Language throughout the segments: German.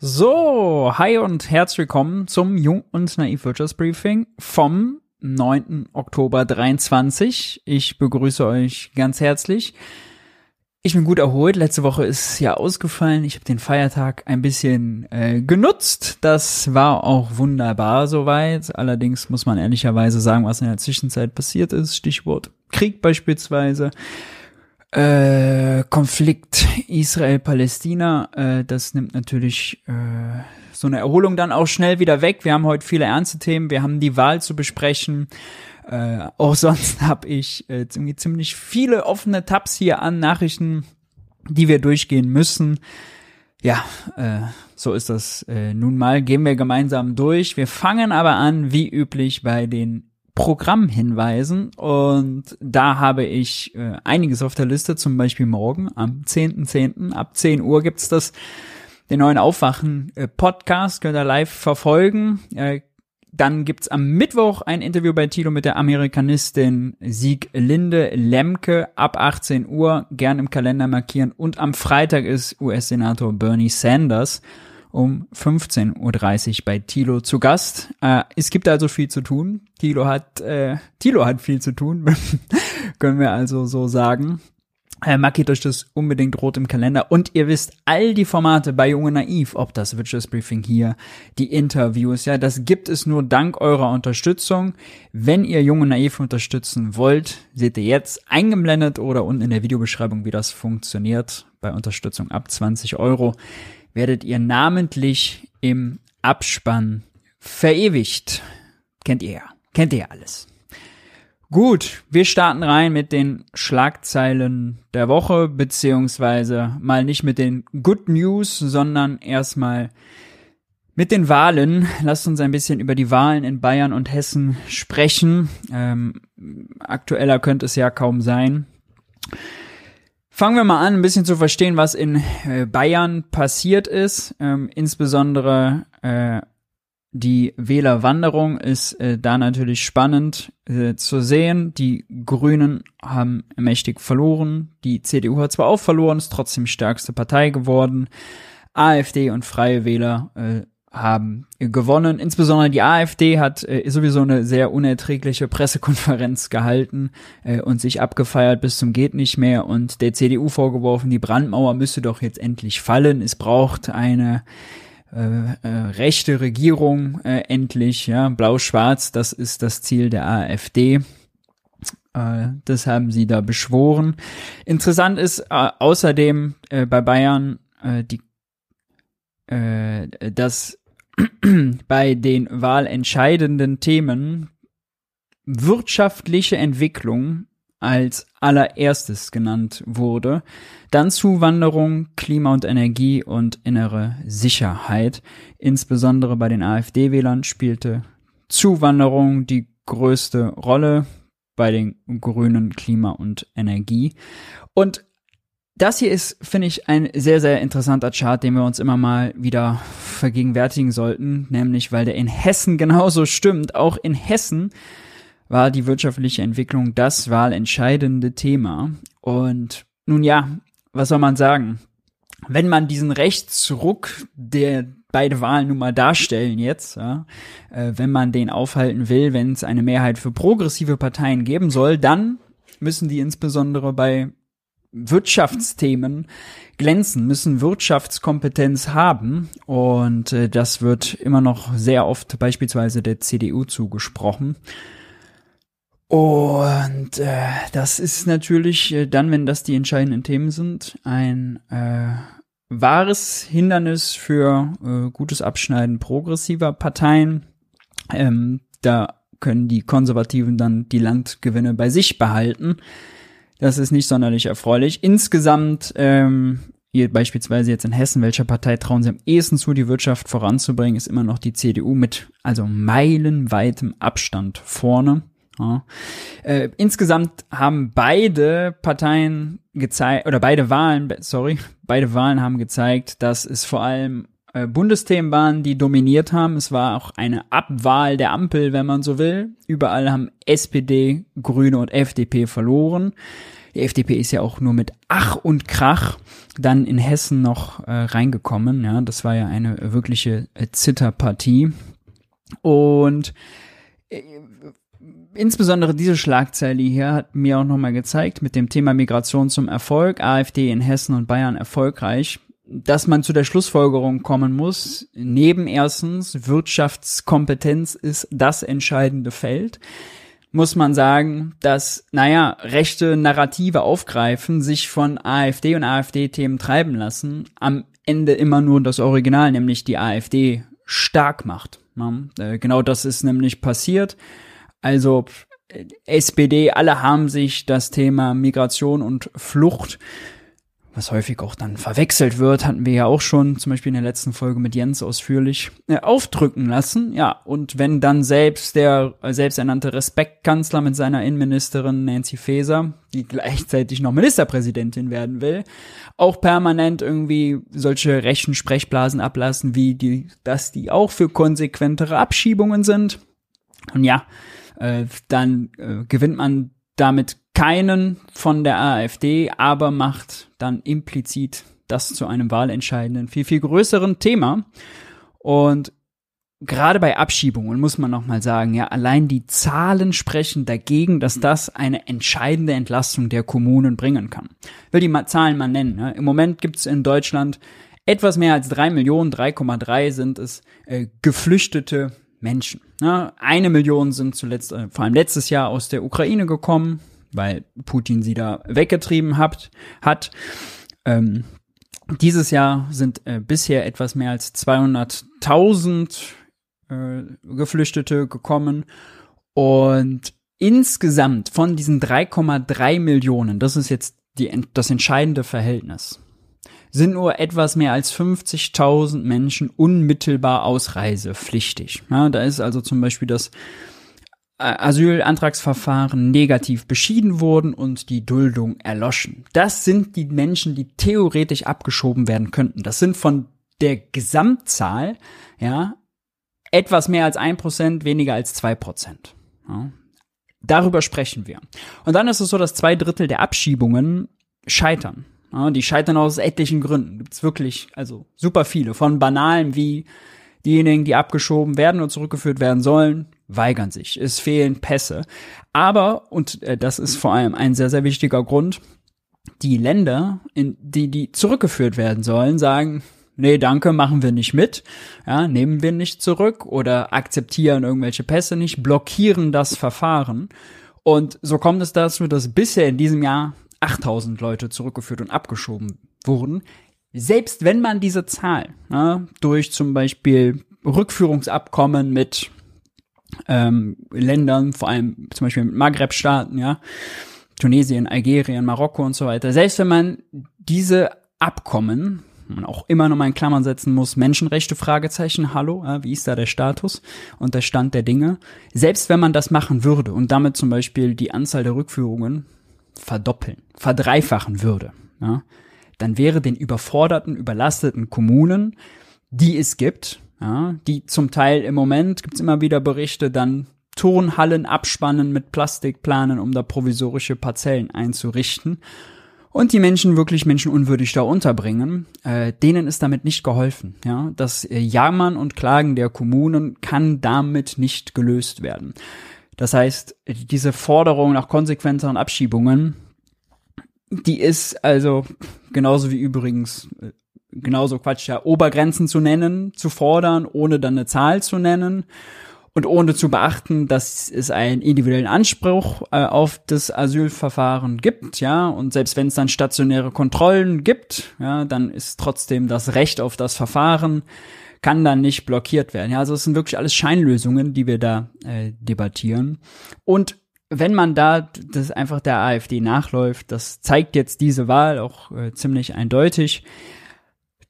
So, hi und herzlich willkommen zum Jung und Naiv Wirtschaftsbriefing vom 9. Oktober 23. Ich begrüße euch ganz herzlich. Ich bin gut erholt. Letzte Woche ist ja ausgefallen. Ich habe den Feiertag ein bisschen äh, genutzt. Das war auch wunderbar soweit. Allerdings muss man ehrlicherweise sagen, was in der Zwischenzeit passiert ist. Stichwort Krieg beispielsweise. Äh, Konflikt Israel-Palästina, äh, das nimmt natürlich äh, so eine Erholung dann auch schnell wieder weg. Wir haben heute viele ernste Themen, wir haben die Wahl zu besprechen. Äh, auch sonst habe ich äh, ziemlich viele offene Tabs hier an Nachrichten, die wir durchgehen müssen. Ja, äh, so ist das äh, nun mal. Gehen wir gemeinsam durch. Wir fangen aber an, wie üblich, bei den Programm hinweisen und da habe ich äh, einiges auf der Liste, zum Beispiel morgen am 10.10. .10. ab 10 Uhr gibt's das, den neuen Aufwachen äh, Podcast, könnt ihr live verfolgen. Äh, dann gibt's am Mittwoch ein Interview bei Tilo mit der Amerikanistin Sieg Linde Lemke ab 18 Uhr, gern im Kalender markieren und am Freitag ist US-Senator Bernie Sanders um 15.30 Uhr bei Tilo zu Gast. Äh, es gibt also viel zu tun. Tilo hat, äh, Tilo hat viel zu tun, können wir also so sagen. Äh, markiert euch das unbedingt rot im Kalender. Und ihr wisst, all die Formate bei Junge Naiv, ob das Wirtschaftsbriefing hier, die Interviews, ja, das gibt es nur dank eurer Unterstützung. Wenn ihr Junge Naiv unterstützen wollt, seht ihr jetzt eingeblendet oder unten in der Videobeschreibung, wie das funktioniert. Bei Unterstützung ab 20 Euro werdet ihr namentlich im Abspann verewigt. Kennt ihr ja. Kennt ihr ja alles. Gut, wir starten rein mit den Schlagzeilen der Woche, beziehungsweise mal nicht mit den Good News, sondern erstmal mit den Wahlen. Lasst uns ein bisschen über die Wahlen in Bayern und Hessen sprechen. Ähm, aktueller könnte es ja kaum sein. Fangen wir mal an, ein bisschen zu verstehen, was in äh, Bayern passiert ist. Ähm, insbesondere äh, die Wählerwanderung ist äh, da natürlich spannend äh, zu sehen. Die Grünen haben mächtig verloren. Die CDU hat zwar auch verloren, ist trotzdem stärkste Partei geworden. AfD und Freie Wähler äh, haben gewonnen. Insbesondere die AfD hat äh, sowieso eine sehr unerträgliche Pressekonferenz gehalten äh, und sich abgefeiert bis zum geht nicht mehr und der CDU vorgeworfen, die Brandmauer müsse doch jetzt endlich fallen. Es braucht eine äh, äh, rechte Regierung äh, endlich, ja, blau-schwarz, das ist das Ziel der AfD. Äh, das haben sie da beschworen. Interessant ist äh, außerdem äh, bei Bayern äh, die äh, dass bei den wahlentscheidenden Themen wirtschaftliche Entwicklung als allererstes genannt wurde, dann Zuwanderung, Klima und Energie und innere Sicherheit. Insbesondere bei den AfD-Wählern spielte Zuwanderung die größte Rolle bei den Grünen Klima und Energie. Und das hier ist, finde ich, ein sehr, sehr interessanter Chart, den wir uns immer mal wieder vergegenwärtigen sollten, nämlich weil der in Hessen genauso stimmt. Auch in Hessen war die wirtschaftliche Entwicklung das wahlentscheidende Thema. Und nun ja, was soll man sagen? Wenn man diesen Rechtsruck, der beide Wahlen nun mal darstellen jetzt, ja, äh, wenn man den aufhalten will, wenn es eine Mehrheit für progressive Parteien geben soll, dann müssen die insbesondere bei Wirtschaftsthemen glänzen, müssen Wirtschaftskompetenz haben und äh, das wird immer noch sehr oft beispielsweise der CDU zugesprochen. Und äh, das ist natürlich äh, dann, wenn das die entscheidenden Themen sind, ein äh, wahres Hindernis für äh, gutes Abschneiden progressiver Parteien. Ähm, da können die Konservativen dann die Landgewinne bei sich behalten. Das ist nicht sonderlich erfreulich. Insgesamt, ähm, ihr beispielsweise jetzt in Hessen, welcher Partei trauen sie am ehesten zu, die Wirtschaft voranzubringen, ist immer noch die CDU mit also meilenweitem Abstand vorne. Ja. Äh, insgesamt haben beide Parteien gezeigt, oder beide Wahlen, sorry, beide Wahlen haben gezeigt, dass es vor allem Bundesthemen waren, die dominiert haben. Es war auch eine Abwahl der Ampel, wenn man so will. Überall haben SPD, Grüne und FDP verloren. Die FDP ist ja auch nur mit Ach und Krach dann in Hessen noch äh, reingekommen. Ja, das war ja eine wirkliche äh, Zitterpartie. Und äh, insbesondere diese Schlagzeile hier hat mir auch nochmal gezeigt, mit dem Thema Migration zum Erfolg, AfD in Hessen und Bayern erfolgreich, dass man zu der Schlussfolgerung kommen muss, neben erstens Wirtschaftskompetenz ist das entscheidende Feld, muss man sagen, dass, naja, rechte Narrative aufgreifen, sich von AfD und AfD-Themen treiben lassen, am Ende immer nur das Original, nämlich die AfD, stark macht. Äh, genau das ist nämlich passiert. Also SPD, alle haben sich das Thema Migration und Flucht was häufig auch dann verwechselt wird, hatten wir ja auch schon, zum Beispiel in der letzten Folge mit Jens ausführlich, äh, aufdrücken lassen. Ja, und wenn dann selbst der äh, selbsternannte Respektkanzler mit seiner Innenministerin Nancy Faeser, die gleichzeitig noch Ministerpräsidentin werden will, auch permanent irgendwie solche rechten Sprechblasen ablassen, wie die, dass die auch für konsequentere Abschiebungen sind. Und ja, äh, dann äh, gewinnt man damit keinen von der AfD, aber macht dann implizit das zu einem wahlentscheidenden, viel, viel größeren Thema. Und gerade bei Abschiebungen muss man nochmal sagen, ja, allein die Zahlen sprechen dagegen, dass das eine entscheidende Entlastung der Kommunen bringen kann. Ich will die Zahlen mal nennen. Ja. Im Moment gibt es in Deutschland etwas mehr als drei Millionen, 3,3 sind es äh, geflüchtete Menschen. Ja. Eine Million sind zuletzt, äh, vor allem letztes Jahr aus der Ukraine gekommen weil Putin sie da weggetrieben hat. hat. Ähm, dieses Jahr sind äh, bisher etwas mehr als 200.000 äh, Geflüchtete gekommen und insgesamt von diesen 3,3 Millionen, das ist jetzt die, das entscheidende Verhältnis, sind nur etwas mehr als 50.000 Menschen unmittelbar ausreisepflichtig. Ja, da ist also zum Beispiel das Asylantragsverfahren negativ beschieden wurden und die Duldung erloschen. Das sind die Menschen, die theoretisch abgeschoben werden könnten. Das sind von der Gesamtzahl, ja, etwas mehr als ein Prozent, weniger als zwei Prozent. Ja. Darüber sprechen wir. Und dann ist es so, dass zwei Drittel der Abschiebungen scheitern. Ja, die scheitern aus etlichen Gründen. Gibt's wirklich, also super viele. Von banalen wie diejenigen, die abgeschoben werden und zurückgeführt werden sollen, weigern sich. Es fehlen Pässe. Aber, und äh, das ist vor allem ein sehr, sehr wichtiger Grund, die Länder, in die, die zurückgeführt werden sollen, sagen, nee, danke, machen wir nicht mit, ja, nehmen wir nicht zurück oder akzeptieren irgendwelche Pässe nicht, blockieren das Verfahren. Und so kommt es dazu, dass bisher in diesem Jahr 8000 Leute zurückgeführt und abgeschoben wurden. Selbst wenn man diese Zahl ja, durch zum Beispiel Rückführungsabkommen mit ähm, Ländern, vor allem zum Beispiel mit Maghreb-Staaten, ja, Tunesien, Algerien, Marokko und so weiter. Selbst wenn man diese Abkommen, man auch immer noch mal in Klammern setzen muss, Menschenrechte, Fragezeichen, hallo, ja, wie ist da der Status und der Stand der Dinge? Selbst wenn man das machen würde und damit zum Beispiel die Anzahl der Rückführungen verdoppeln, verdreifachen würde, ja, dann wäre den überforderten, überlasteten Kommunen, die es gibt, ja, die zum Teil im Moment gibt's immer wieder Berichte, dann Turnhallen abspannen mit Plastikplanen, um da provisorische Parzellen einzurichten und die Menschen wirklich menschenunwürdig da unterbringen, äh, denen ist damit nicht geholfen. Ja, das äh, Jammern und Klagen der Kommunen kann damit nicht gelöst werden. Das heißt, diese Forderung nach konsequenteren Abschiebungen, die ist also genauso wie übrigens äh, genauso Quatsch, ja, Obergrenzen zu nennen, zu fordern, ohne dann eine Zahl zu nennen und ohne zu beachten, dass es einen individuellen Anspruch äh, auf das Asylverfahren gibt, ja, und selbst wenn es dann stationäre Kontrollen gibt, ja, dann ist trotzdem das Recht auf das Verfahren kann dann nicht blockiert werden. Ja, also es sind wirklich alles Scheinlösungen, die wir da äh, debattieren. Und wenn man da das einfach der AfD nachläuft, das zeigt jetzt diese Wahl auch äh, ziemlich eindeutig,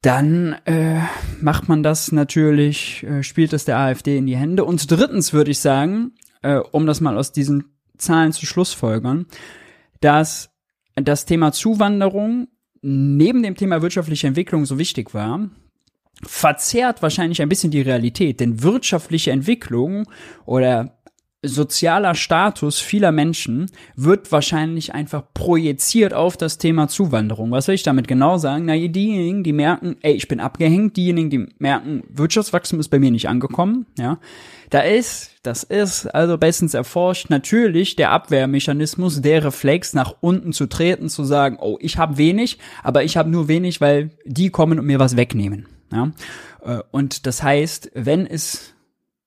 dann äh, macht man das natürlich, äh, spielt es der AfD in die Hände. Und drittens würde ich sagen, äh, um das mal aus diesen Zahlen zu schlussfolgern, dass das Thema Zuwanderung neben dem Thema wirtschaftliche Entwicklung so wichtig war, verzerrt wahrscheinlich ein bisschen die Realität, denn wirtschaftliche Entwicklung oder sozialer Status vieler Menschen wird wahrscheinlich einfach projiziert auf das Thema Zuwanderung. Was will ich damit genau sagen? Na, diejenigen, die merken, ey, ich bin abgehängt, diejenigen, die merken, Wirtschaftswachstum ist bei mir nicht angekommen, ja. Da ist, das ist also bestens erforscht, natürlich der Abwehrmechanismus, der Reflex, nach unten zu treten, zu sagen, oh, ich habe wenig, aber ich habe nur wenig, weil die kommen und mir was wegnehmen. Ja? Äh, und das heißt, wenn es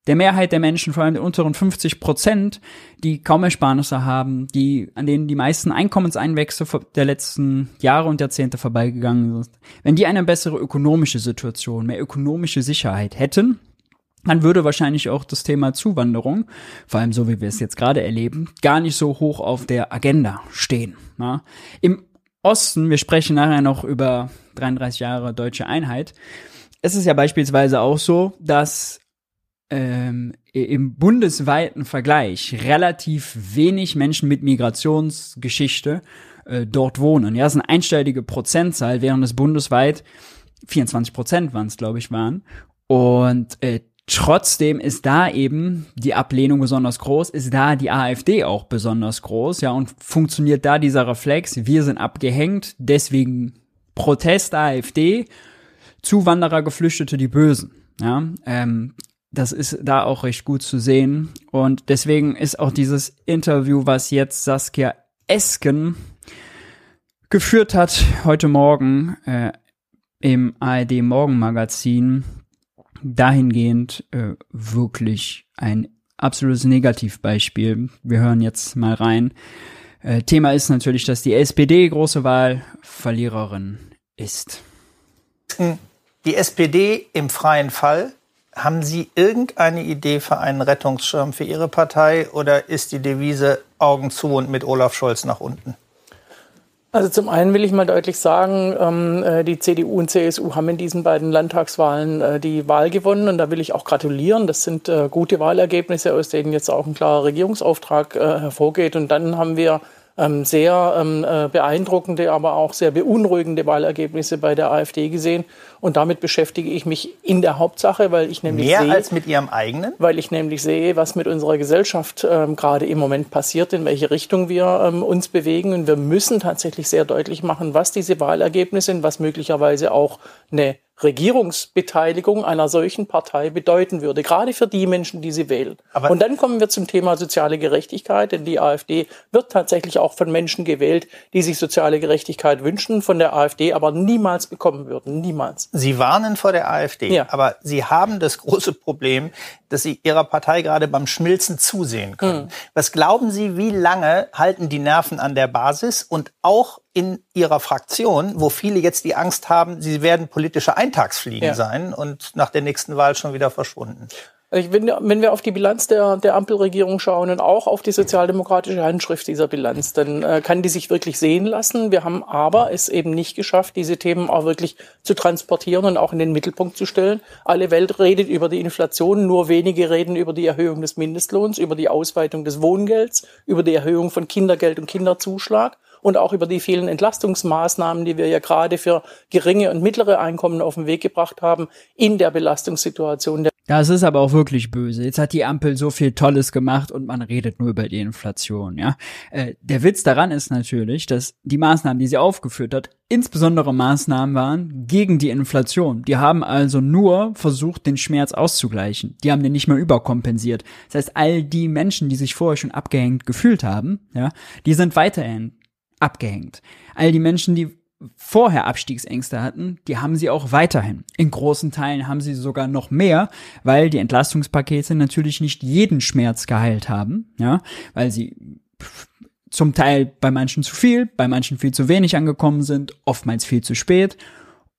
der Mehrheit der Menschen, vor allem der unteren 50 Prozent, die kaum Ersparnisse haben, die, an denen die meisten Einkommenseinwächse der letzten Jahre und Jahrzehnte vorbeigegangen sind, wenn die eine bessere ökonomische Situation, mehr ökonomische Sicherheit hätten, dann würde wahrscheinlich auch das Thema Zuwanderung, vor allem so wie wir es jetzt gerade erleben, gar nicht so hoch auf der Agenda stehen. Ja. Im Osten, wir sprechen nachher noch über 33 Jahre deutsche Einheit, es ist ja beispielsweise auch so, dass ähm, im bundesweiten Vergleich relativ wenig Menschen mit Migrationsgeschichte äh, dort wohnen. Ja, das ist eine einstellige Prozentzahl, während es bundesweit 24 Prozent waren es, glaube ich, waren. Und äh, trotzdem ist da eben die Ablehnung besonders groß, ist da die AfD auch besonders groß, ja, und funktioniert da dieser Reflex, wir sind abgehängt, deswegen Protest AfD, Zuwanderer, Geflüchtete, die Bösen. Ja, ähm, das ist da auch recht gut zu sehen. Und deswegen ist auch dieses Interview, was jetzt Saskia Esken geführt hat, heute Morgen äh, im ARD Morgenmagazin, dahingehend äh, wirklich ein absolutes Negativbeispiel. Wir hören jetzt mal rein. Äh, Thema ist natürlich, dass die SPD große Wahlverliererin ist. Die SPD im freien Fall haben Sie irgendeine Idee für einen Rettungsschirm für Ihre Partei oder ist die Devise Augen zu und mit Olaf Scholz nach unten? Also zum einen will ich mal deutlich sagen, ähm, äh, die CDU und CSU haben in diesen beiden Landtagswahlen äh, die Wahl gewonnen und da will ich auch gratulieren. Das sind äh, gute Wahlergebnisse, aus denen jetzt auch ein klarer Regierungsauftrag hervorgeht. Und dann haben wir sehr ähm, äh, beeindruckende, aber auch sehr beunruhigende Wahlergebnisse bei der AfD gesehen. Und damit beschäftige ich mich in der Hauptsache, weil ich nämlich mehr sehe, als mit Ihrem eigenen, weil ich nämlich sehe, was mit unserer Gesellschaft ähm, gerade im Moment passiert, in welche Richtung wir ähm, uns bewegen. Und wir müssen tatsächlich sehr deutlich machen, was diese Wahlergebnisse sind, was möglicherweise auch eine Regierungsbeteiligung einer solchen Partei bedeuten würde, gerade für die Menschen, die sie wählen. Aber und dann kommen wir zum Thema soziale Gerechtigkeit, denn die AfD wird tatsächlich auch von Menschen gewählt, die sich soziale Gerechtigkeit wünschen, von der AfD aber niemals bekommen würden, niemals. Sie warnen vor der AfD, ja. aber Sie haben das große Problem, dass Sie Ihrer Partei gerade beim Schmilzen zusehen können. Mhm. Was glauben Sie, wie lange halten die Nerven an der Basis und auch in Ihrer Fraktion, wo viele jetzt die Angst haben, sie werden politische Eintagsfliegen ja. sein und nach der nächsten Wahl schon wieder verschwunden? Also wenn, wenn wir auf die Bilanz der, der Ampelregierung schauen und auch auf die sozialdemokratische Handschrift dieser Bilanz, dann äh, kann die sich wirklich sehen lassen. Wir haben aber es eben nicht geschafft, diese Themen auch wirklich zu transportieren und auch in den Mittelpunkt zu stellen. Alle Welt redet über die Inflation, nur wenige reden über die Erhöhung des Mindestlohns, über die Ausweitung des Wohngelds, über die Erhöhung von Kindergeld und Kinderzuschlag und auch über die vielen Entlastungsmaßnahmen, die wir ja gerade für geringe und mittlere Einkommen auf den Weg gebracht haben in der Belastungssituation. Das ist aber auch wirklich böse. Jetzt hat die Ampel so viel Tolles gemacht und man redet nur über die Inflation, ja. Äh, der Witz daran ist natürlich, dass die Maßnahmen, die sie aufgeführt hat, insbesondere Maßnahmen waren gegen die Inflation. Die haben also nur versucht, den Schmerz auszugleichen. Die haben den nicht mehr überkompensiert. Das heißt, all die Menschen, die sich vorher schon abgehängt gefühlt haben, ja, die sind weiterhin abgehängt. All die Menschen, die vorher Abstiegsängste hatten, die haben sie auch weiterhin. In großen Teilen haben sie sogar noch mehr, weil die Entlastungspakete natürlich nicht jeden Schmerz geheilt haben, ja, weil sie zum Teil bei manchen zu viel, bei manchen viel zu wenig angekommen sind, oftmals viel zu spät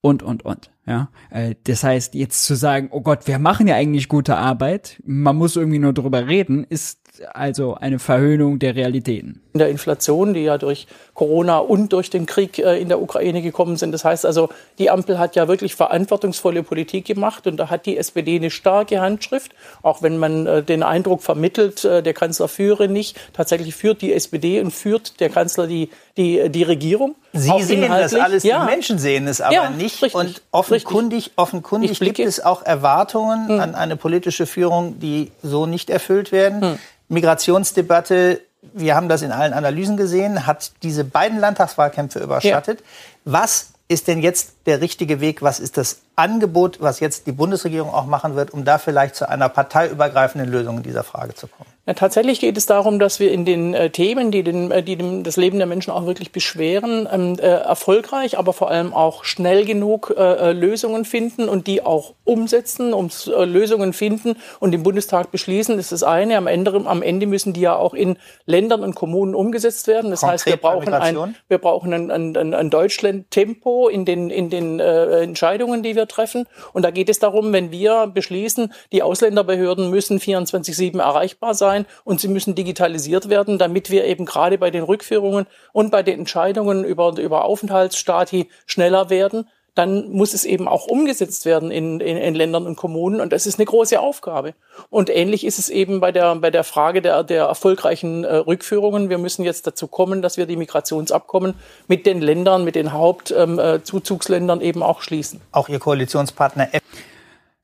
und, und, und. Ja, äh, das heißt, jetzt zu sagen, oh Gott, wir machen ja eigentlich gute Arbeit, man muss irgendwie nur drüber reden, ist also eine Verhöhnung der Realitäten. In der Inflation, die ja durch Corona und durch den Krieg äh, in der Ukraine gekommen sind. Das heißt also, die Ampel hat ja wirklich verantwortungsvolle Politik gemacht und da hat die SPD eine starke Handschrift, auch wenn man äh, den Eindruck vermittelt, äh, der Kanzler führe nicht. Tatsächlich führt die SPD und führt der Kanzler die, die, die Regierung. Sie sehen das alles, ja. die Menschen sehen es aber ja, nicht. Richtig, und offenkundig, richtig. offenkundig gibt es auch Erwartungen hm. an eine politische Führung, die so nicht erfüllt werden. Hm. Migrationsdebatte, wir haben das in allen Analysen gesehen, hat diese beiden Landtagswahlkämpfe überschattet. Ja. Was ist denn jetzt der richtige Weg? Was ist das Angebot, was jetzt die Bundesregierung auch machen wird, um da vielleicht zu einer parteiübergreifenden Lösung in dieser Frage zu kommen? Ja, tatsächlich geht es darum, dass wir in den äh, Themen, die, den, äh, die dem, das Leben der Menschen auch wirklich beschweren, ähm, äh, erfolgreich, aber vor allem auch schnell genug äh, äh Lösungen finden und die auch umsetzen, um äh, Lösungen finden und im Bundestag beschließen. Das ist das eine. Am Ende, am Ende müssen die ja auch in Ländern und Kommunen umgesetzt werden. Das Konkret heißt, wir brauchen ein, wir brauchen ein, ein, ein Deutschland-Tempo in den, in den Entscheidungen, die wir treffen. Und da geht es darum, wenn wir beschließen, die Ausländerbehörden müssen 24-7 erreichbar sein, sein und sie müssen digitalisiert werden, damit wir eben gerade bei den Rückführungen und bei den Entscheidungen über, über Aufenthaltsstati schneller werden dann muss es eben auch umgesetzt werden in, in, in Ländern und Kommunen. Und das ist eine große Aufgabe. Und ähnlich ist es eben bei der, bei der Frage der, der erfolgreichen äh, Rückführungen. Wir müssen jetzt dazu kommen, dass wir die Migrationsabkommen mit den Ländern, mit den Hauptzuzugsländern ähm, äh, eben auch schließen. Auch Ihr Koalitionspartner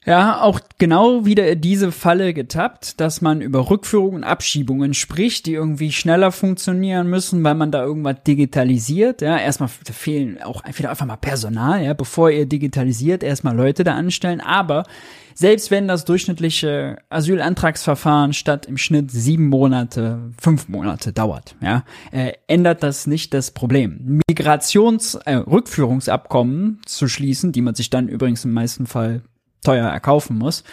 ja, auch genau wieder diese Falle getappt, dass man über Rückführungen und Abschiebungen spricht, die irgendwie schneller funktionieren müssen, weil man da irgendwas digitalisiert. Ja, erstmal fehlen auch wieder einfach mal Personal, ja, bevor ihr digitalisiert, erstmal Leute da anstellen. Aber selbst wenn das durchschnittliche Asylantragsverfahren statt im Schnitt sieben Monate, fünf Monate dauert, ja, äh, ändert das nicht das Problem. Migrations-, äh, Rückführungsabkommen zu schließen, die man sich dann übrigens im meisten Fall teuer erkaufen muss.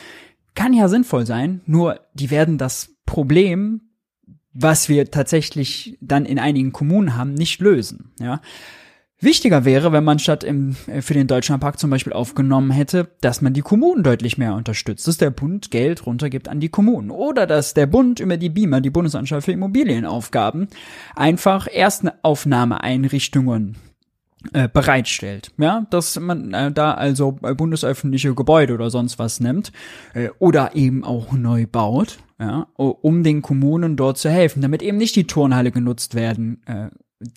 Kann ja sinnvoll sein, nur die werden das Problem, was wir tatsächlich dann in einigen Kommunen haben, nicht lösen. Ja. Wichtiger wäre, wenn man statt im, äh, für den Deutschlandpakt zum Beispiel aufgenommen hätte, dass man die Kommunen deutlich mehr unterstützt, dass der Bund Geld runtergibt an die Kommunen oder dass der Bund über die BIMA, die Bundesanstalt für Immobilienaufgaben, einfach Erstaufnahmeeinrichtungen äh, bereitstellt. Ja, dass man äh, da also bundesöffentliche Gebäude oder sonst was nimmt äh, oder eben auch neu baut, ja, um den Kommunen dort zu helfen, damit eben nicht die Turnhalle genutzt werden äh,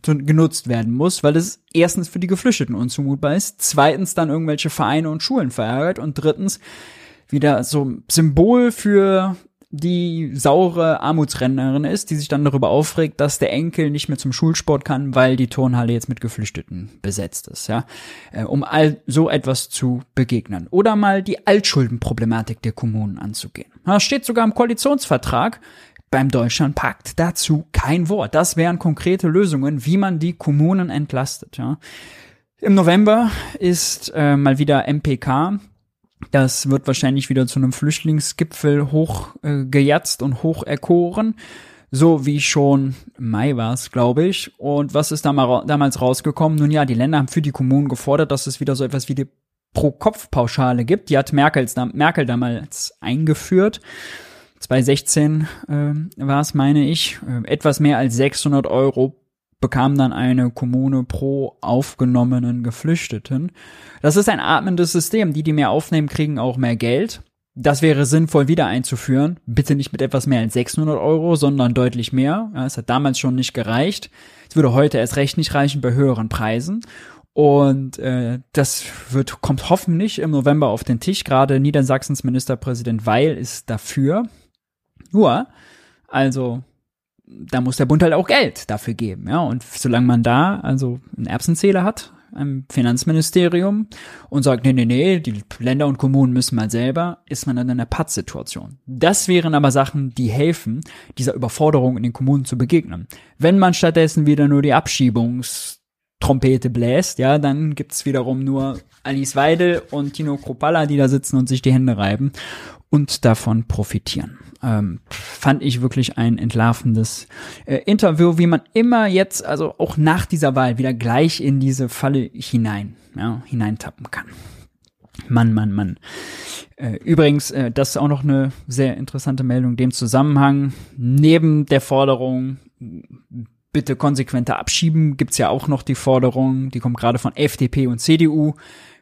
genutzt werden muss, weil es erstens für die Geflüchteten unzumutbar ist, zweitens dann irgendwelche Vereine und Schulen verärgert und drittens wieder so Symbol für die saure Armutsrennerin ist, die sich dann darüber aufregt, dass der Enkel nicht mehr zum Schulsport kann, weil die Turnhalle jetzt mit Geflüchteten besetzt ist, ja, äh, um all so etwas zu begegnen. Oder mal die Altschuldenproblematik der Kommunen anzugehen. Das steht sogar im Koalitionsvertrag beim Deutschlandpakt dazu kein Wort. Das wären konkrete Lösungen, wie man die Kommunen entlastet, ja. Im November ist äh, mal wieder MPK, das wird wahrscheinlich wieder zu einem Flüchtlingsgipfel hochgejatzt äh, und hoch erkoren. So wie schon Mai war es, glaube ich. Und was ist damals rausgekommen? Nun ja, die Länder haben für die Kommunen gefordert, dass es wieder so etwas wie die Pro-Kopf-Pauschale gibt. Die hat Merkels, Merkel damals eingeführt. 2016 äh, war es, meine ich. Äh, etwas mehr als 600 Euro bekam dann eine Kommune pro aufgenommenen Geflüchteten. Das ist ein atmendes System. Die, die mehr aufnehmen, kriegen auch mehr Geld. Das wäre sinnvoll wieder einzuführen. Bitte nicht mit etwas mehr als 600 Euro, sondern deutlich mehr. Es hat damals schon nicht gereicht. Es würde heute erst recht nicht reichen bei höheren Preisen. Und äh, das wird, kommt hoffentlich im November auf den Tisch. Gerade Niedersachsens Ministerpräsident Weil ist dafür. Nur, also da muss der Bund halt auch Geld dafür geben, ja. Und solange man da also einen Erbsenzähler hat, im Finanzministerium und sagt, nee, nee, nee, die Länder und Kommunen müssen mal selber, ist man dann in einer Pattsituation. Das wären aber Sachen, die helfen, dieser Überforderung in den Kommunen zu begegnen. Wenn man stattdessen wieder nur die Abschiebungstrompete bläst, ja, dann gibt's wiederum nur Alice Weidel und Tino Kropalla, die da sitzen und sich die Hände reiben und davon profitieren. Ähm, fand ich wirklich ein entlarvendes äh, Interview, wie man immer jetzt, also auch nach dieser Wahl, wieder gleich in diese Falle hinein, ja, hineintappen kann. Mann, Mann, Mann. Äh, übrigens, äh, das ist auch noch eine sehr interessante Meldung dem Zusammenhang. Neben der Forderung, bitte konsequenter abschieben, gibt's ja auch noch die Forderung, die kommt gerade von FDP und CDU,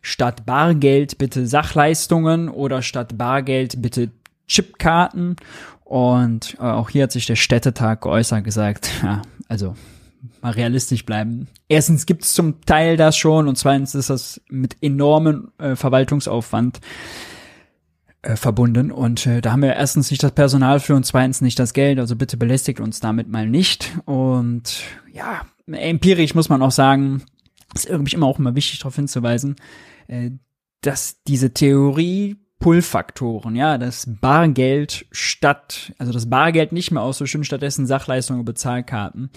statt Bargeld bitte Sachleistungen oder statt Bargeld bitte Chipkarten. Und äh, auch hier hat sich der Städtetag geäußert gesagt, ja, also mal realistisch bleiben. Erstens gibt es zum Teil das schon und zweitens ist das mit enormem äh, Verwaltungsaufwand äh, verbunden und äh, da haben wir erstens nicht das Personal für und zweitens nicht das Geld, also bitte belästigt uns damit mal nicht und ja, empirisch muss man auch sagen, ist irgendwie immer auch immer wichtig darauf hinzuweisen, dass diese Theorie Pull-Faktoren, ja, das Bargeld statt, also das Bargeld nicht mehr auszuschicken, stattdessen Sachleistungen und Bezahlkarten,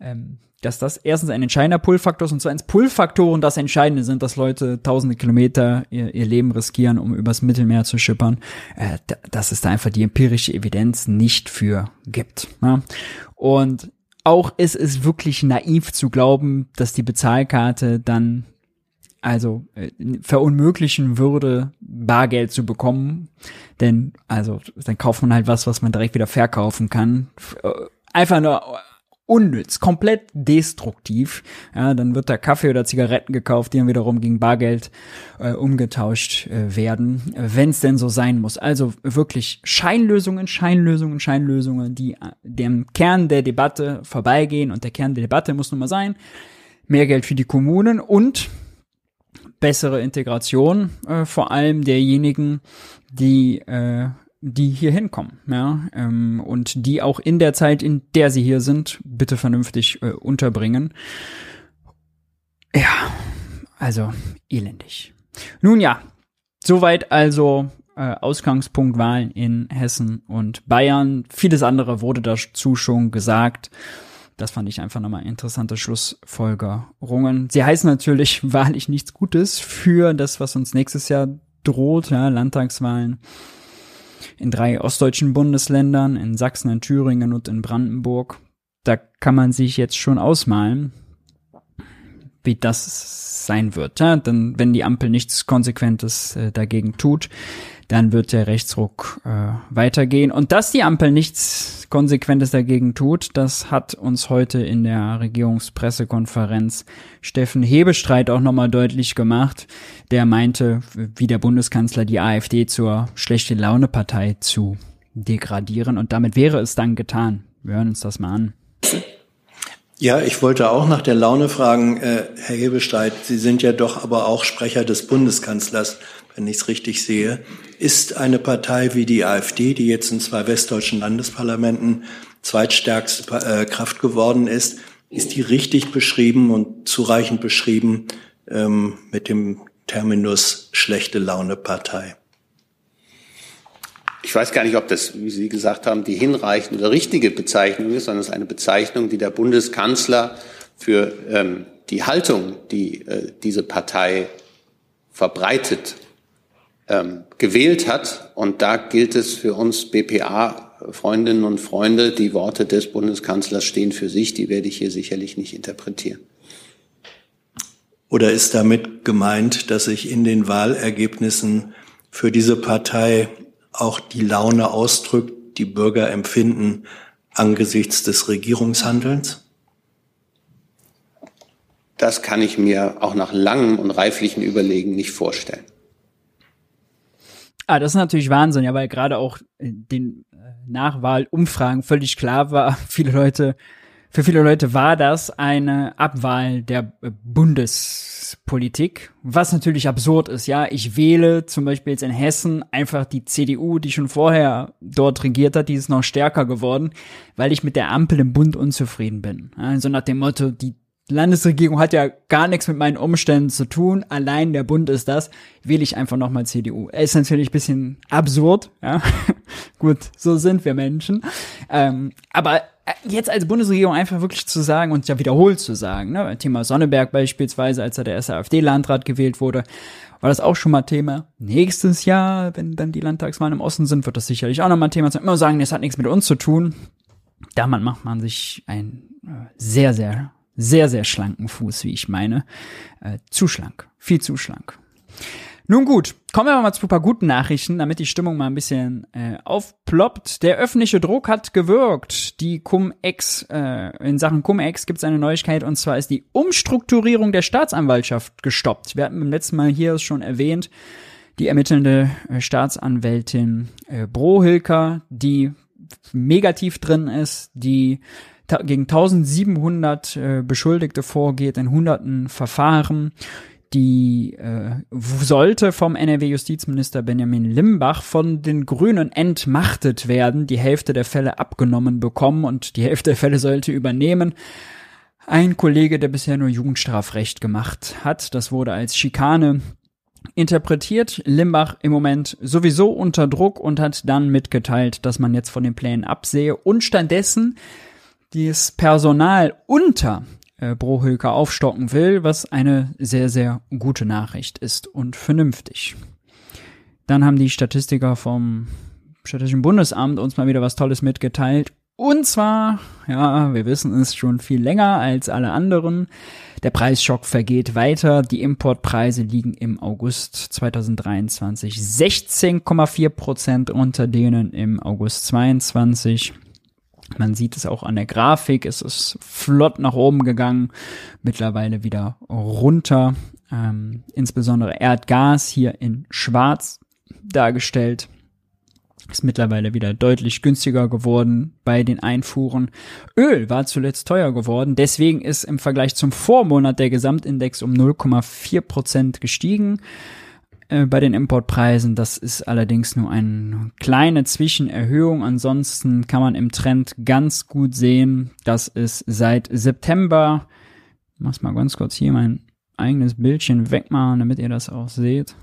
ähm, dass das erstens ein entscheidender Pull-Faktor ist und zweitens Pull-Faktoren das Entscheidende sind, dass Leute tausende Kilometer ihr, ihr Leben riskieren, um übers Mittelmeer zu schippern, äh, dass es da einfach die empirische Evidenz nicht für gibt. Ja? Und auch ist es wirklich naiv zu glauben, dass die Bezahlkarte dann also äh, verunmöglichen würde, Bargeld zu bekommen. Denn, also, dann kauft man halt was, was man direkt wieder verkaufen kann. Äh, einfach nur unnütz, komplett destruktiv. Ja, dann wird da Kaffee oder Zigaretten gekauft, die dann wiederum gegen Bargeld äh, umgetauscht äh, werden, wenn es denn so sein muss. Also wirklich Scheinlösungen, Scheinlösungen, Scheinlösungen, die äh, dem Kern der Debatte vorbeigehen. Und der Kern der Debatte muss nun mal sein, mehr Geld für die Kommunen und bessere Integration, äh, vor allem derjenigen, die äh, die hier hinkommen, ja, ähm, und die auch in der Zeit, in der sie hier sind, bitte vernünftig äh, unterbringen. Ja, also elendig. Nun ja, soweit also äh, Ausgangspunkt Wahlen in Hessen und Bayern. Vieles andere wurde dazu schon gesagt. Das fand ich einfach nochmal interessante Schlussfolgerungen. Sie heißen natürlich wahrlich nichts Gutes für das, was uns nächstes Jahr droht, ja, Landtagswahlen in drei ostdeutschen Bundesländern, in Sachsen, in Thüringen und in Brandenburg. Da kann man sich jetzt schon ausmalen, wie das sein wird. Ja? Denn wenn die Ampel nichts Konsequentes äh, dagegen tut, dann wird der Rechtsruck äh, weitergehen. Und dass die Ampel nichts Konsequentes dagegen tut, das hat uns heute in der Regierungspressekonferenz Steffen Hebestreit auch nochmal deutlich gemacht. Der meinte, wie der Bundeskanzler die AfD zur schlechte Laune-Partei zu degradieren. Und damit wäre es dann getan. Wir hören uns das mal an. Ja, ich wollte auch nach der Laune fragen, äh, Herr Hebestreit. Sie sind ja doch aber auch Sprecher des Bundeskanzlers wenn ich es richtig sehe, ist eine Partei wie die AfD, die jetzt in zwei westdeutschen Landesparlamenten zweitstärkste äh, Kraft geworden ist, ist die richtig beschrieben und zureichend beschrieben ähm, mit dem Terminus schlechte Laune Partei? Ich weiß gar nicht, ob das, wie Sie gesagt haben, die hinreichende oder richtige Bezeichnung ist, sondern es ist eine Bezeichnung, die der Bundeskanzler für ähm, die Haltung, die äh, diese Partei verbreitet, ähm, gewählt hat. Und da gilt es für uns BPA-Freundinnen und Freunde, die Worte des Bundeskanzlers stehen für sich, die werde ich hier sicherlich nicht interpretieren. Oder ist damit gemeint, dass sich in den Wahlergebnissen für diese Partei auch die Laune ausdrückt, die Bürger empfinden angesichts des Regierungshandelns? Das kann ich mir auch nach langem und reiflichen Überlegen nicht vorstellen. Ah, das ist natürlich Wahnsinn, ja, weil gerade auch den äh, Nachwahlumfragen völlig klar war, viele Leute, für viele Leute war das eine Abwahl der äh, Bundespolitik, was natürlich absurd ist, ja. Ich wähle zum Beispiel jetzt in Hessen einfach die CDU, die schon vorher dort regiert hat, die ist noch stärker geworden, weil ich mit der Ampel im Bund unzufrieden bin. Also nach dem Motto, die Landesregierung hat ja gar nichts mit meinen Umständen zu tun. Allein der Bund ist das. Wähle ich einfach nochmal CDU. Ist natürlich ein bisschen absurd, ja. Gut, so sind wir Menschen. Ähm, aber jetzt als Bundesregierung einfach wirklich zu sagen und ja wiederholt zu sagen, ne, Thema Sonneberg beispielsweise, als er der erste AfD-Landrat gewählt wurde, war das auch schon mal Thema. Nächstes Jahr, wenn dann die Landtagswahlen im Osten sind, wird das sicherlich auch nochmal Thema sein. Immer sagen, das hat nichts mit uns zu tun. Damit macht man sich ein äh, sehr, sehr sehr, sehr schlanken Fuß, wie ich meine. Äh, zu schlank. Viel zu schlank. Nun gut, kommen wir mal zu ein paar guten Nachrichten, damit die Stimmung mal ein bisschen äh, aufploppt. Der öffentliche Druck hat gewirkt. Die Cum-Ex, äh, in Sachen Cum-Ex gibt es eine Neuigkeit und zwar ist die Umstrukturierung der Staatsanwaltschaft gestoppt. Wir hatten beim letzten Mal hier schon erwähnt, die ermittelnde äh, Staatsanwältin äh, Brohilker, die negativ drin ist, die gegen 1700 äh, Beschuldigte vorgeht in hunderten Verfahren. Die äh, sollte vom NRW-Justizminister Benjamin Limbach von den Grünen entmachtet werden, die Hälfte der Fälle abgenommen bekommen und die Hälfte der Fälle sollte übernehmen. Ein Kollege, der bisher nur Jugendstrafrecht gemacht hat, das wurde als Schikane interpretiert Limbach im Moment sowieso unter Druck und hat dann mitgeteilt, dass man jetzt von den Plänen absehe und stattdessen das Personal unter äh, Brohülker aufstocken will, was eine sehr, sehr gute Nachricht ist und vernünftig. Dann haben die Statistiker vom Statistischen Bundesamt uns mal wieder was Tolles mitgeteilt. Und zwar, ja, wir wissen es schon viel länger als alle anderen. Der Preisschock vergeht weiter. Die Importpreise liegen im August 2023 16,4 Prozent unter denen im August 22. Man sieht es auch an der Grafik. Es ist flott nach oben gegangen, mittlerweile wieder runter. Ähm, insbesondere Erdgas hier in Schwarz dargestellt ist mittlerweile wieder deutlich günstiger geworden bei den Einfuhren. Öl war zuletzt teuer geworden, deswegen ist im Vergleich zum Vormonat der Gesamtindex um 0,4 Prozent gestiegen äh, bei den Importpreisen. Das ist allerdings nur eine kleine Zwischenerhöhung. Ansonsten kann man im Trend ganz gut sehen, dass es seit September, ich mach's mal ganz kurz hier mein eigenes Bildchen wegmachen, damit ihr das auch seht.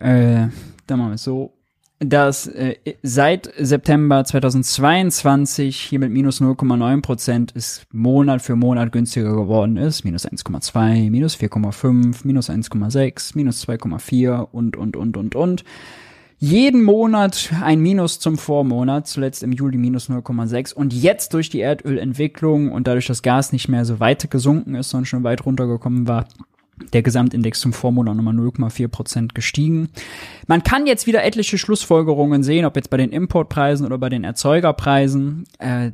äh, dann machen wir es so, dass äh, seit September 2022 hier mit minus 0,9 Prozent es Monat für Monat günstiger geworden ist. Minus 1,2, minus 4,5, minus 1,6, minus 2,4 und, und, und, und, und. Jeden Monat ein Minus zum Vormonat, zuletzt im Juli minus 0,6 und jetzt durch die Erdölentwicklung und dadurch, dass Gas nicht mehr so weit gesunken ist, sondern schon weit runtergekommen war, der Gesamtindex zum Vormonat nochmal 0,4 Prozent gestiegen. Man kann jetzt wieder etliche Schlussfolgerungen sehen, ob jetzt bei den Importpreisen oder bei den Erzeugerpreisen. Äh,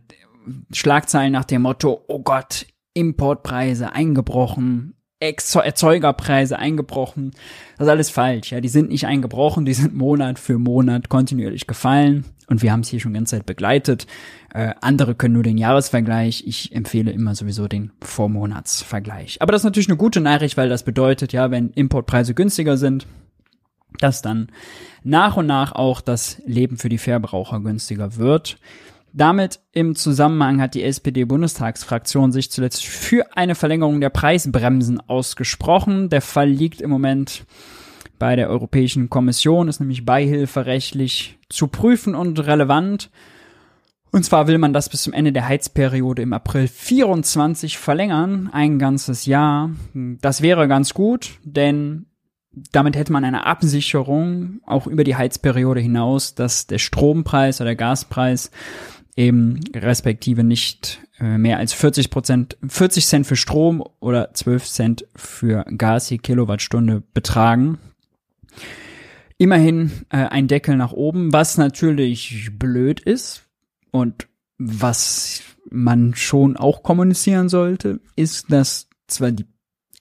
Schlagzeilen nach dem Motto, oh Gott, Importpreise eingebrochen, Erzeugerpreise eingebrochen. Das ist alles falsch. Ja, die sind nicht eingebrochen, die sind Monat für Monat kontinuierlich gefallen. Und wir haben es hier schon ganze Zeit begleitet. Äh, andere können nur den Jahresvergleich. Ich empfehle immer sowieso den Vormonatsvergleich. Aber das ist natürlich eine gute Nachricht, weil das bedeutet, ja, wenn Importpreise günstiger sind, dass dann nach und nach auch das Leben für die Verbraucher günstiger wird. Damit im Zusammenhang hat die SPD-Bundestagsfraktion sich zuletzt für eine Verlängerung der Preisbremsen ausgesprochen. Der Fall liegt im Moment bei der Europäischen Kommission, ist nämlich beihilferechtlich zu prüfen und relevant. Und zwar will man das bis zum Ende der Heizperiode im April 24 verlängern, ein ganzes Jahr. Das wäre ganz gut, denn damit hätte man eine Absicherung auch über die Heizperiode hinaus, dass der Strompreis oder der Gaspreis eben respektive nicht äh, mehr als 40 Prozent, 40 Cent für Strom oder 12 Cent für Gas je Kilowattstunde betragen. Immerhin äh, ein Deckel nach oben, was natürlich blöd ist und was man schon auch kommunizieren sollte, ist, dass zwar die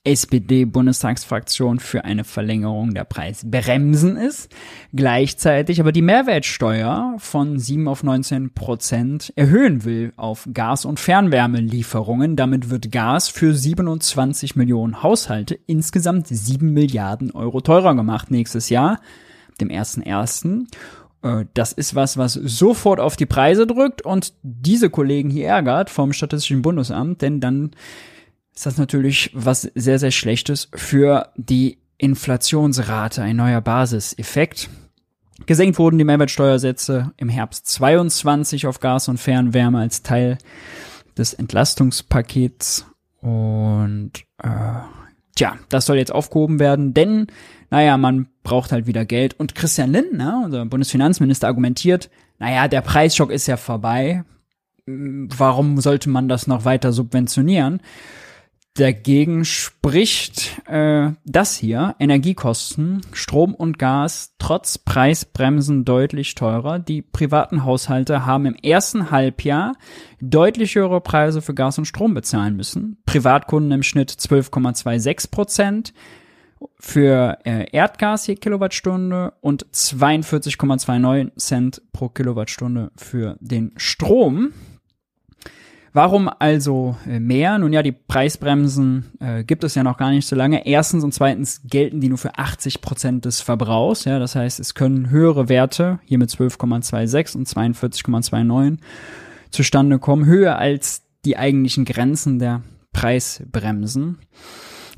SPD-Bundestagsfraktion für eine Verlängerung der Preisbremsen ist, gleichzeitig aber die Mehrwertsteuer von 7 auf 19 Prozent erhöhen will auf Gas- und Fernwärmelieferungen. Damit wird Gas für 27 Millionen Haushalte insgesamt 7 Milliarden Euro teurer gemacht nächstes Jahr, dem 1.1. Äh, das ist was, was sofort auf die Preise drückt und diese Kollegen hier ärgert vom Statistischen Bundesamt, denn dann ist das natürlich was sehr, sehr Schlechtes für die Inflationsrate, ein neuer Basiseffekt. Gesenkt wurden die Mehrwertsteuersätze im Herbst 22 auf Gas und Fernwärme als Teil des Entlastungspakets. Und äh, tja, das soll jetzt aufgehoben werden, denn, naja, man braucht halt wieder Geld. Und Christian Lindner, unser Bundesfinanzminister, argumentiert, naja, der Preisschock ist ja vorbei. Warum sollte man das noch weiter subventionieren? Dagegen spricht äh, das hier, Energiekosten, Strom und Gas, trotz Preisbremsen deutlich teurer. Die privaten Haushalte haben im ersten Halbjahr deutlich höhere Preise für Gas und Strom bezahlen müssen. Privatkunden im Schnitt 12,26 Prozent für äh, Erdgas je Kilowattstunde und 42,29 Cent pro Kilowattstunde für den Strom. Warum also äh, mehr? Nun ja, die Preisbremsen äh, gibt es ja noch gar nicht so lange. Erstens und zweitens gelten die nur für 80 Prozent des Verbrauchs. Ja, das heißt, es können höhere Werte, hier mit 12,26 und 42,29 zustande kommen, höher als die eigentlichen Grenzen der Preisbremsen.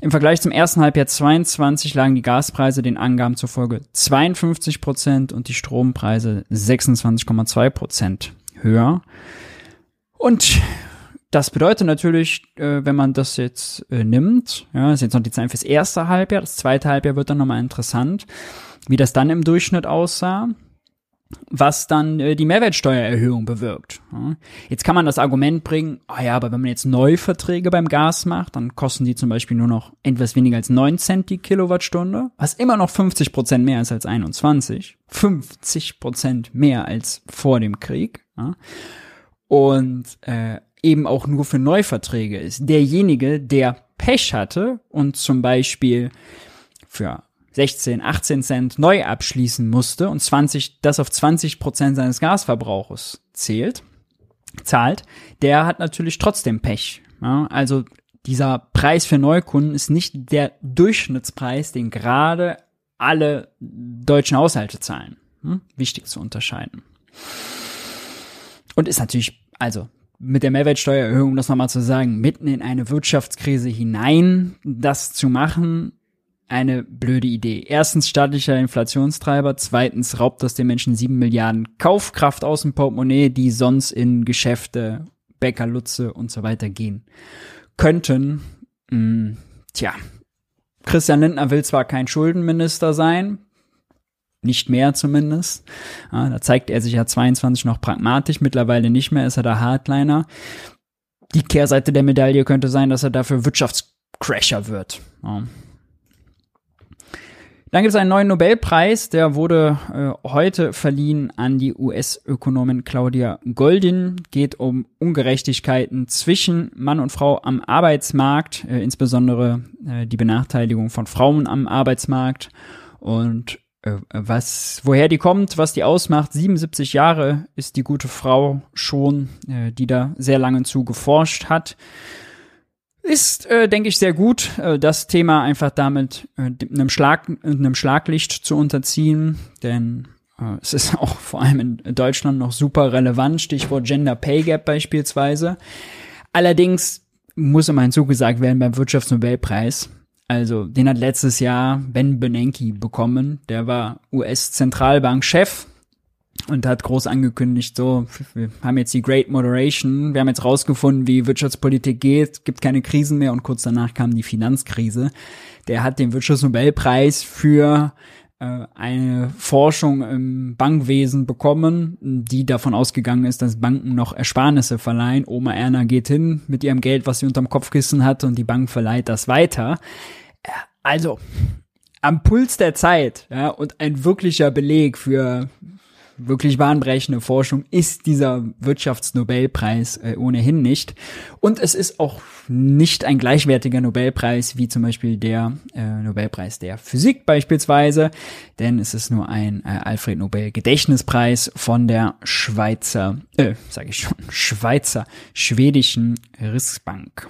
Im Vergleich zum ersten Halbjahr 22 lagen die Gaspreise den Angaben zufolge 52 Prozent und die Strompreise 26,2 Prozent höher. Und das bedeutet natürlich, äh, wenn man das jetzt äh, nimmt, ja, ist jetzt noch die Zeit fürs erste Halbjahr, das zweite Halbjahr wird dann nochmal interessant, wie das dann im Durchschnitt aussah was dann äh, die Mehrwertsteuererhöhung bewirkt. Ja. Jetzt kann man das Argument bringen, oh ja, aber wenn man jetzt Neuverträge beim Gas macht, dann kosten die zum Beispiel nur noch etwas weniger als 9 Cent die Kilowattstunde, was immer noch 50 Prozent mehr ist als 21. 50 Prozent mehr als vor dem Krieg. Ja. Und äh, eben auch nur für Neuverträge ist. Derjenige, der Pech hatte und zum Beispiel für 16, 18 Cent neu abschließen musste und 20, das auf 20 Prozent seines Gasverbrauches zählt, zahlt, der hat natürlich trotzdem Pech. Ja, also dieser Preis für Neukunden ist nicht der Durchschnittspreis, den gerade alle deutschen Haushalte zahlen. Hm? Wichtig zu unterscheiden. Und ist natürlich, also mit der Mehrwertsteuererhöhung, um das nochmal zu sagen, mitten in eine Wirtschaftskrise hinein das zu machen, eine blöde Idee. Erstens staatlicher Inflationstreiber, zweitens raubt das den Menschen sieben Milliarden Kaufkraft aus dem Portemonnaie, die sonst in Geschäfte, Bäcker, Lutze und so weiter gehen könnten. Hm, tja, Christian Lindner will zwar kein Schuldenminister sein, nicht mehr zumindest. Ja, da zeigt er sich ja 22 noch pragmatisch, mittlerweile nicht mehr, ist er der Hardliner. Die Kehrseite der Medaille könnte sein, dass er dafür Wirtschaftscrasher wird. Ja. Dann gibt es einen neuen Nobelpreis, der wurde äh, heute verliehen an die US-Ökonomin Claudia Goldin. Geht um Ungerechtigkeiten zwischen Mann und Frau am Arbeitsmarkt, äh, insbesondere äh, die Benachteiligung von Frauen am Arbeitsmarkt und was, woher die kommt, was die ausmacht. 77 Jahre ist die gute Frau schon, äh, die da sehr lange zu geforscht hat. Ist, äh, denke ich, sehr gut, äh, das Thema einfach damit äh, einem, Schlag, einem Schlaglicht zu unterziehen, denn äh, es ist auch vor allem in Deutschland noch super relevant, Stichwort Gender Pay Gap beispielsweise. Allerdings muss immer hinzugesagt werden beim Wirtschaftsnobelpreis. Also, den hat letztes Jahr Ben Bernanke bekommen. Der war US-Zentralbank-Chef und hat groß angekündigt, so, wir haben jetzt die Great Moderation, wir haben jetzt rausgefunden, wie Wirtschaftspolitik geht, gibt keine Krisen mehr und kurz danach kam die Finanzkrise. Der hat den Wirtschaftsnobelpreis für eine Forschung im Bankwesen bekommen, die davon ausgegangen ist, dass Banken noch Ersparnisse verleihen. Oma Erna geht hin mit ihrem Geld, was sie unterm Kopfkissen hat und die Bank verleiht das weiter. Äh, also, am Puls der Zeit, ja, und ein wirklicher Beleg für, wirklich bahnbrechende Forschung ist dieser Wirtschaftsnobelpreis äh, ohnehin nicht. Und es ist auch nicht ein gleichwertiger Nobelpreis wie zum Beispiel der äh, Nobelpreis der Physik beispielsweise, denn es ist nur ein äh, Alfred Nobel Gedächtnispreis von der Schweizer, äh, sage ich schon, Schweizer schwedischen Rissbank.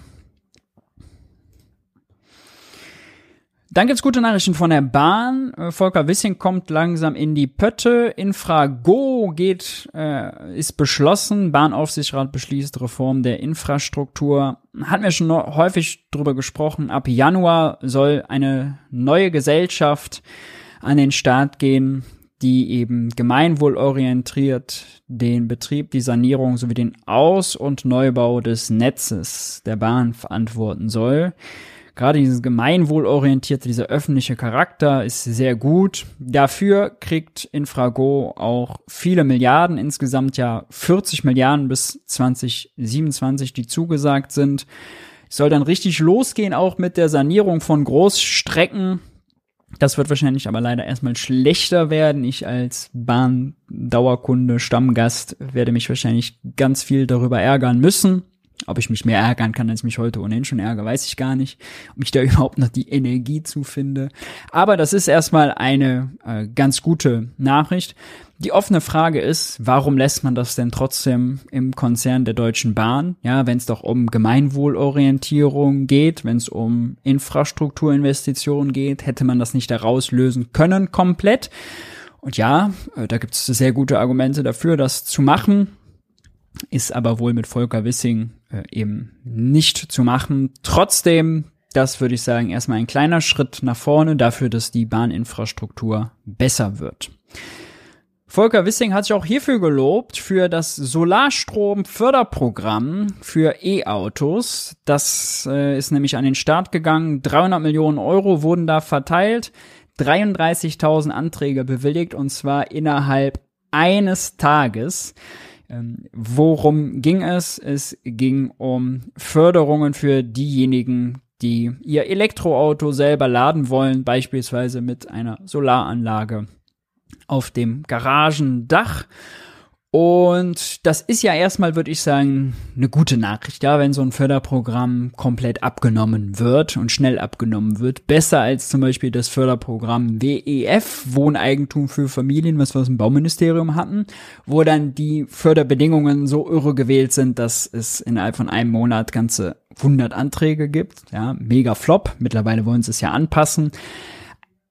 Dann gibt's gute Nachrichten von der Bahn. Äh, Volker Wissing kommt langsam in die Pötte. Infrago geht, äh, ist beschlossen. Bahnaufsichtsrat beschließt Reform der Infrastruktur. Hatten wir schon häufig drüber gesprochen. Ab Januar soll eine neue Gesellschaft an den Start gehen, die eben gemeinwohlorientiert den Betrieb, die Sanierung sowie den Aus- und Neubau des Netzes der Bahn verantworten soll. Gerade dieses gemeinwohlorientierte, dieser öffentliche Charakter ist sehr gut. Dafür kriegt Infrago auch viele Milliarden, insgesamt ja 40 Milliarden bis 2027, die zugesagt sind. Es soll dann richtig losgehen, auch mit der Sanierung von Großstrecken. Das wird wahrscheinlich aber leider erstmal schlechter werden. Ich als Bahndauerkunde, Stammgast werde mich wahrscheinlich ganz viel darüber ärgern müssen. Ob ich mich mehr ärgern kann, als ich mich heute ohnehin schon ärgere, weiß ich gar nicht. Ob ich da überhaupt noch die Energie zu finde. Aber das ist erstmal eine äh, ganz gute Nachricht. Die offene Frage ist, warum lässt man das denn trotzdem im Konzern der Deutschen Bahn? Ja, wenn es doch um Gemeinwohlorientierung geht, wenn es um Infrastrukturinvestitionen geht, hätte man das nicht daraus lösen können komplett. Und ja, äh, da gibt es sehr gute Argumente dafür, das zu machen ist aber wohl mit Volker Wissing äh, eben nicht zu machen. Trotzdem, das würde ich sagen, erstmal ein kleiner Schritt nach vorne dafür, dass die Bahninfrastruktur besser wird. Volker Wissing hat sich auch hierfür gelobt, für das Solarstrom-Förderprogramm für E-Autos. Das äh, ist nämlich an den Start gegangen. 300 Millionen Euro wurden da verteilt. 33.000 Anträge bewilligt und zwar innerhalb eines Tages. Ähm, worum ging es? Es ging um Förderungen für diejenigen, die ihr Elektroauto selber laden wollen, beispielsweise mit einer Solaranlage auf dem Garagendach. Und das ist ja erstmal, würde ich sagen, eine gute Nachricht, ja, wenn so ein Förderprogramm komplett abgenommen wird und schnell abgenommen wird. Besser als zum Beispiel das Förderprogramm WEF, Wohneigentum für Familien, was wir aus dem Bauministerium hatten, wo dann die Förderbedingungen so irre gewählt sind, dass es innerhalb von einem Monat ganze 100 Anträge gibt. Ja, mega Flop. Mittlerweile wollen sie es ja anpassen.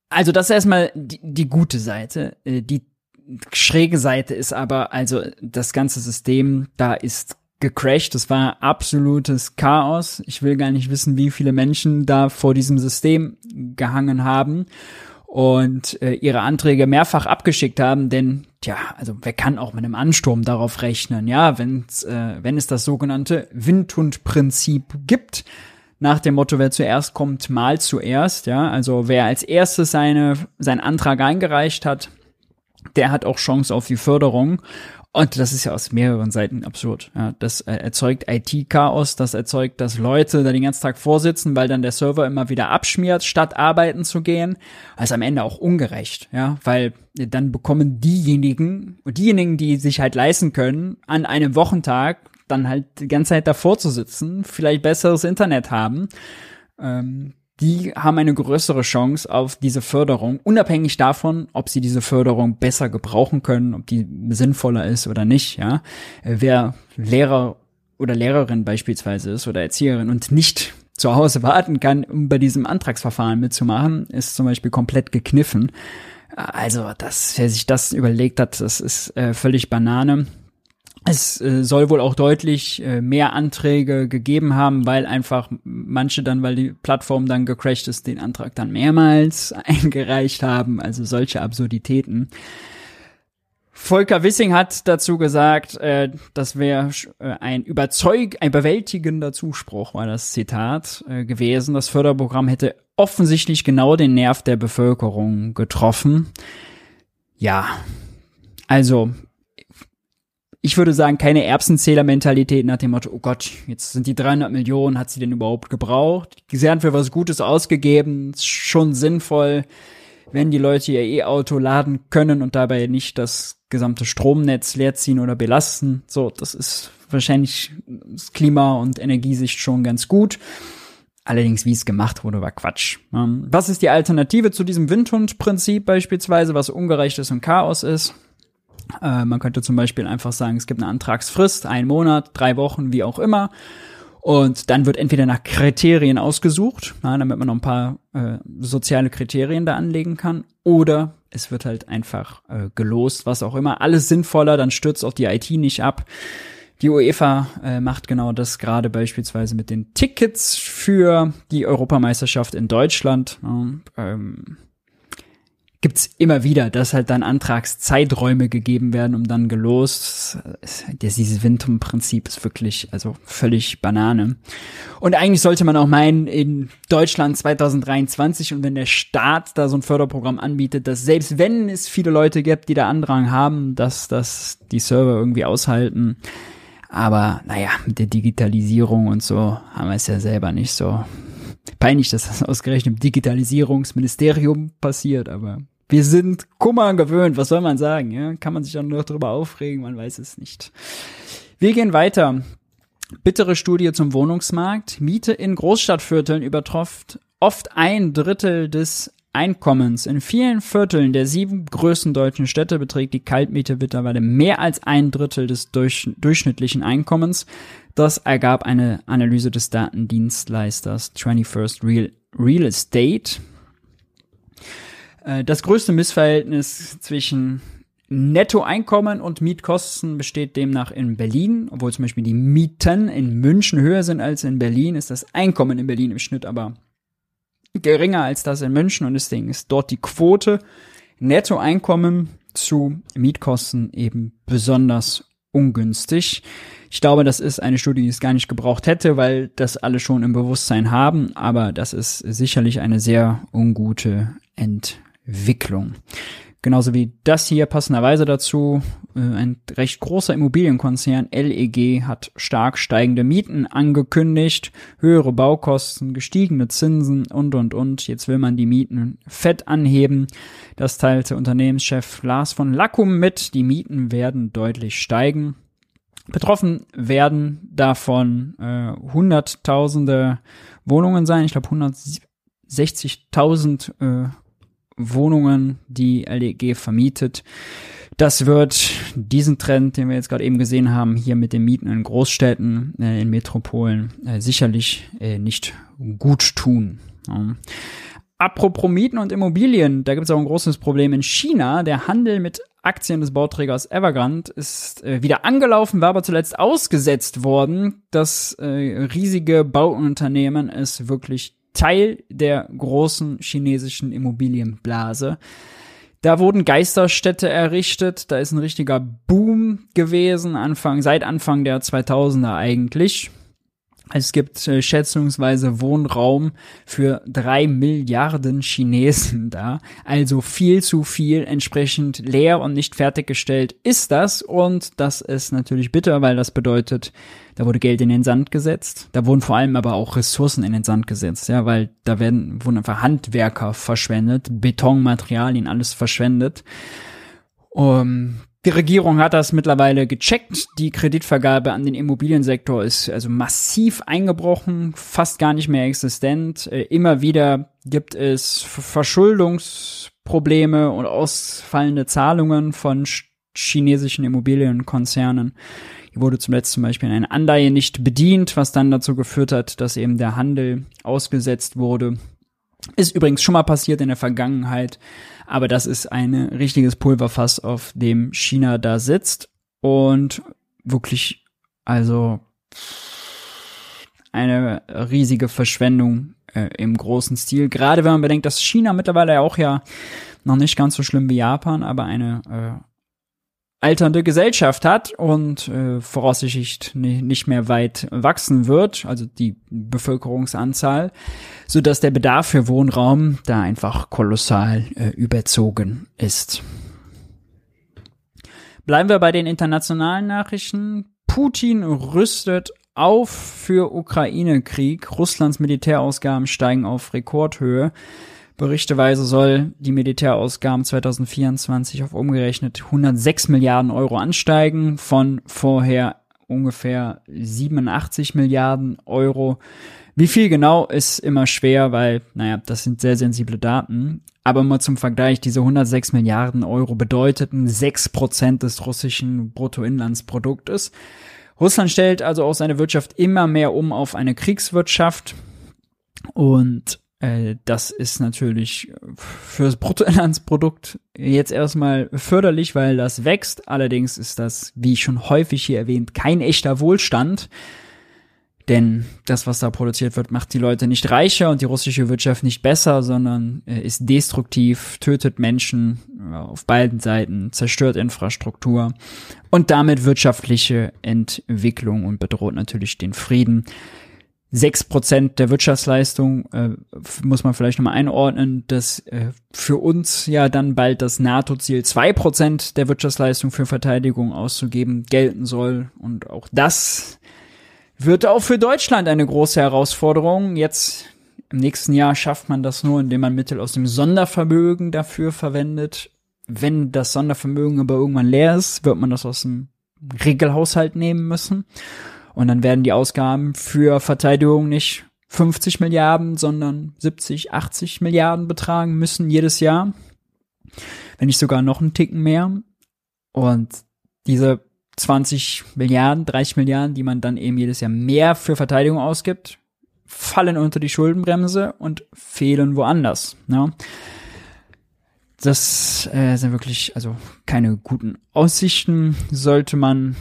Also das ist erstmal die, die gute Seite. Äh, die schräge Seite ist aber, also das ganze System da ist gecrashed. Das war absolutes Chaos. Ich will gar nicht wissen, wie viele Menschen da vor diesem System gehangen haben und äh, ihre Anträge mehrfach abgeschickt haben, denn tja, also wer kann auch mit einem Ansturm darauf rechnen, ja, wenn's, äh, wenn es das sogenannte Windhund-Prinzip gibt, nach dem Motto, wer zuerst kommt, mal zuerst, ja, also wer als erstes seine, seinen Antrag eingereicht hat, der hat auch Chance auf die Förderung. Und das ist ja aus mehreren Seiten absurd. Ja, das äh, erzeugt IT-Chaos, das erzeugt, dass Leute da den ganzen Tag vorsitzen, weil dann der Server immer wieder abschmiert, statt arbeiten zu gehen. Ist am Ende auch ungerecht, ja, weil dann bekommen diejenigen, diejenigen, die sich halt leisten können, an einem Wochentag dann halt die ganze Zeit davor zu sitzen, vielleicht besseres Internet haben. Ähm, die haben eine größere Chance auf diese Förderung, unabhängig davon, ob sie diese Förderung besser gebrauchen können, ob die sinnvoller ist oder nicht, ja. Äh, wer Lehrer oder Lehrerin beispielsweise ist oder Erzieherin und nicht zu Hause warten kann, um bei diesem Antragsverfahren mitzumachen, ist zum Beispiel komplett gekniffen. Also, das, wer sich das überlegt hat, das ist äh, völlig Banane. Es äh, soll wohl auch deutlich äh, mehr Anträge gegeben haben, weil einfach manche dann, weil die Plattform dann gecrashed ist, den Antrag dann mehrmals eingereicht haben. Also solche Absurditäten. Volker Wissing hat dazu gesagt, äh, das wäre äh, ein überzeug, ein bewältigender Zuspruch, war das Zitat äh, gewesen. Das Förderprogramm hätte offensichtlich genau den Nerv der Bevölkerung getroffen. Ja, also ich würde sagen, keine Erbsenzähler-Mentalität nach dem Motto, oh Gott, jetzt sind die 300 Millionen, hat sie denn überhaupt gebraucht? Sie haben für was Gutes ausgegeben, schon sinnvoll, wenn die Leute ihr E-Auto laden können und dabei nicht das gesamte Stromnetz leerziehen oder belasten. So, das ist wahrscheinlich das Klima- und Energiesicht schon ganz gut. Allerdings, wie es gemacht wurde, war Quatsch. Ähm, was ist die Alternative zu diesem Windhund-Prinzip beispielsweise, was ungerecht ist und Chaos ist? Äh, man könnte zum Beispiel einfach sagen, es gibt eine Antragsfrist, ein Monat, drei Wochen, wie auch immer. Und dann wird entweder nach Kriterien ausgesucht, na, damit man noch ein paar äh, soziale Kriterien da anlegen kann, oder es wird halt einfach äh, gelost, was auch immer. Alles sinnvoller, dann stürzt auch die IT nicht ab. Die UEFA äh, macht genau das gerade beispielsweise mit den Tickets für die Europameisterschaft in Deutschland. Ähm, gibt's immer wieder, dass halt dann Antragszeiträume gegeben werden, um dann gelost. Dieses Vintum-Prinzip ist wirklich, also völlig Banane. Und eigentlich sollte man auch meinen, in Deutschland 2023 und wenn der Staat da so ein Förderprogramm anbietet, dass selbst wenn es viele Leute gibt, die da Andrang haben, dass das die Server irgendwie aushalten. Aber naja, mit der Digitalisierung und so haben wir es ja selber nicht so. Peinlich, dass das ausgerechnet im Digitalisierungsministerium passiert, aber wir sind Kummer gewöhnt, was soll man sagen? Ja? Kann man sich dann nur darüber aufregen, man weiß es nicht. Wir gehen weiter. Bittere Studie zum Wohnungsmarkt. Miete in Großstadtvierteln übertroffen oft ein Drittel des Einkommens. In vielen Vierteln der sieben größten deutschen Städte beträgt die Kaltmiete mittlerweile mehr als ein Drittel des durch, durchschnittlichen Einkommens. Das ergab eine Analyse des Datendienstleisters 21st Real, Real Estate. Äh, das größte Missverhältnis zwischen Nettoeinkommen und Mietkosten besteht demnach in Berlin, obwohl zum Beispiel die Mieten in München höher sind als in Berlin, ist das Einkommen in Berlin im Schnitt aber geringer als das in München und deswegen ist dort die Quote Nettoeinkommen zu Mietkosten eben besonders ungünstig. Ich glaube, das ist eine Studie, die es gar nicht gebraucht hätte, weil das alle schon im Bewusstsein haben, aber das ist sicherlich eine sehr ungute Entwicklung. Genauso wie das hier passenderweise dazu. Äh, ein recht großer Immobilienkonzern LEG hat stark steigende Mieten angekündigt, höhere Baukosten, gestiegene Zinsen und, und, und. Jetzt will man die Mieten fett anheben. Das teilte Unternehmenschef Lars von Lackum mit. Die Mieten werden deutlich steigen. Betroffen werden davon äh, hunderttausende Wohnungen sein. Ich glaube 160.000 äh, Wohnungen, die LEG vermietet. Das wird diesen Trend, den wir jetzt gerade eben gesehen haben, hier mit den Mieten in Großstädten, äh, in Metropolen, äh, sicherlich äh, nicht gut tun. Apropos Mieten und Immobilien, da gibt es auch ein großes Problem in China. Der Handel mit Aktien des Bauträgers Evergrande ist äh, wieder angelaufen, war aber zuletzt ausgesetzt worden. Das äh, riesige Bauunternehmen ist wirklich Teil der großen chinesischen Immobilienblase. Da wurden Geisterstädte errichtet, da ist ein richtiger Boom gewesen, Anfang, seit Anfang der 2000er eigentlich. Es gibt äh, schätzungsweise Wohnraum für drei Milliarden Chinesen da. Also viel zu viel, entsprechend leer und nicht fertiggestellt ist das. Und das ist natürlich bitter, weil das bedeutet, da wurde Geld in den Sand gesetzt. Da wurden vor allem aber auch Ressourcen in den Sand gesetzt, ja, weil da werden, wurden einfach Handwerker verschwendet, Betonmaterialien, alles verschwendet. Um, die Regierung hat das mittlerweile gecheckt. Die Kreditvergabe an den Immobiliensektor ist also massiv eingebrochen, fast gar nicht mehr existent. Äh, immer wieder gibt es Verschuldungsprobleme und ausfallende Zahlungen von chinesischen Immobilienkonzernen. Hier wurde zuletzt zum Beispiel eine Anleihe nicht bedient, was dann dazu geführt hat, dass eben der Handel ausgesetzt wurde. Ist übrigens schon mal passiert in der Vergangenheit. Aber das ist ein richtiges Pulverfass, auf dem China da sitzt und wirklich, also eine riesige Verschwendung äh, im großen Stil. Gerade wenn man bedenkt, dass China mittlerweile auch ja noch nicht ganz so schlimm wie Japan, aber eine äh, alternde Gesellschaft hat und äh, voraussichtlich nicht mehr weit wachsen wird, also die Bevölkerungsanzahl, so dass der Bedarf für Wohnraum da einfach kolossal äh, überzogen ist. Bleiben wir bei den internationalen Nachrichten. Putin rüstet auf für Ukraine-Krieg. Russlands Militärausgaben steigen auf Rekordhöhe. Berichteweise soll die Militärausgaben 2024 auf umgerechnet 106 Milliarden Euro ansteigen, von vorher ungefähr 87 Milliarden Euro. Wie viel genau ist immer schwer, weil, naja, das sind sehr sensible Daten. Aber mal zum Vergleich, diese 106 Milliarden Euro bedeuteten 6 Prozent des russischen Bruttoinlandsproduktes. Russland stellt also auch seine Wirtschaft immer mehr um auf eine Kriegswirtschaft. Und das ist natürlich fürs Bruttoinlandsprodukt jetzt erstmal förderlich, weil das wächst. Allerdings ist das, wie schon häufig hier erwähnt, kein echter Wohlstand. Denn das, was da produziert wird, macht die Leute nicht reicher und die russische Wirtschaft nicht besser, sondern äh, ist destruktiv, tötet Menschen auf beiden Seiten, zerstört Infrastruktur und damit wirtschaftliche Entwicklung und bedroht natürlich den Frieden sechs Prozent der Wirtschaftsleistung äh, muss man vielleicht nochmal einordnen, dass äh, für uns ja dann bald das NATO-Ziel zwei Prozent der Wirtschaftsleistung für Verteidigung auszugeben gelten soll. Und auch das wird auch für Deutschland eine große Herausforderung. Jetzt im nächsten Jahr schafft man das nur, indem man Mittel aus dem Sondervermögen dafür verwendet. Wenn das Sondervermögen aber irgendwann leer ist, wird man das aus dem Regelhaushalt nehmen müssen. Und dann werden die Ausgaben für Verteidigung nicht 50 Milliarden, sondern 70, 80 Milliarden betragen müssen jedes Jahr. Wenn nicht sogar noch einen Ticken mehr. Und diese 20 Milliarden, 30 Milliarden, die man dann eben jedes Jahr mehr für Verteidigung ausgibt, fallen unter die Schuldenbremse und fehlen woanders. Ja. Das äh, sind wirklich also keine guten Aussichten. Sollte man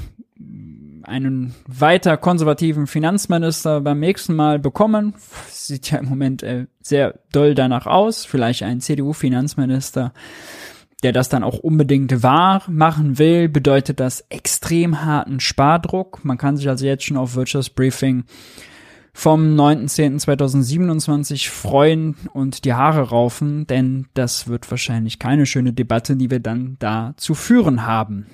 einen weiter konservativen Finanzminister beim nächsten Mal bekommen, sieht ja im Moment äh, sehr doll danach aus, vielleicht ein CDU-Finanzminister, der das dann auch unbedingt wahr machen will, bedeutet das extrem harten Spardruck. Man kann sich also jetzt schon auf Wirtschaftsbriefing vom 9.10.2027 freuen und die Haare raufen, denn das wird wahrscheinlich keine schöne Debatte, die wir dann da zu führen haben.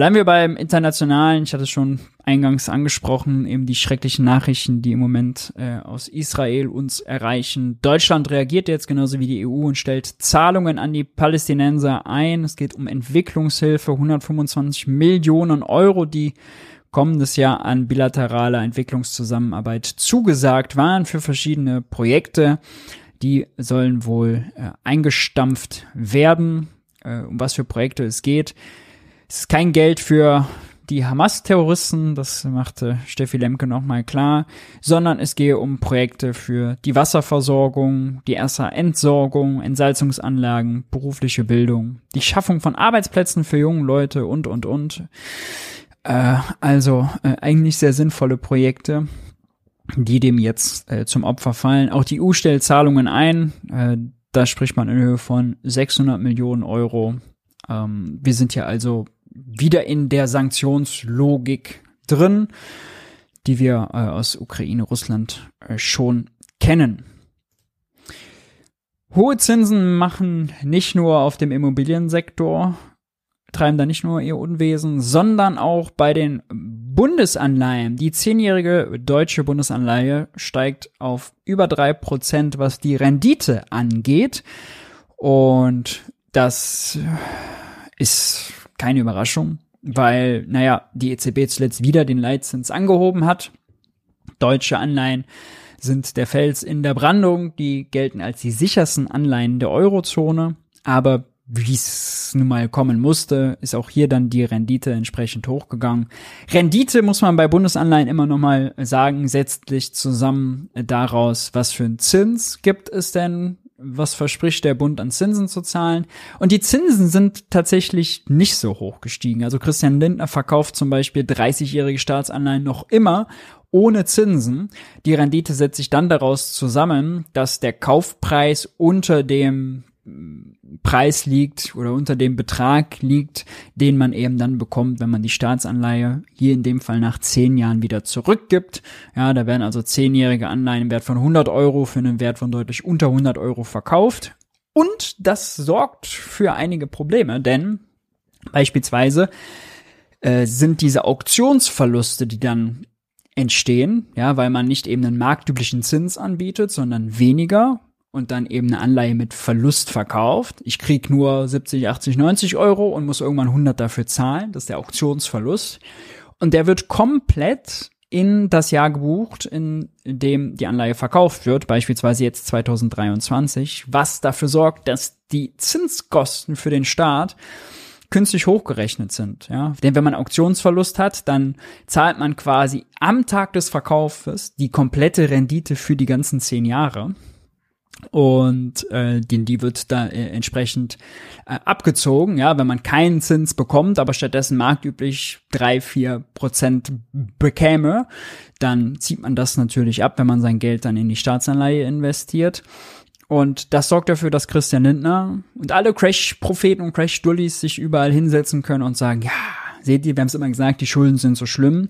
Bleiben wir beim Internationalen. Ich hatte es schon eingangs angesprochen, eben die schrecklichen Nachrichten, die im Moment äh, aus Israel uns erreichen. Deutschland reagiert jetzt genauso wie die EU und stellt Zahlungen an die Palästinenser ein. Es geht um Entwicklungshilfe, 125 Millionen Euro, die kommendes Jahr an bilateraler Entwicklungszusammenarbeit zugesagt waren für verschiedene Projekte. Die sollen wohl äh, eingestampft werden. Äh, um was für Projekte es geht es ist kein Geld für die Hamas-Terroristen, das machte Steffi Lemke nochmal klar, sondern es gehe um Projekte für die Wasserversorgung, die Entsorgung, Entsalzungsanlagen, berufliche Bildung, die Schaffung von Arbeitsplätzen für junge Leute und, und, und. Äh, also äh, eigentlich sehr sinnvolle Projekte, die dem jetzt äh, zum Opfer fallen. Auch die EU stellt Zahlungen ein. Äh, da spricht man in Höhe von 600 Millionen Euro. Ähm, wir sind ja also wieder in der Sanktionslogik drin, die wir äh, aus Ukraine, Russland äh, schon kennen. Hohe Zinsen machen nicht nur auf dem Immobiliensektor, treiben da nicht nur ihr Unwesen, sondern auch bei den Bundesanleihen. Die zehnjährige deutsche Bundesanleihe steigt auf über drei Prozent, was die Rendite angeht. Und das ist keine Überraschung, weil, naja, die EZB zuletzt wieder den Leitzins angehoben hat. Deutsche Anleihen sind der Fels in der Brandung, die gelten als die sichersten Anleihen der Eurozone, aber wie es nun mal kommen musste, ist auch hier dann die Rendite entsprechend hochgegangen. Rendite muss man bei Bundesanleihen immer noch mal sagen, setzt sich zusammen daraus, was für einen Zins gibt es denn was verspricht der Bund an Zinsen zu zahlen. Und die Zinsen sind tatsächlich nicht so hoch gestiegen. Also Christian Lindner verkauft zum Beispiel 30-jährige Staatsanleihen noch immer ohne Zinsen. Die Rendite setzt sich dann daraus zusammen, dass der Kaufpreis unter dem Preis liegt oder unter dem Betrag liegt, den man eben dann bekommt, wenn man die Staatsanleihe hier in dem Fall nach zehn Jahren wieder zurückgibt. Ja, da werden also zehnjährige Anleihen im Wert von 100 Euro für einen Wert von deutlich unter 100 Euro verkauft. Und das sorgt für einige Probleme, denn beispielsweise äh, sind diese Auktionsverluste, die dann entstehen, ja, weil man nicht eben einen marktüblichen Zins anbietet, sondern weniger, und dann eben eine Anleihe mit Verlust verkauft. Ich krieg nur 70, 80, 90 Euro und muss irgendwann 100 dafür zahlen. Das ist der Auktionsverlust. Und der wird komplett in das Jahr gebucht, in dem die Anleihe verkauft wird, beispielsweise jetzt 2023, was dafür sorgt, dass die Zinskosten für den Staat künstlich hochgerechnet sind. Ja? Denn wenn man Auktionsverlust hat, dann zahlt man quasi am Tag des Verkaufes die komplette Rendite für die ganzen zehn Jahre und äh, die, die wird da äh, entsprechend äh, abgezogen, ja, wenn man keinen Zins bekommt, aber stattdessen marktüblich drei, vier Prozent bekäme, dann zieht man das natürlich ab, wenn man sein Geld dann in die Staatsanleihe investiert. Und das sorgt dafür, dass Christian Lindner und alle Crash-Propheten und Crash-Dullis sich überall hinsetzen können und sagen, ja, seht ihr, wir haben es immer gesagt, die Schulden sind so schlimm.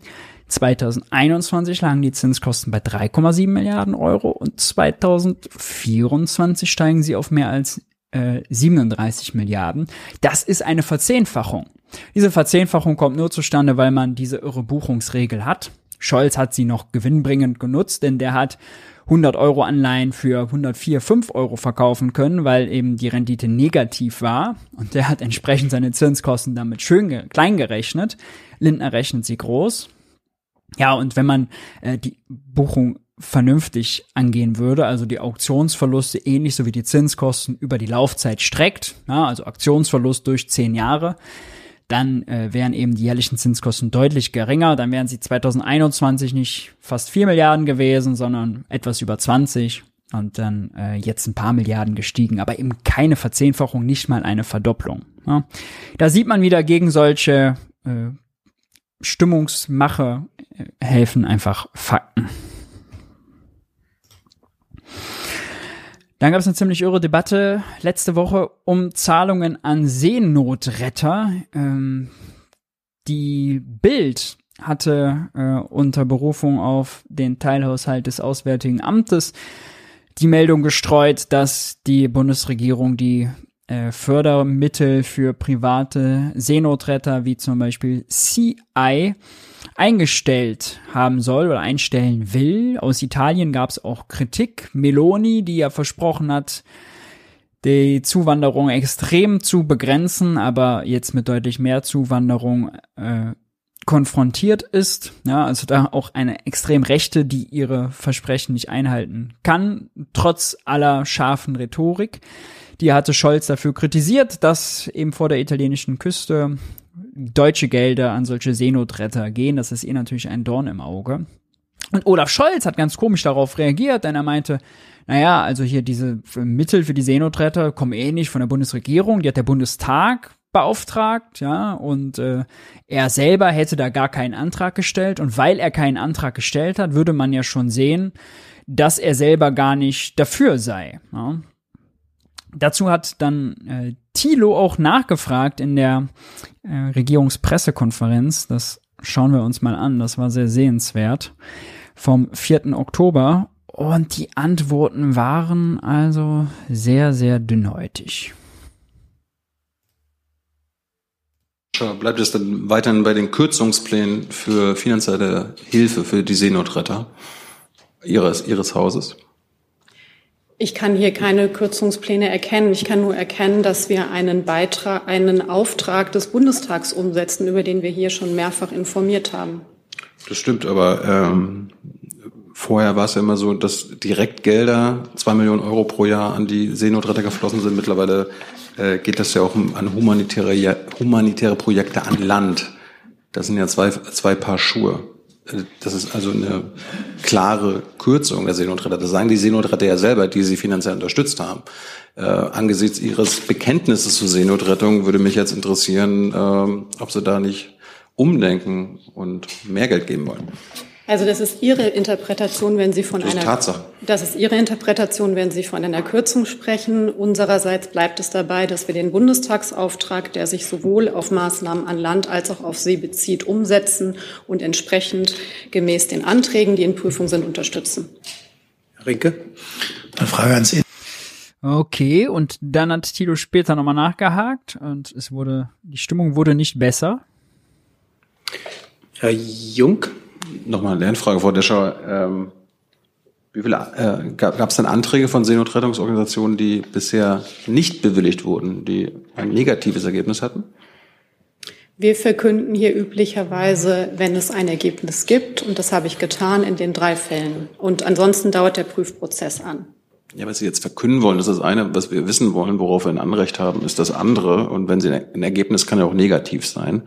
2021 lagen die Zinskosten bei 3,7 Milliarden Euro und 2024 steigen sie auf mehr als äh, 37 Milliarden. Das ist eine Verzehnfachung. Diese Verzehnfachung kommt nur zustande, weil man diese irre Buchungsregel hat. Scholz hat sie noch gewinnbringend genutzt, denn der hat 100 Euro Anleihen für 104, 5 Euro verkaufen können, weil eben die Rendite negativ war. Und der hat entsprechend seine Zinskosten damit schön klein gerechnet. Lindner rechnet sie groß. Ja, und wenn man äh, die Buchung vernünftig angehen würde, also die Auktionsverluste ähnlich so wie die Zinskosten über die Laufzeit streckt, ja, also Auktionsverlust durch zehn Jahre, dann äh, wären eben die jährlichen Zinskosten deutlich geringer. Dann wären sie 2021 nicht fast vier Milliarden gewesen, sondern etwas über 20 und dann äh, jetzt ein paar Milliarden gestiegen, aber eben keine Verzehnfachung, nicht mal eine Verdopplung. Ja. Da sieht man wieder gegen solche äh, Stimmungsmache helfen einfach Fakten. Dann gab es eine ziemlich irre Debatte letzte Woche um Zahlungen an Seenotretter. Ähm, die Bild hatte äh, unter Berufung auf den Teilhaushalt des Auswärtigen Amtes die Meldung gestreut, dass die Bundesregierung die äh, Fördermittel für private Seenotretter wie zum Beispiel CI eingestellt haben soll oder einstellen will. Aus Italien gab es auch Kritik. Meloni, die ja versprochen hat, die Zuwanderung extrem zu begrenzen, aber jetzt mit deutlich mehr Zuwanderung äh, konfrontiert ist. Ja, also da auch eine extrem Rechte, die ihre Versprechen nicht einhalten kann, trotz aller scharfen Rhetorik. Die hatte Scholz dafür kritisiert, dass eben vor der italienischen Küste deutsche Gelder an solche Seenotretter gehen. Das ist ihr natürlich ein Dorn im Auge. Und Olaf Scholz hat ganz komisch darauf reagiert, denn er meinte, naja, also hier diese Mittel für die Seenotretter kommen eh nicht von der Bundesregierung, die hat der Bundestag beauftragt, ja, und äh, er selber hätte da gar keinen Antrag gestellt. Und weil er keinen Antrag gestellt hat, würde man ja schon sehen, dass er selber gar nicht dafür sei. Ja. Dazu hat dann äh, Thilo auch nachgefragt in der äh, Regierungspressekonferenz. Das schauen wir uns mal an. Das war sehr sehenswert. Vom 4. Oktober. Und die Antworten waren also sehr, sehr dünnhäutig. Bleibt es dann weiterhin bei den Kürzungsplänen für finanzielle Hilfe für die Seenotretter Ihres, Ihres Hauses? Ich kann hier keine Kürzungspläne erkennen. Ich kann nur erkennen, dass wir einen Beitrag, einen Auftrag des Bundestags umsetzen, über den wir hier schon mehrfach informiert haben. Das stimmt, aber ähm, vorher war es ja immer so, dass Direktgelder, zwei Millionen Euro pro Jahr an die Seenotretter geflossen sind. Mittlerweile äh, geht das ja auch an humanitäre, humanitäre Projekte an Land. Das sind ja zwei, zwei Paar Schuhe. Das ist also eine klare Kürzung der Seenotretter. Das sagen die Seenotretter ja selber, die sie finanziell unterstützt haben. Äh, angesichts ihres Bekenntnisses zur Seenotrettung würde mich jetzt interessieren, äh, ob sie da nicht umdenken und mehr Geld geben wollen. Also das ist Ihre Interpretation, wenn Sie von das einer Tatsache. Das ist Ihre Interpretation, wenn Sie von einer Kürzung sprechen. Unsererseits bleibt es dabei, dass wir den Bundestagsauftrag, der sich sowohl auf Maßnahmen an Land als auch auf See bezieht, umsetzen und entsprechend gemäß den Anträgen, die in Prüfung sind, unterstützen. Herr Rinke, eine Frage an Sie. Okay, und dann hat Tilo später nochmal nachgehakt und es wurde, die Stimmung wurde nicht besser. Herr Jung nochmal eine Lernfrage, Frau Descher. Ähm, wie viele, äh, gab es denn Anträge von Seenotrettungsorganisationen, die bisher nicht bewilligt wurden, die ein negatives Ergebnis hatten? Wir verkünden hier üblicherweise, wenn es ein Ergebnis gibt, und das habe ich getan in den drei Fällen. Und ansonsten dauert der Prüfprozess an. Ja, was Sie jetzt verkünden wollen, das ist das eine. Was wir wissen wollen, worauf wir ein Anrecht haben, ist das andere. Und wenn Sie ein Ergebnis kann ja auch negativ sein.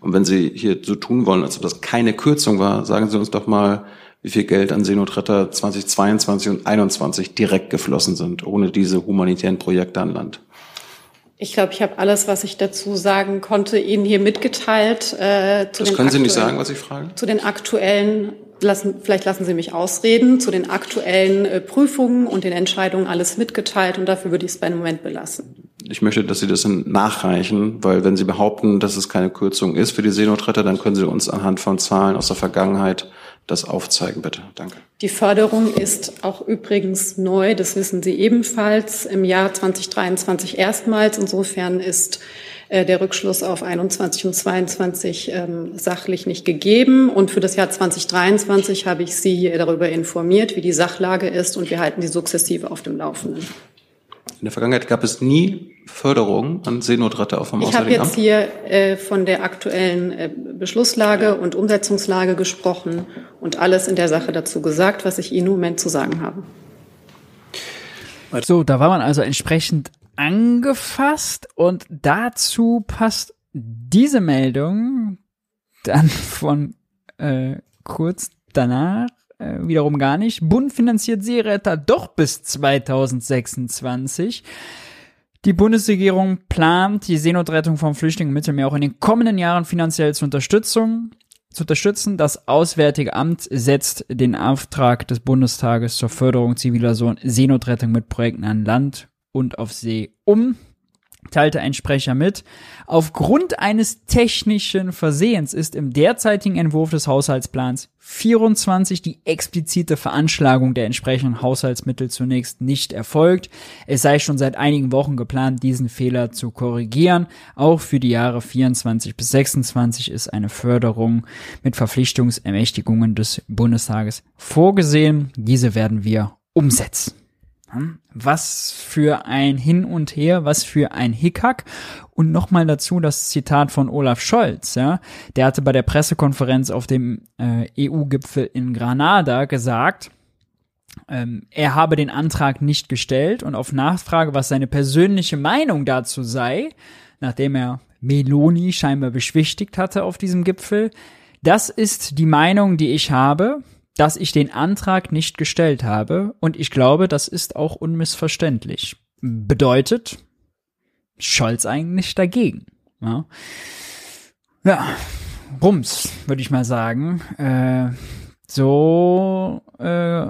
Und wenn Sie hier so tun wollen, als ob das keine Kürzung war, sagen Sie uns doch mal, wie viel Geld an Seenotretter 2022 und 2021 direkt geflossen sind, ohne diese humanitären Projekte an Land. Ich glaube, ich habe alles, was ich dazu sagen konnte, Ihnen hier mitgeteilt. Äh, zu das können Sie nicht sagen, was ich frage? Zu den aktuellen, lassen, vielleicht lassen Sie mich ausreden, zu den aktuellen äh, Prüfungen und den Entscheidungen alles mitgeteilt und dafür würde ich es bei einem Moment belassen. Ich möchte, dass Sie das nachreichen, weil wenn Sie behaupten, dass es keine Kürzung ist für die Seenotretter, dann können Sie uns anhand von Zahlen aus der Vergangenheit das aufzeigen, bitte. Danke. Die Förderung ist auch übrigens neu, das wissen Sie ebenfalls, im Jahr 2023 erstmals. Insofern ist der Rückschluss auf 21 und 22 ähm, sachlich nicht gegeben. Und für das Jahr 2023 habe ich Sie darüber informiert, wie die Sachlage ist und wir halten die sukzessive auf dem Laufenden. In der Vergangenheit gab es nie Förderung an Seenotretter auf dem Ich habe jetzt hier äh, von der aktuellen äh, Beschlusslage und Umsetzungslage gesprochen und alles in der Sache dazu gesagt, was ich Ihnen im Moment zu sagen habe. So, da war man also entsprechend angefasst und dazu passt diese Meldung dann von äh, kurz danach äh, wiederum gar nicht. Bund finanziert Seeretter doch bis 2026. Die Bundesregierung plant, die Seenotrettung von Flüchtlingen im Mittelmeer auch in den kommenden Jahren finanziell zu unterstützen. Zu unterstützen. Das Auswärtige Amt setzt den Auftrag des Bundestages zur Förderung ziviler Seenotrettung mit Projekten an Land und auf See um teilte ein Sprecher mit. Aufgrund eines technischen Versehens ist im derzeitigen Entwurf des Haushaltsplans 24 die explizite Veranschlagung der entsprechenden Haushaltsmittel zunächst nicht erfolgt. Es sei schon seit einigen Wochen geplant, diesen Fehler zu korrigieren. Auch für die Jahre 24 bis 26 ist eine Förderung mit Verpflichtungsermächtigungen des Bundestages vorgesehen. Diese werden wir umsetzen. Was für ein Hin und Her, was für ein Hickhack. Und nochmal dazu das Zitat von Olaf Scholz, ja. Der hatte bei der Pressekonferenz auf dem äh, EU-Gipfel in Granada gesagt, ähm, er habe den Antrag nicht gestellt und auf Nachfrage, was seine persönliche Meinung dazu sei, nachdem er Meloni scheinbar beschwichtigt hatte auf diesem Gipfel, das ist die Meinung, die ich habe dass ich den Antrag nicht gestellt habe und ich glaube, das ist auch unmissverständlich. Bedeutet, Scholz eigentlich dagegen. Ja, ja Bums, würde ich mal sagen. Äh, so, äh,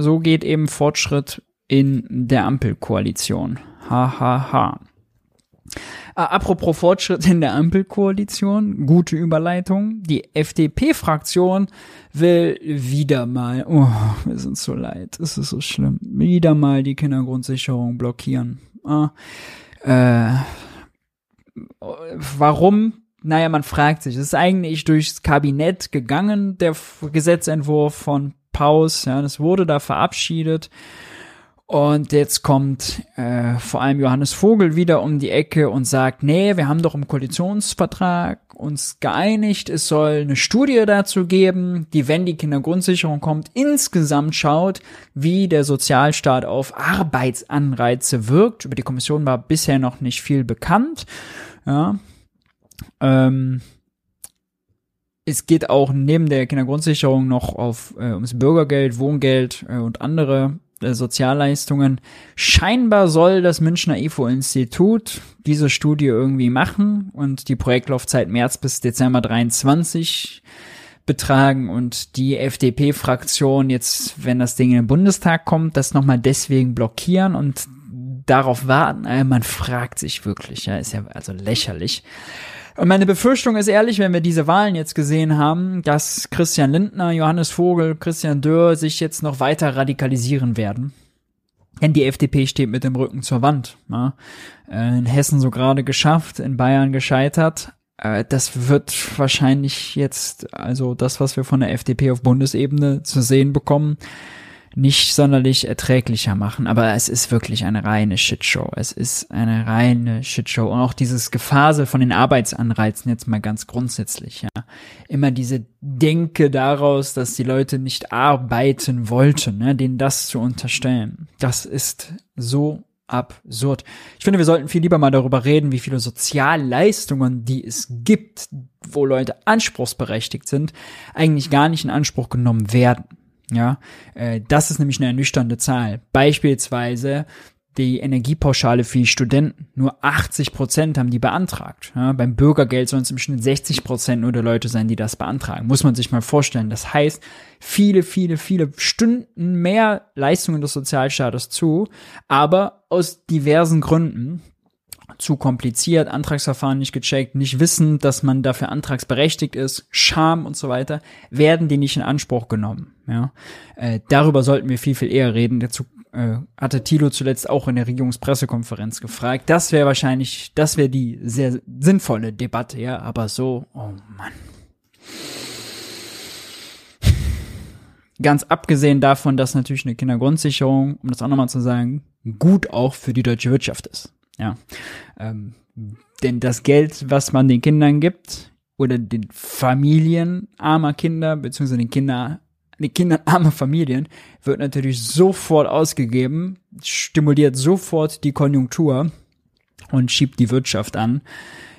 so geht eben Fortschritt in der Ampelkoalition. Ha, ha, ha. Äh, apropos Fortschritt in der Ampelkoalition, gute Überleitung. Die FDP-Fraktion will wieder mal, oh, wir sind so leid, es ist so schlimm, wieder mal die Kindergrundsicherung blockieren. Ah, äh, warum? Naja, man fragt sich. Es ist eigentlich durchs Kabinett gegangen, der Gesetzentwurf von Paus. Ja, das wurde da verabschiedet. Und jetzt kommt äh, vor allem Johannes Vogel wieder um die Ecke und sagt, nee, wir haben doch im Koalitionsvertrag uns geeinigt, es soll eine Studie dazu geben, die, wenn die Kindergrundsicherung kommt, insgesamt schaut, wie der Sozialstaat auf Arbeitsanreize wirkt. Über die Kommission war bisher noch nicht viel bekannt. Ja. Ähm, es geht auch neben der Kindergrundsicherung noch auf äh, ums Bürgergeld, Wohngeld äh, und andere Sozialleistungen. Scheinbar soll das Münchner IFO-Institut diese Studie irgendwie machen und die Projektlaufzeit März bis Dezember 23 betragen und die FDP-Fraktion jetzt, wenn das Ding in den Bundestag kommt, das nochmal deswegen blockieren und darauf warten. Äh, man fragt sich wirklich, ja, ist ja also lächerlich. Und meine Befürchtung ist ehrlich, wenn wir diese Wahlen jetzt gesehen haben, dass Christian Lindner, Johannes Vogel, Christian Dörr sich jetzt noch weiter radikalisieren werden. Denn die FDP steht mit dem Rücken zur Wand. Ja. Äh, in Hessen so gerade geschafft, in Bayern gescheitert. Äh, das wird wahrscheinlich jetzt, also das, was wir von der FDP auf Bundesebene zu sehen bekommen, nicht sonderlich erträglicher machen, aber es ist wirklich eine reine Shitshow. Es ist eine reine Shitshow. Und auch dieses Gefasel von den Arbeitsanreizen jetzt mal ganz grundsätzlich, ja. Immer diese Denke daraus, dass die Leute nicht arbeiten wollten, ne, denen das zu unterstellen. Das ist so absurd. Ich finde, wir sollten viel lieber mal darüber reden, wie viele Sozialleistungen, die es gibt, wo Leute anspruchsberechtigt sind, eigentlich gar nicht in Anspruch genommen werden. Ja, äh, das ist nämlich eine ernüchternde Zahl. Beispielsweise die Energiepauschale für die Studenten. Nur 80 Prozent haben die beantragt. Ja, beim Bürgergeld sollen es im Schnitt 60 Prozent nur der Leute sein, die das beantragen. Muss man sich mal vorstellen. Das heißt, viele, viele, viele Stunden mehr Leistungen des Sozialstaates zu, aber aus diversen Gründen zu kompliziert, Antragsverfahren nicht gecheckt, nicht wissen, dass man dafür antragsberechtigt ist, Scham und so weiter, werden die nicht in Anspruch genommen. Ja, äh, darüber sollten wir viel viel eher reden. Dazu äh, hatte Thilo zuletzt auch in der Regierungspressekonferenz gefragt. Das wäre wahrscheinlich, das wäre die sehr sinnvolle Debatte, ja, aber so, oh Mann. Ganz abgesehen davon, dass natürlich eine Kindergrundsicherung, um das auch nochmal zu sagen, gut auch für die deutsche Wirtschaft ist. Ja. Ähm, denn das Geld, was man den Kindern gibt, oder den Familien armer Kinder, beziehungsweise den Kinder, den Kindern armer Familien, wird natürlich sofort ausgegeben, stimuliert sofort die Konjunktur und schiebt die Wirtschaft an,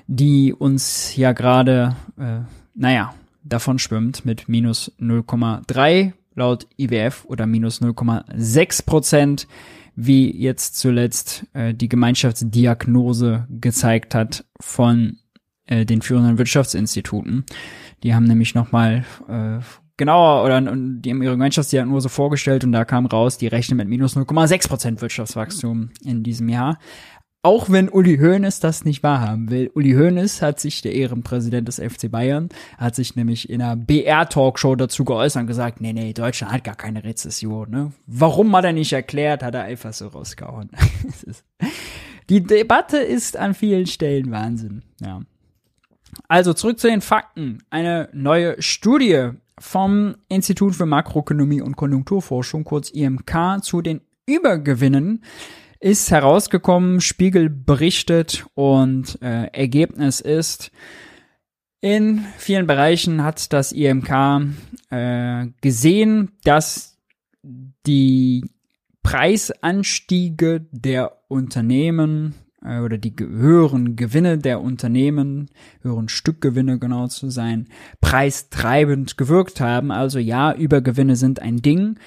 die uns ja gerade, äh, naja, davon schwimmt mit minus 0,3 laut IWF oder minus 0,6 Prozent, wie jetzt zuletzt äh, die Gemeinschaftsdiagnose gezeigt hat von äh, den führenden Wirtschaftsinstituten. Die haben nämlich nochmal äh, genauer oder die haben ihre Gemeinschaftsdiagnose vorgestellt und da kam raus, die rechnen mit minus 0,6 Prozent Wirtschaftswachstum in diesem Jahr. Auch wenn Uli Hoeneß das nicht wahrhaben will. Uli Hoeneß hat sich, der Ehrenpräsident des FC Bayern, hat sich nämlich in einer BR-Talkshow dazu geäußert und gesagt, nee, nee, Deutschland hat gar keine Rezession. Ne? Warum hat er nicht erklärt, hat er einfach so rausgehauen. Die Debatte ist an vielen Stellen Wahnsinn. Ja. Also zurück zu den Fakten. Eine neue Studie vom Institut für Makroökonomie und Konjunkturforschung, kurz IMK, zu den Übergewinnen ist herausgekommen, Spiegel berichtet und äh, Ergebnis ist, in vielen Bereichen hat das IMK äh, gesehen, dass die Preisanstiege der Unternehmen äh, oder die höheren Gewinne der Unternehmen, höheren Stückgewinne genau zu sein, preistreibend gewirkt haben. Also ja, Übergewinne sind ein Ding,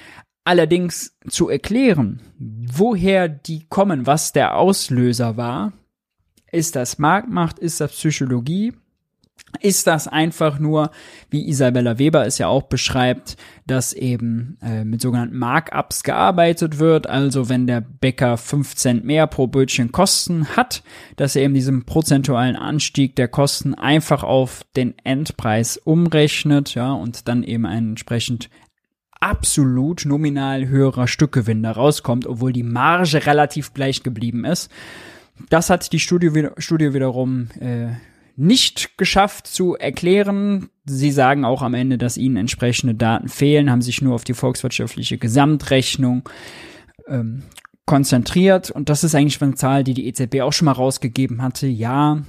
Allerdings zu erklären, woher die kommen, was der Auslöser war, ist das Marktmacht, ist das Psychologie, ist das einfach nur, wie Isabella Weber es ja auch beschreibt, dass eben äh, mit sogenannten Markups gearbeitet wird, also wenn der Bäcker 5 Cent mehr pro Brötchen Kosten hat, dass er eben diesen prozentualen Anstieg der Kosten einfach auf den Endpreis umrechnet, ja, und dann eben einen entsprechend absolut nominal höherer Stückgewinn da rauskommt, obwohl die Marge relativ gleich geblieben ist. Das hat die Studie, Studie wiederum äh, nicht geschafft zu erklären. Sie sagen auch am Ende, dass ihnen entsprechende Daten fehlen, haben sich nur auf die volkswirtschaftliche Gesamtrechnung ähm, konzentriert. Und das ist eigentlich eine Zahl, die die EZB auch schon mal rausgegeben hatte. Ja,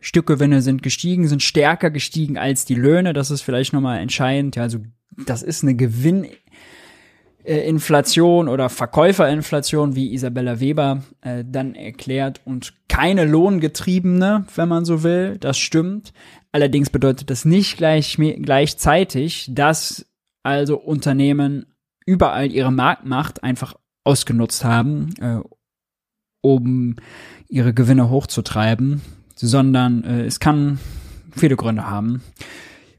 Stückgewinne sind gestiegen, sind stärker gestiegen als die Löhne. Das ist vielleicht nochmal entscheidend. Ja, also das ist eine Gewinninflation oder Verkäuferinflation, wie Isabella Weber äh, dann erklärt, und keine lohngetriebene, wenn man so will. Das stimmt. Allerdings bedeutet das nicht gleich, gleichzeitig, dass also Unternehmen überall ihre Marktmacht einfach ausgenutzt haben, äh, um ihre Gewinne hochzutreiben, sondern äh, es kann viele Gründe haben.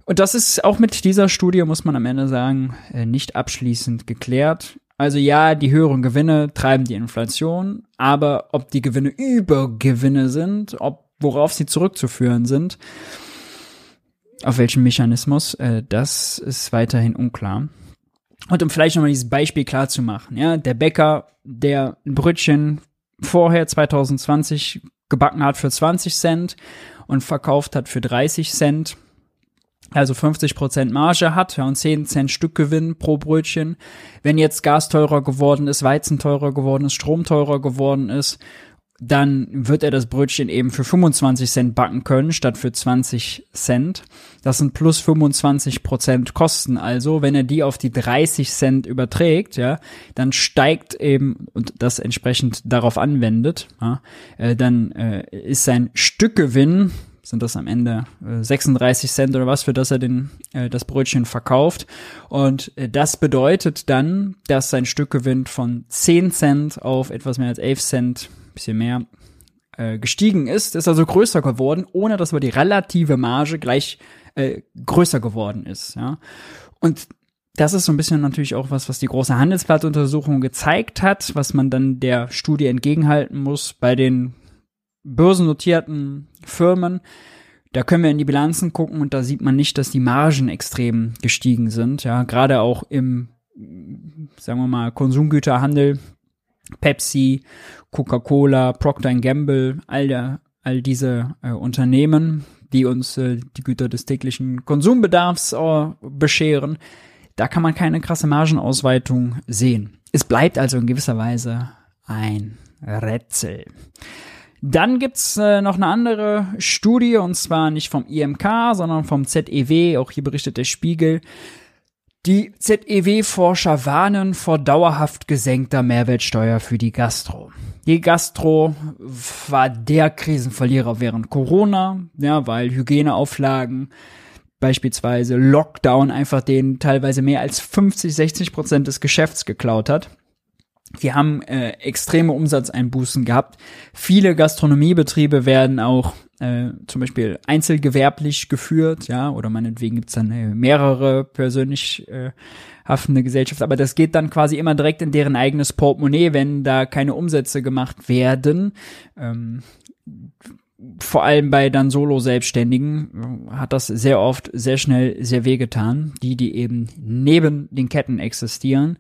Und das ist auch mit dieser Studie, muss man am Ende sagen, äh, nicht abschließend geklärt. Also ja, die höheren Gewinne treiben die Inflation, aber ob die Gewinne Übergewinne sind, ob worauf sie zurückzuführen sind, auf welchen Mechanismus, äh, das ist weiterhin unklar. Und um vielleicht nochmal dieses Beispiel klar zu machen, ja, der Bäcker, der ein Brötchen vorher 2020 gebacken hat für 20 Cent und verkauft hat für 30 Cent, also 50% Marge hat ja, und 10 Cent Stückgewinn pro Brötchen. Wenn jetzt Gas teurer geworden ist, Weizen teurer geworden ist, Strom teurer geworden ist, dann wird er das Brötchen eben für 25 Cent backen können, statt für 20 Cent. Das sind plus 25 Prozent Kosten. Also, wenn er die auf die 30 Cent überträgt, ja, dann steigt eben und das entsprechend darauf anwendet, ja, äh, dann äh, ist sein Stückgewinn sind das am Ende äh, 36 Cent oder was, für das er den, äh, das Brötchen verkauft. Und äh, das bedeutet dann, dass sein Stückgewinn von 10 Cent auf etwas mehr als 11 Cent, bisschen mehr, äh, gestiegen ist, ist also größer geworden, ohne dass aber die relative Marge gleich äh, größer geworden ist. Ja? Und das ist so ein bisschen natürlich auch was, was die große Handelsblattuntersuchung gezeigt hat, was man dann der Studie entgegenhalten muss bei den börsennotierten Firmen, da können wir in die Bilanzen gucken und da sieht man nicht, dass die Margen extrem gestiegen sind. Ja, gerade auch im sagen wir mal, Konsumgüterhandel, Pepsi, Coca-Cola, Procter Gamble, all, der, all diese äh, Unternehmen, die uns äh, die Güter des täglichen Konsumbedarfs äh, bescheren, da kann man keine krasse Margenausweitung sehen. Es bleibt also in gewisser Weise ein Rätsel. Dann gibt's äh, noch eine andere Studie, und zwar nicht vom IMK, sondern vom ZEW, auch hier berichtet der Spiegel. Die ZEW-Forscher warnen vor dauerhaft gesenkter Mehrwertsteuer für die Gastro. Die Gastro war der Krisenverlierer während Corona, ja, weil Hygieneauflagen, beispielsweise Lockdown einfach den teilweise mehr als 50, 60 Prozent des Geschäfts geklaut hat. Die haben äh, extreme Umsatzeinbußen gehabt. Viele Gastronomiebetriebe werden auch äh, zum Beispiel einzelgewerblich geführt, ja, oder meinetwegen gibt's dann äh, mehrere persönlich äh, haftende Gesellschaften, aber das geht dann quasi immer direkt in deren eigenes Portemonnaie, wenn da keine Umsätze gemacht werden. Ähm, vor allem bei dann Solo-Selbstständigen äh, hat das sehr oft sehr schnell sehr wehgetan, die, die eben neben den Ketten existieren.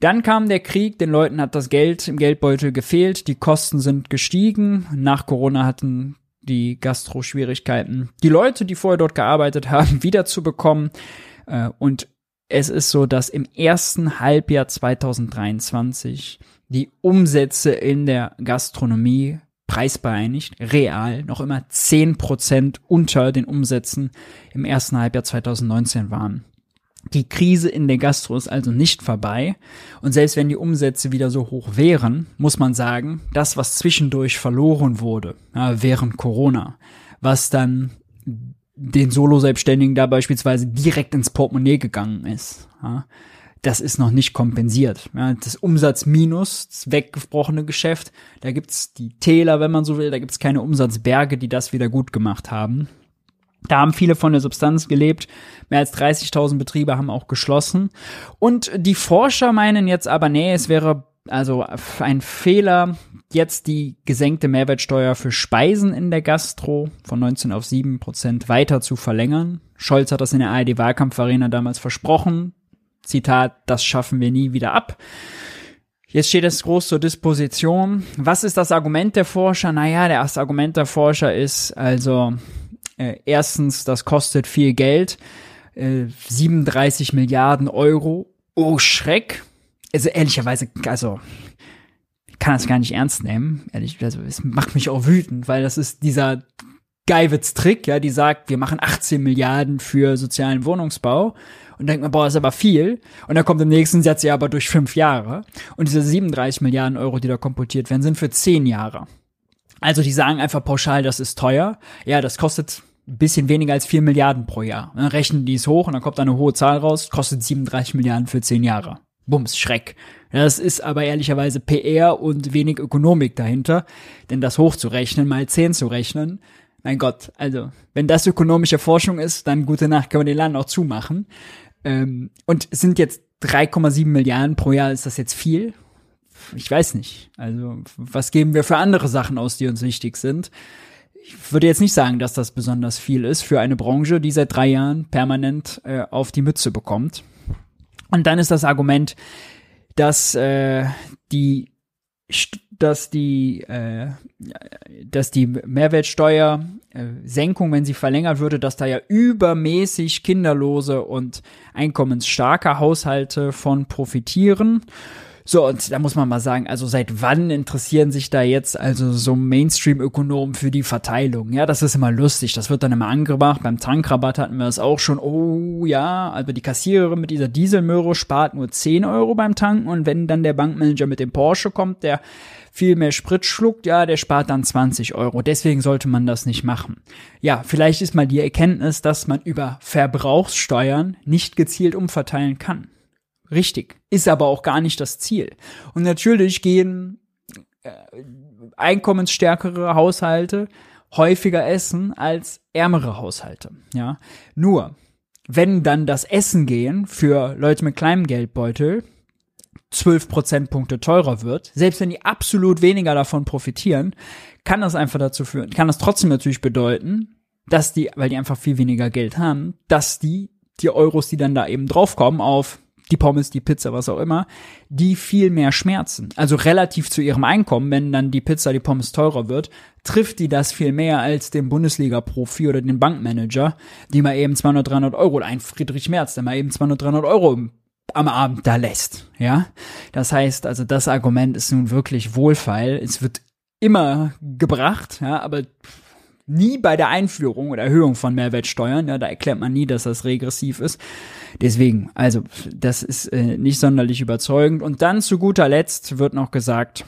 Dann kam der Krieg, den Leuten hat das Geld im Geldbeutel gefehlt, die Kosten sind gestiegen. Nach Corona hatten die Gastro-Schwierigkeiten, die Leute, die vorher dort gearbeitet haben, wiederzubekommen. Äh, und es ist so, dass im ersten Halbjahr 2023 die Umsätze in der Gastronomie preisbereinigt, real, noch immer 10% unter den Umsätzen im ersten Halbjahr 2019 waren. Die Krise in der Gastro ist also nicht vorbei. Und selbst wenn die Umsätze wieder so hoch wären, muss man sagen, das, was zwischendurch verloren wurde, ja, während Corona, was dann den Solo-Selbstständigen da beispielsweise direkt ins Portemonnaie gegangen ist, ja, das ist noch nicht kompensiert. Ja, das Umsatzminus, das weggebrochene Geschäft, da gibt's die Täler, wenn man so will, da gibt's keine Umsatzberge, die das wieder gut gemacht haben. Da haben viele von der Substanz gelebt. Mehr als 30.000 Betriebe haben auch geschlossen. Und die Forscher meinen jetzt aber, nee, es wäre also ein Fehler, jetzt die gesenkte Mehrwertsteuer für Speisen in der Gastro von 19 auf 7 Prozent weiter zu verlängern. Scholz hat das in der ARD-Wahlkampfarena damals versprochen. Zitat, das schaffen wir nie wieder ab. Jetzt steht es groß zur Disposition. Was ist das Argument der Forscher? Naja, das Argument der Forscher ist also, äh, erstens, das kostet viel Geld, äh, 37 Milliarden Euro. Oh Schreck. Also ehrlicherweise, also ich kann das gar nicht ernst nehmen. Ehrlich, also es macht mich auch wütend, weil das ist dieser Geiwitz-Trick, ja, die sagt, wir machen 18 Milliarden für sozialen Wohnungsbau. Und denkt man, boah, ist aber viel. Und dann kommt im nächsten Satz ja aber durch fünf Jahre. Und diese 37 Milliarden Euro, die da komputiert werden, sind für zehn Jahre. Also die sagen einfach pauschal, das ist teuer. Ja, das kostet bisschen weniger als 4 Milliarden pro Jahr. Dann rechnen die es hoch und dann kommt eine hohe Zahl raus, kostet 37 Milliarden für 10 Jahre. Bums, Schreck. Das ist aber ehrlicherweise PR und wenig Ökonomik dahinter, denn das hochzurechnen, mal 10 zu rechnen, mein Gott, also, wenn das ökonomische Forschung ist, dann gute Nacht, können wir den Laden auch zumachen. Ähm, und sind jetzt 3,7 Milliarden pro Jahr, ist das jetzt viel? Ich weiß nicht. Also, was geben wir für andere Sachen aus, die uns wichtig sind? Ich würde jetzt nicht sagen, dass das besonders viel ist für eine Branche, die seit drei Jahren permanent äh, auf die Mütze bekommt. Und dann ist das Argument, dass äh, die dass die äh, dass die Mehrwertsteuer äh, Senkung, wenn sie verlängert würde, dass da ja übermäßig kinderlose und einkommensstarke Haushalte von profitieren. So, und da muss man mal sagen, also seit wann interessieren sich da jetzt also so Mainstream-Ökonomen für die Verteilung? Ja, das ist immer lustig. Das wird dann immer angebracht. Beim Tankrabatt hatten wir das auch schon. Oh ja, also die Kassiererin mit dieser Dieselmöhre spart nur 10 Euro beim Tanken und wenn dann der Bankmanager mit dem Porsche kommt, der viel mehr Sprit schluckt, ja, der spart dann 20 Euro. Deswegen sollte man das nicht machen. Ja, vielleicht ist mal die Erkenntnis, dass man über Verbrauchssteuern nicht gezielt umverteilen kann. Richtig. Ist aber auch gar nicht das Ziel. Und natürlich gehen äh, einkommensstärkere Haushalte häufiger essen als ärmere Haushalte. Ja. Nur, wenn dann das Essen gehen für Leute mit kleinem Geldbeutel 12 Prozentpunkte teurer wird, selbst wenn die absolut weniger davon profitieren, kann das einfach dazu führen, kann das trotzdem natürlich bedeuten, dass die, weil die einfach viel weniger Geld haben, dass die, die Euros, die dann da eben draufkommen auf die Pommes, die Pizza, was auch immer, die viel mehr schmerzen. Also relativ zu ihrem Einkommen, wenn dann die Pizza, die Pommes teurer wird, trifft die das viel mehr als den Bundesliga-Profi oder den Bankmanager, die mal eben 200, 300 Euro, ein Friedrich Merz, der mal eben 200, 300 Euro am Abend da lässt, ja. Das heißt, also das Argument ist nun wirklich wohlfeil. Es wird immer gebracht, ja, aber nie bei der Einführung oder Erhöhung von Mehrwertsteuern. Ja, da erklärt man nie, dass das regressiv ist. Deswegen, also das ist äh, nicht sonderlich überzeugend. Und dann zu guter Letzt wird noch gesagt,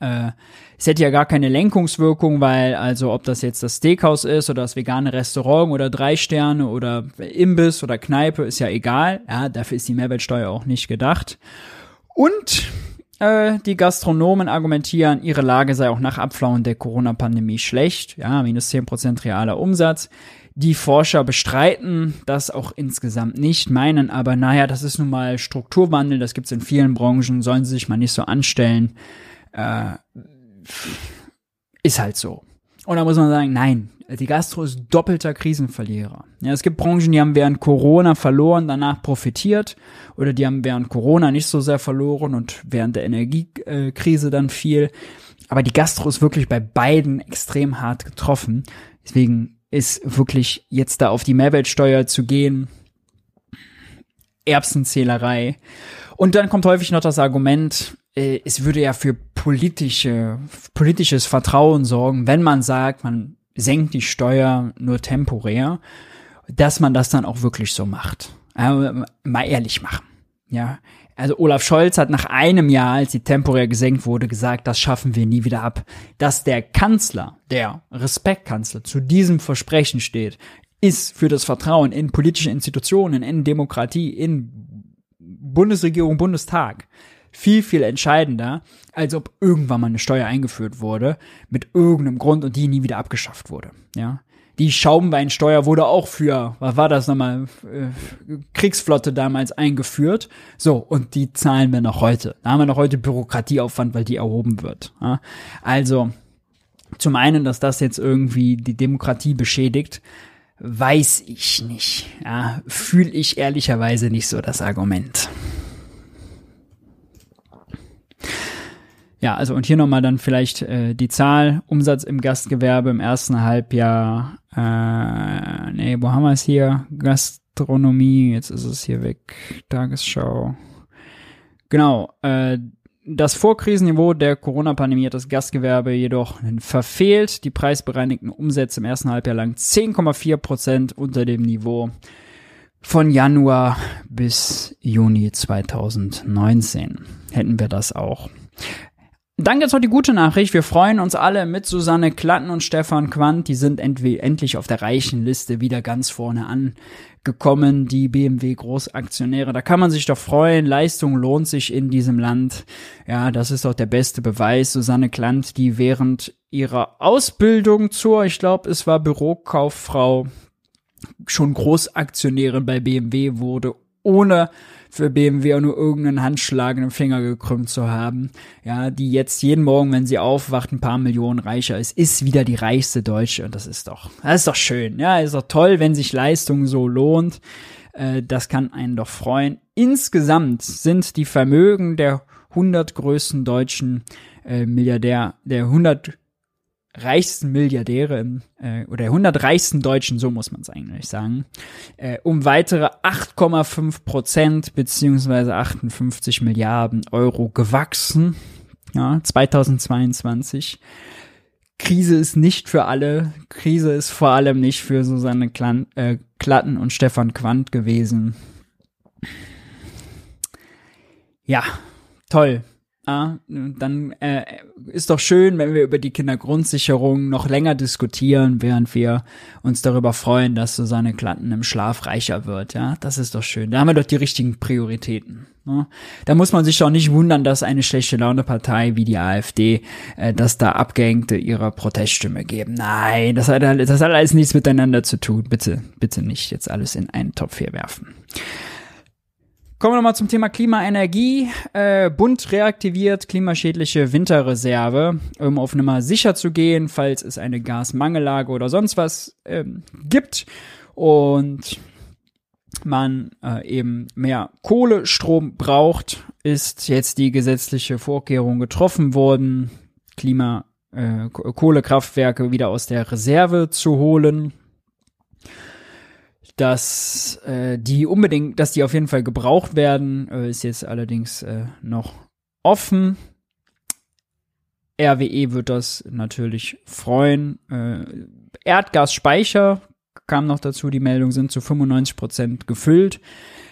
äh, es hätte ja gar keine Lenkungswirkung, weil also ob das jetzt das Steakhouse ist oder das vegane Restaurant oder drei Sterne oder Imbiss oder Kneipe ist ja egal. Ja, dafür ist die Mehrwertsteuer auch nicht gedacht. Und äh, die Gastronomen argumentieren, ihre Lage sei auch nach Abflauen der Corona-Pandemie schlecht. Ja, minus 10% realer Umsatz. Die Forscher bestreiten das auch insgesamt nicht, meinen aber, naja, das ist nun mal Strukturwandel, das gibt's in vielen Branchen, sollen sie sich mal nicht so anstellen. Äh, ist halt so. Und da muss man sagen, nein, die Gastro ist doppelter Krisenverlierer. Ja, es gibt Branchen, die haben während Corona verloren, danach profitiert, oder die haben während Corona nicht so sehr verloren und während der Energiekrise dann viel. Aber die Gastro ist wirklich bei beiden extrem hart getroffen. Deswegen ist wirklich jetzt da auf die Mehrwertsteuer zu gehen, Erbsenzählerei. Und dann kommt häufig noch das Argument, äh, es würde ja für politische, politisches Vertrauen sorgen, wenn man sagt, man senkt die Steuer nur temporär, dass man das dann auch wirklich so macht. Äh, mal ehrlich machen. Ja. Also Olaf Scholz hat nach einem Jahr, als sie temporär gesenkt wurde, gesagt, das schaffen wir nie wieder ab. Dass der Kanzler, der Respektkanzler, zu diesem Versprechen steht, ist für das Vertrauen in politische Institutionen, in Demokratie, in Bundesregierung, Bundestag viel, viel entscheidender, als ob irgendwann mal eine Steuer eingeführt wurde, mit irgendeinem Grund und die nie wieder abgeschafft wurde, ja. Die Schaumweinsteuer wurde auch für, was war das nochmal, äh, Kriegsflotte damals eingeführt. So, und die zahlen wir noch heute. Da haben wir noch heute Bürokratieaufwand, weil die erhoben wird. Also, zum einen, dass das jetzt irgendwie die Demokratie beschädigt, weiß ich nicht. Ja, Fühle ich ehrlicherweise nicht so das Argument. Ja, also und hier nochmal dann vielleicht äh, die Zahl, Umsatz im Gastgewerbe im ersten Halbjahr, äh, nee, wo haben wir es hier? Gastronomie, jetzt ist es hier weg, Tagesschau. Genau, äh, das Vorkrisenniveau der Corona-Pandemie hat das Gastgewerbe jedoch verfehlt. Die preisbereinigten Umsätze im ersten Halbjahr lang 10,4 Prozent unter dem Niveau von Januar bis Juni 2019. Hätten wir das auch. Dann gibt's noch die gute Nachricht. Wir freuen uns alle mit Susanne Klatten und Stefan Quandt. Die sind endlich auf der reichen Liste wieder ganz vorne angekommen. Die BMW Großaktionäre. Da kann man sich doch freuen. Leistung lohnt sich in diesem Land. Ja, das ist doch der beste Beweis. Susanne Klatt, die während ihrer Ausbildung zur, ich glaube, es war Bürokauffrau, schon Großaktionärin bei BMW wurde, ohne für BMW auch nur irgendeinen Handschlag im Finger gekrümmt zu haben, ja, die jetzt jeden Morgen, wenn sie aufwacht, ein paar Millionen reicher ist, ist wieder die reichste Deutsche. Und das ist doch, das ist doch schön, ja, ist doch toll, wenn sich Leistung so lohnt, äh, das kann einen doch freuen. Insgesamt sind die Vermögen der 100 größten deutschen äh, Milliardär, der 100 reichsten Milliardäre im, äh, oder 100 reichsten Deutschen, so muss man es eigentlich sagen, äh, um weitere 8,5 Prozent beziehungsweise 58 Milliarden Euro gewachsen. Ja, 2022. Krise ist nicht für alle. Krise ist vor allem nicht für Susanne Klan äh, Klatten und Stefan Quandt gewesen. Ja, toll. Ah, dann äh, ist doch schön, wenn wir über die Kindergrundsicherung noch länger diskutieren, während wir uns darüber freuen, dass Susanne Klatten im Schlaf reicher wird. Ja, das ist doch schön. Da haben wir doch die richtigen Prioritäten. Ne? Da muss man sich doch nicht wundern, dass eine schlechte Laune-Partei wie die AfD, äh, dass da Abgehängte ihrer Proteststimme geben. Nein, das hat, das hat alles nichts miteinander zu tun. Bitte, bitte nicht jetzt alles in einen Topf hier werfen. Kommen wir nochmal zum Thema Klimaenergie. Äh, Bund reaktiviert klimaschädliche Winterreserve, um auf Nummer sicher zu gehen, falls es eine Gasmangellage oder sonst was ähm, gibt. Und man äh, eben mehr Kohlestrom braucht, ist jetzt die gesetzliche Vorkehrung getroffen worden, Klima äh, Kohlekraftwerke wieder aus der Reserve zu holen. Dass äh, die unbedingt, dass die auf jeden Fall gebraucht werden, äh, ist jetzt allerdings äh, noch offen. RWE wird das natürlich freuen. Äh, Erdgasspeicher kam noch dazu, die Meldungen sind zu 95 Prozent gefüllt.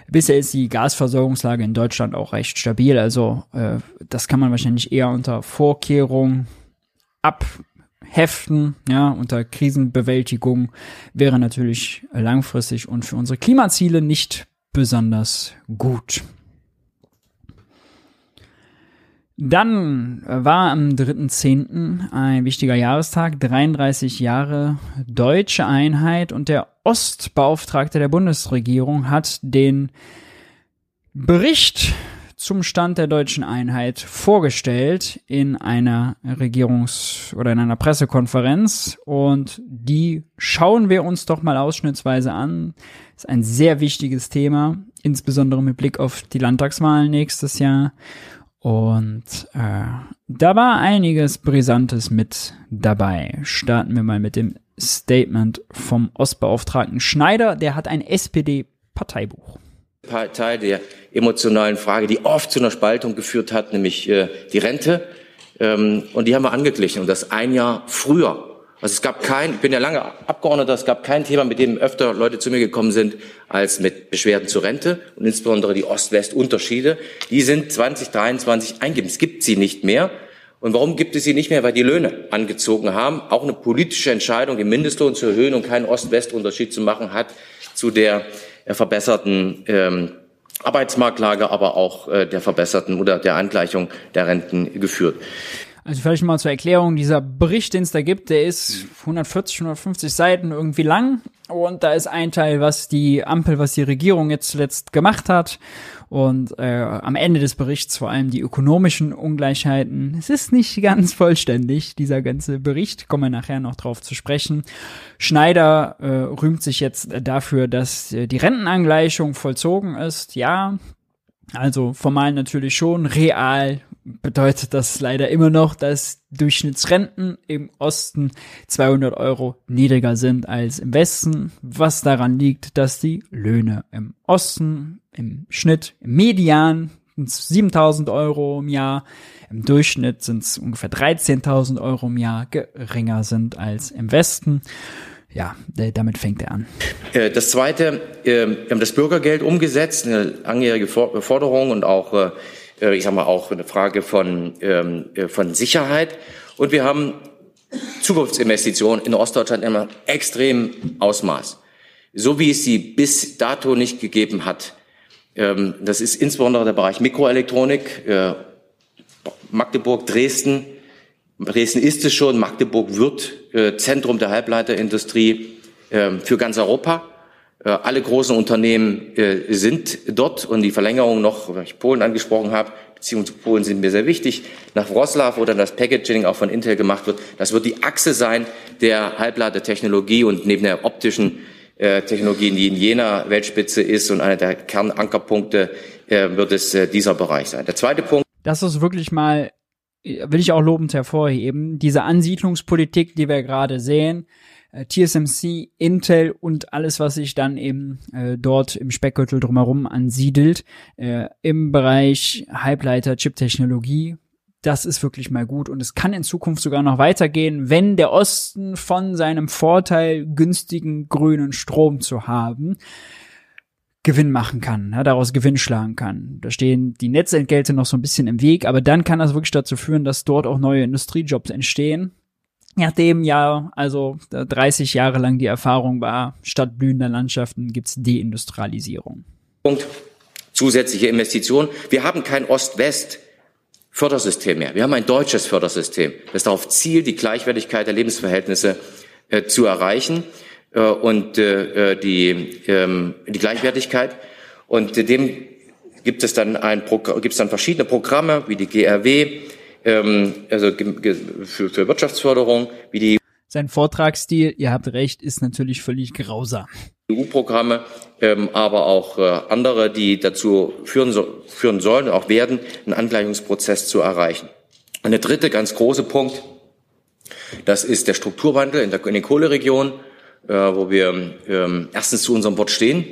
Bisher ist die Gasversorgungslage in Deutschland auch recht stabil, also äh, das kann man wahrscheinlich eher unter Vorkehrung abheften, ja, unter Krisenbewältigung wäre natürlich langfristig und für unsere Klimaziele nicht besonders gut. Dann war am 3.10. ein wichtiger Jahrestag, 33 Jahre deutsche Einheit und der Ostbeauftragte der Bundesregierung hat den Bericht zum Stand der deutschen Einheit vorgestellt in einer Regierungs- oder in einer Pressekonferenz und die schauen wir uns doch mal ausschnittsweise an. Ist ein sehr wichtiges Thema, insbesondere mit Blick auf die Landtagswahlen nächstes Jahr. Und äh, da war einiges Brisantes mit dabei. Starten wir mal mit dem Statement vom Ostbeauftragten Schneider. Der hat ein SPD-Parteibuch. Teil der emotionalen Frage, die oft zu einer Spaltung geführt hat, nämlich äh, die Rente. Ähm, und die haben wir angeglichen und das ein Jahr früher. Also es gab kein, ich bin ja lange Abgeordneter, es gab kein Thema, mit dem öfter Leute zu mir gekommen sind, als mit Beschwerden zur Rente und insbesondere die Ost-West-Unterschiede. Die sind 2023 eingegeben. Es gibt sie nicht mehr. Und warum gibt es sie nicht mehr? Weil die Löhne angezogen haben. Auch eine politische Entscheidung, den Mindestlohn zu erhöhen und keinen Ost-West-Unterschied zu machen, hat zu der verbesserten ähm, Arbeitsmarktlage, aber auch äh, der verbesserten oder der Angleichung der Renten geführt. Also vielleicht mal zur Erklärung, dieser Bericht, den es da gibt, der ist 140, 150 Seiten irgendwie lang. Und da ist ein Teil, was die Ampel, was die Regierung jetzt zuletzt gemacht hat und äh, am Ende des Berichts vor allem die ökonomischen Ungleichheiten. Es ist nicht ganz vollständig, dieser ganze Bericht, kommen wir nachher noch drauf zu sprechen. Schneider äh, rühmt sich jetzt dafür, dass äh, die Rentenangleichung vollzogen ist. Ja, also formal natürlich schon, real bedeutet das leider immer noch, dass Durchschnittsrenten im Osten 200 Euro niedriger sind als im Westen, was daran liegt, dass die Löhne im Osten im Schnitt, im Median 7000 Euro im Jahr, im Durchschnitt sind es ungefähr 13.000 Euro im Jahr geringer sind als im Westen ja, damit fängt er an. Äh, das Zweite, äh, wir haben das Bürgergeld umgesetzt, eine langjährige Forderung und auch, äh, ich sag mal, auch eine Frage von, ähm, von Sicherheit. Und wir haben Zukunftsinvestitionen in Ostdeutschland in einem extremen Ausmaß. So wie es sie bis dato nicht gegeben hat. Ähm, das ist insbesondere der Bereich Mikroelektronik, Magdeburg, Dresden, Dresden ist es schon, Magdeburg wird äh, Zentrum der Halbleiterindustrie äh, für ganz Europa. Äh, alle großen Unternehmen äh, sind dort und die Verlängerung noch, weil ich Polen angesprochen habe, Beziehungen zu Polen sind mir sehr wichtig, nach Wroclaw, wo dann das Packaging auch von Intel gemacht wird. Das wird die Achse sein der Halbleitertechnologie und neben der optischen äh, Technologien, die in jener Weltspitze ist und einer der Kernankerpunkte, äh, wird es dieser Bereich sein. Der zweite Punkt. Das ist wirklich mal will ich auch lobend hervorheben, diese Ansiedlungspolitik, die wir gerade sehen, äh, TSMC, Intel und alles, was sich dann eben äh, dort im Speckgürtel drumherum ansiedelt, äh, im Bereich Halbleiter, Chip-Technologie, das ist wirklich mal gut. Und es kann in Zukunft sogar noch weitergehen, wenn der Osten von seinem Vorteil günstigen grünen Strom zu haben, Gewinn machen kann, ja, daraus Gewinn schlagen kann. Da stehen die Netzentgelte noch so ein bisschen im Weg, aber dann kann das wirklich dazu führen, dass dort auch neue Industriejobs entstehen. Nachdem ja also 30 Jahre lang die Erfahrung war, statt blühender Landschaften gibt's Deindustrialisierung. Punkt. Zusätzliche Investitionen. Wir haben kein Ost-West. Fördersystem mehr. Wir haben ein deutsches Fördersystem, das darauf zielt, die Gleichwertigkeit der Lebensverhältnisse äh, zu erreichen und äh, die, ähm, die Gleichwertigkeit. Und dem gibt es dann ein gibt es dann verschiedene Programme wie die GRW, ähm, also für, für Wirtschaftsförderung, wie die Sein Vortragsstil, ihr habt recht, ist natürlich völlig grausam. EU-Programme, ähm, aber auch äh, andere, die dazu führen, so, führen sollen, auch werden, einen Angleichungsprozess zu erreichen. Und der dritte ganz große Punkt, das ist der Strukturwandel in, der, in den Kohleregionen, äh, wo wir ähm, erstens zu unserem Wort stehen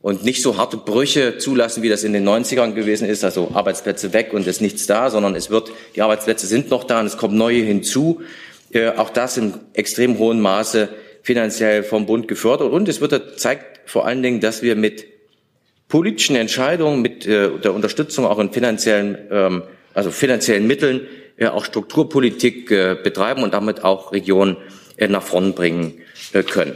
und nicht so harte Brüche zulassen, wie das in den 90ern gewesen ist, also Arbeitsplätze weg und ist nichts da, sondern es wird, die Arbeitsplätze sind noch da und es kommen neue hinzu. Äh, auch das in extrem hohem Maße finanziell vom Bund gefördert. Und es wird, zeigt vor allen Dingen, dass wir mit politischen Entscheidungen, mit äh, der Unterstützung auch in finanziellen, ähm, also finanziellen Mitteln, äh, auch Strukturpolitik äh, betreiben und damit auch Regionen nach vorn bringen äh, können.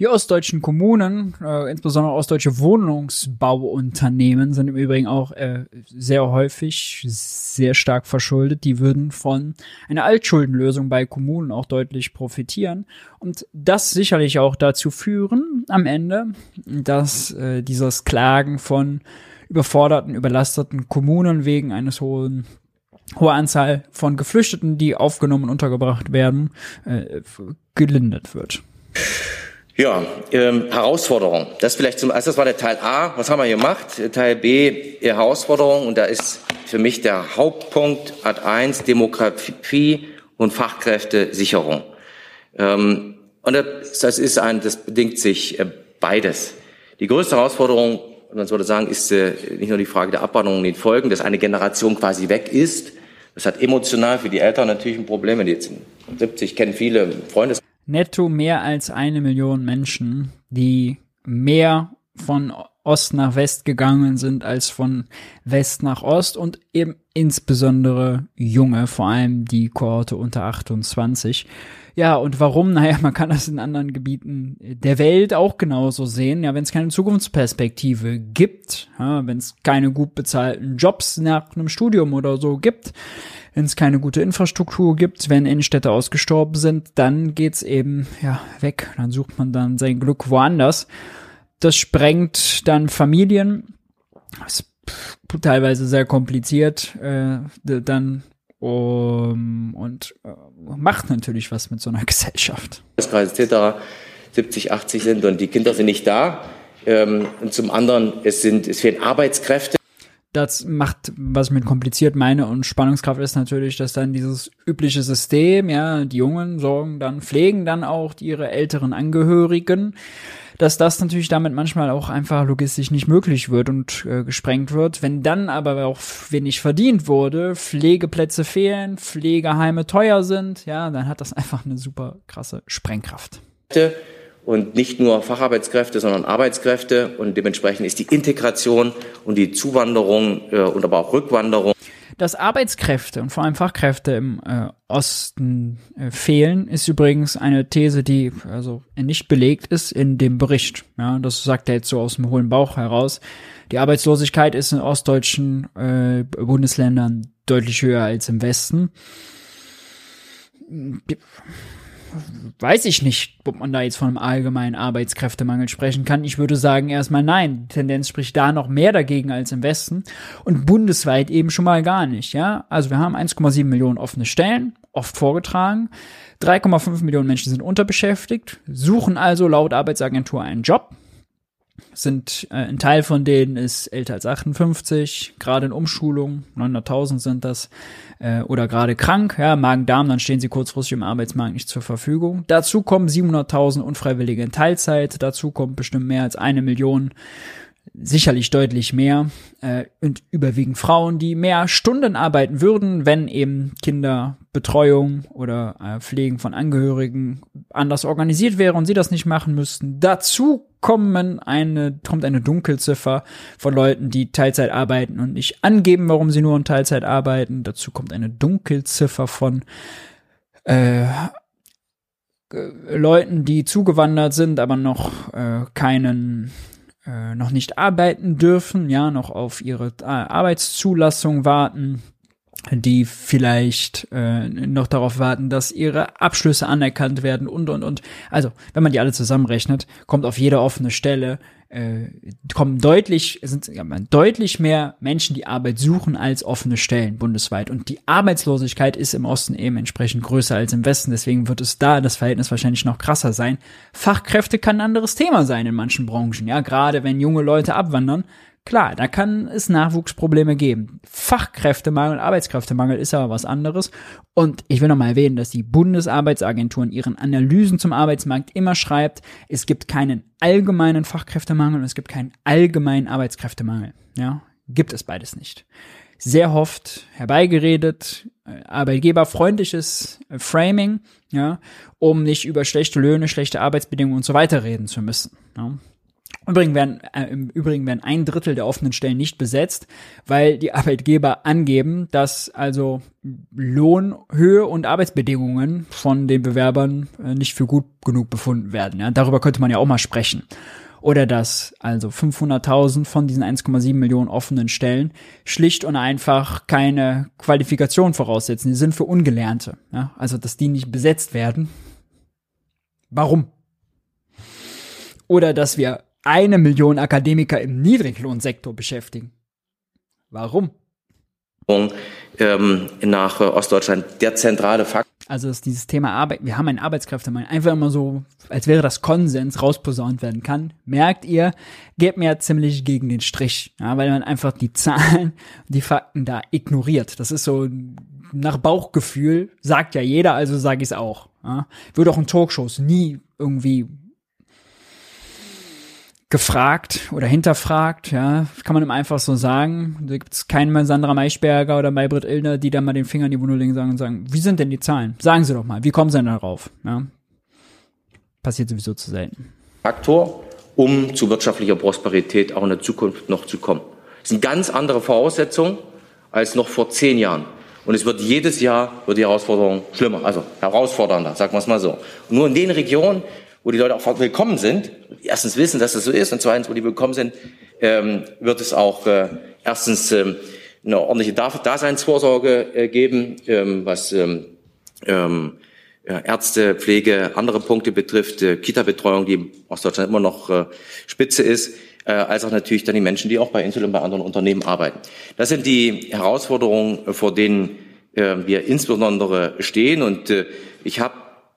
Die ostdeutschen Kommunen, äh, insbesondere ostdeutsche Wohnungsbauunternehmen, sind im Übrigen auch äh, sehr häufig sehr stark verschuldet. Die würden von einer Altschuldenlösung bei Kommunen auch deutlich profitieren. Und das sicherlich auch dazu führen, am Ende, dass äh, dieses Klagen von überforderten, überlasteten Kommunen wegen eines hohen hohe Anzahl von Geflüchteten, die aufgenommen und untergebracht werden, äh, gelindert wird. Ja, ähm, Herausforderung. Das vielleicht zum, also das war der Teil A. Was haben wir gemacht? Teil B, Herausforderung. Und da ist für mich der Hauptpunkt Ad 1 Demografie und Fachkräftesicherung. Ähm, und das, das ist ein, das bedingt sich äh, beides. Die größte Herausforderung, man sollte sagen, ist äh, nicht nur die Frage der Abwanderung und den Folgen, dass eine Generation quasi weg ist. Das hat emotional für die Eltern natürlich ein Problem. Die jetzt 70 kennen viele Freundes netto mehr als eine Million Menschen, die mehr von Ost nach West gegangen sind als von West nach Ost und eben insbesondere junge, vor allem die Kohorte unter 28. Ja, und warum? Naja, man kann das in anderen Gebieten der Welt auch genauso sehen. Ja, wenn es keine Zukunftsperspektive gibt, ja, wenn es keine gut bezahlten Jobs nach einem Studium oder so gibt, wenn es keine gute Infrastruktur gibt, wenn Innenstädte ausgestorben sind, dann geht's eben ja weg. Dann sucht man dann sein Glück woanders. Das sprengt dann Familien. Das ist teilweise sehr kompliziert. Äh, dann um, und äh, macht natürlich was mit so einer Gesellschaft. etc. 70, 80 sind und die Kinder sind nicht da. Ähm, und zum anderen, es sind, es fehlen Arbeitskräfte das macht, was ich mit kompliziert meine und Spannungskraft ist natürlich, dass dann dieses übliche System, ja, die Jungen sorgen dann, pflegen dann auch ihre älteren Angehörigen, dass das natürlich damit manchmal auch einfach logistisch nicht möglich wird und äh, gesprengt wird. Wenn dann aber auch wenig verdient wurde, Pflegeplätze fehlen, Pflegeheime teuer sind, ja, dann hat das einfach eine super krasse Sprengkraft und nicht nur Facharbeitskräfte, sondern Arbeitskräfte. Und dementsprechend ist die Integration und die Zuwanderung äh, und aber auch Rückwanderung. Dass Arbeitskräfte und vor allem Fachkräfte im äh, Osten äh, fehlen, ist übrigens eine These, die also nicht belegt ist in dem Bericht. Ja, das sagt er jetzt so aus dem hohlen Bauch heraus. Die Arbeitslosigkeit ist in ostdeutschen äh, Bundesländern deutlich höher als im Westen weiß ich nicht, ob man da jetzt von einem allgemeinen Arbeitskräftemangel sprechen kann. Ich würde sagen erstmal nein. Die Tendenz spricht da noch mehr dagegen als im Westen und bundesweit eben schon mal gar nicht, ja. Also wir haben 1,7 Millionen offene Stellen, oft vorgetragen. 3,5 Millionen Menschen sind unterbeschäftigt, suchen also laut Arbeitsagentur einen Job sind äh, ein Teil von denen ist älter als 58, gerade in Umschulung, 900.000 sind das, äh, oder gerade krank, ja, Magen-Darm, dann stehen sie kurzfristig im Arbeitsmarkt nicht zur Verfügung. Dazu kommen 700.000 Unfreiwillige in Teilzeit, dazu kommt bestimmt mehr als eine Million sicherlich deutlich mehr äh, und überwiegend Frauen, die mehr Stunden arbeiten würden, wenn eben Kinderbetreuung oder äh, Pflegen von Angehörigen anders organisiert wäre und sie das nicht machen müssten. Dazu kommen eine, kommt eine Dunkelziffer von Leuten, die Teilzeit arbeiten und nicht angeben, warum sie nur in Teilzeit arbeiten. Dazu kommt eine Dunkelziffer von äh, Leuten, die zugewandert sind, aber noch äh, keinen äh, noch nicht arbeiten dürfen, ja, noch auf ihre äh, Arbeitszulassung warten, die vielleicht äh, noch darauf warten, dass ihre Abschlüsse anerkannt werden und und und. Also, wenn man die alle zusammenrechnet, kommt auf jede offene Stelle äh, kommen deutlich, sind ja, deutlich mehr Menschen, die Arbeit suchen, als offene Stellen bundesweit. Und die Arbeitslosigkeit ist im Osten eben entsprechend größer als im Westen. Deswegen wird es da das Verhältnis wahrscheinlich noch krasser sein. Fachkräfte kann ein anderes Thema sein in manchen Branchen. Ja, gerade wenn junge Leute abwandern, Klar, da kann es Nachwuchsprobleme geben. Fachkräftemangel, Arbeitskräftemangel ist aber was anderes. Und ich will nochmal erwähnen, dass die Bundesarbeitsagentur in ihren Analysen zum Arbeitsmarkt immer schreibt, es gibt keinen allgemeinen Fachkräftemangel und es gibt keinen allgemeinen Arbeitskräftemangel. Ja, gibt es beides nicht. Sehr oft herbeigeredet, äh, arbeitgeberfreundliches äh, Framing, ja, um nicht über schlechte Löhne, schlechte Arbeitsbedingungen und so weiter reden zu müssen. Ja. Übrigens werden, äh, Im Übrigen werden ein Drittel der offenen Stellen nicht besetzt, weil die Arbeitgeber angeben, dass also Lohnhöhe und Arbeitsbedingungen von den Bewerbern äh, nicht für gut genug befunden werden. Ja? Darüber könnte man ja auch mal sprechen. Oder dass also 500.000 von diesen 1,7 Millionen offenen Stellen schlicht und einfach keine Qualifikation voraussetzen. Die sind für Ungelernte. Ja? Also dass die nicht besetzt werden. Warum? Oder dass wir eine Million Akademiker im Niedriglohnsektor beschäftigen. Warum? Ähm, nach äh, Ostdeutschland der zentrale Fakt. Also ist dieses Thema Arbeit, wir haben einen Arbeitskräftemangel, einfach immer so, als wäre das Konsens rausposaunt werden kann. Merkt ihr, geht mir ziemlich gegen den Strich, ja, weil man einfach die Zahlen, die Fakten da ignoriert. Das ist so nach Bauchgefühl, sagt ja jeder, also sage ich es auch. Ja. Würde auch in Talkshows nie irgendwie gefragt oder hinterfragt, ja, kann man ihm einfach so sagen. Da gibt es keinen Sandra Maischberger oder Maybrit Illner, die da mal den Finger in die Wunde legen und sagen, wie sind denn die Zahlen? Sagen Sie doch mal, wie kommen Sie denn darauf? Ja? Passiert sowieso zu selten. Faktor, um zu wirtschaftlicher Prosperität auch in der Zukunft noch zu kommen. Das sind ganz andere Voraussetzungen als noch vor zehn Jahren. Und es wird jedes Jahr wird die Herausforderung schlimmer, also herausfordernder, sagen wir es mal so. Und nur in den Regionen, wo die Leute auch willkommen sind, erstens wissen, dass das so ist und zweitens, wo die willkommen sind, ähm, wird es auch äh, erstens ähm, eine ordentliche Daseinsvorsorge äh, geben, ähm, was ähm, ähm, Ärzte, Pflege, andere Punkte betrifft, äh, Kita-Betreuung, die aus Deutschland immer noch äh, Spitze ist, äh, als auch natürlich dann die Menschen, die auch bei Intel und bei anderen Unternehmen arbeiten. Das sind die Herausforderungen, vor denen äh, wir insbesondere stehen. Und äh, ich habe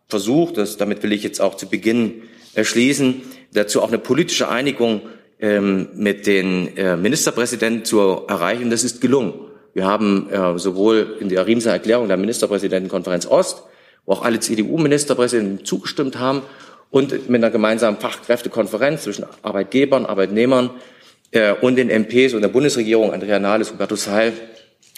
versucht, das, damit will ich jetzt auch zu Beginn erschließen, dazu auch eine politische Einigung ähm, mit den äh, Ministerpräsidenten zu erreichen. Das ist gelungen. Wir haben äh, sowohl in der Riemser Erklärung der Ministerpräsidentenkonferenz Ost, wo auch alle CDU-Ministerpräsidenten zugestimmt haben, und mit einer gemeinsamen Fachkräftekonferenz zwischen Arbeitgebern, Arbeitnehmern äh, und den MPs und der Bundesregierung, Andrea Nahles, Hubertus Heil,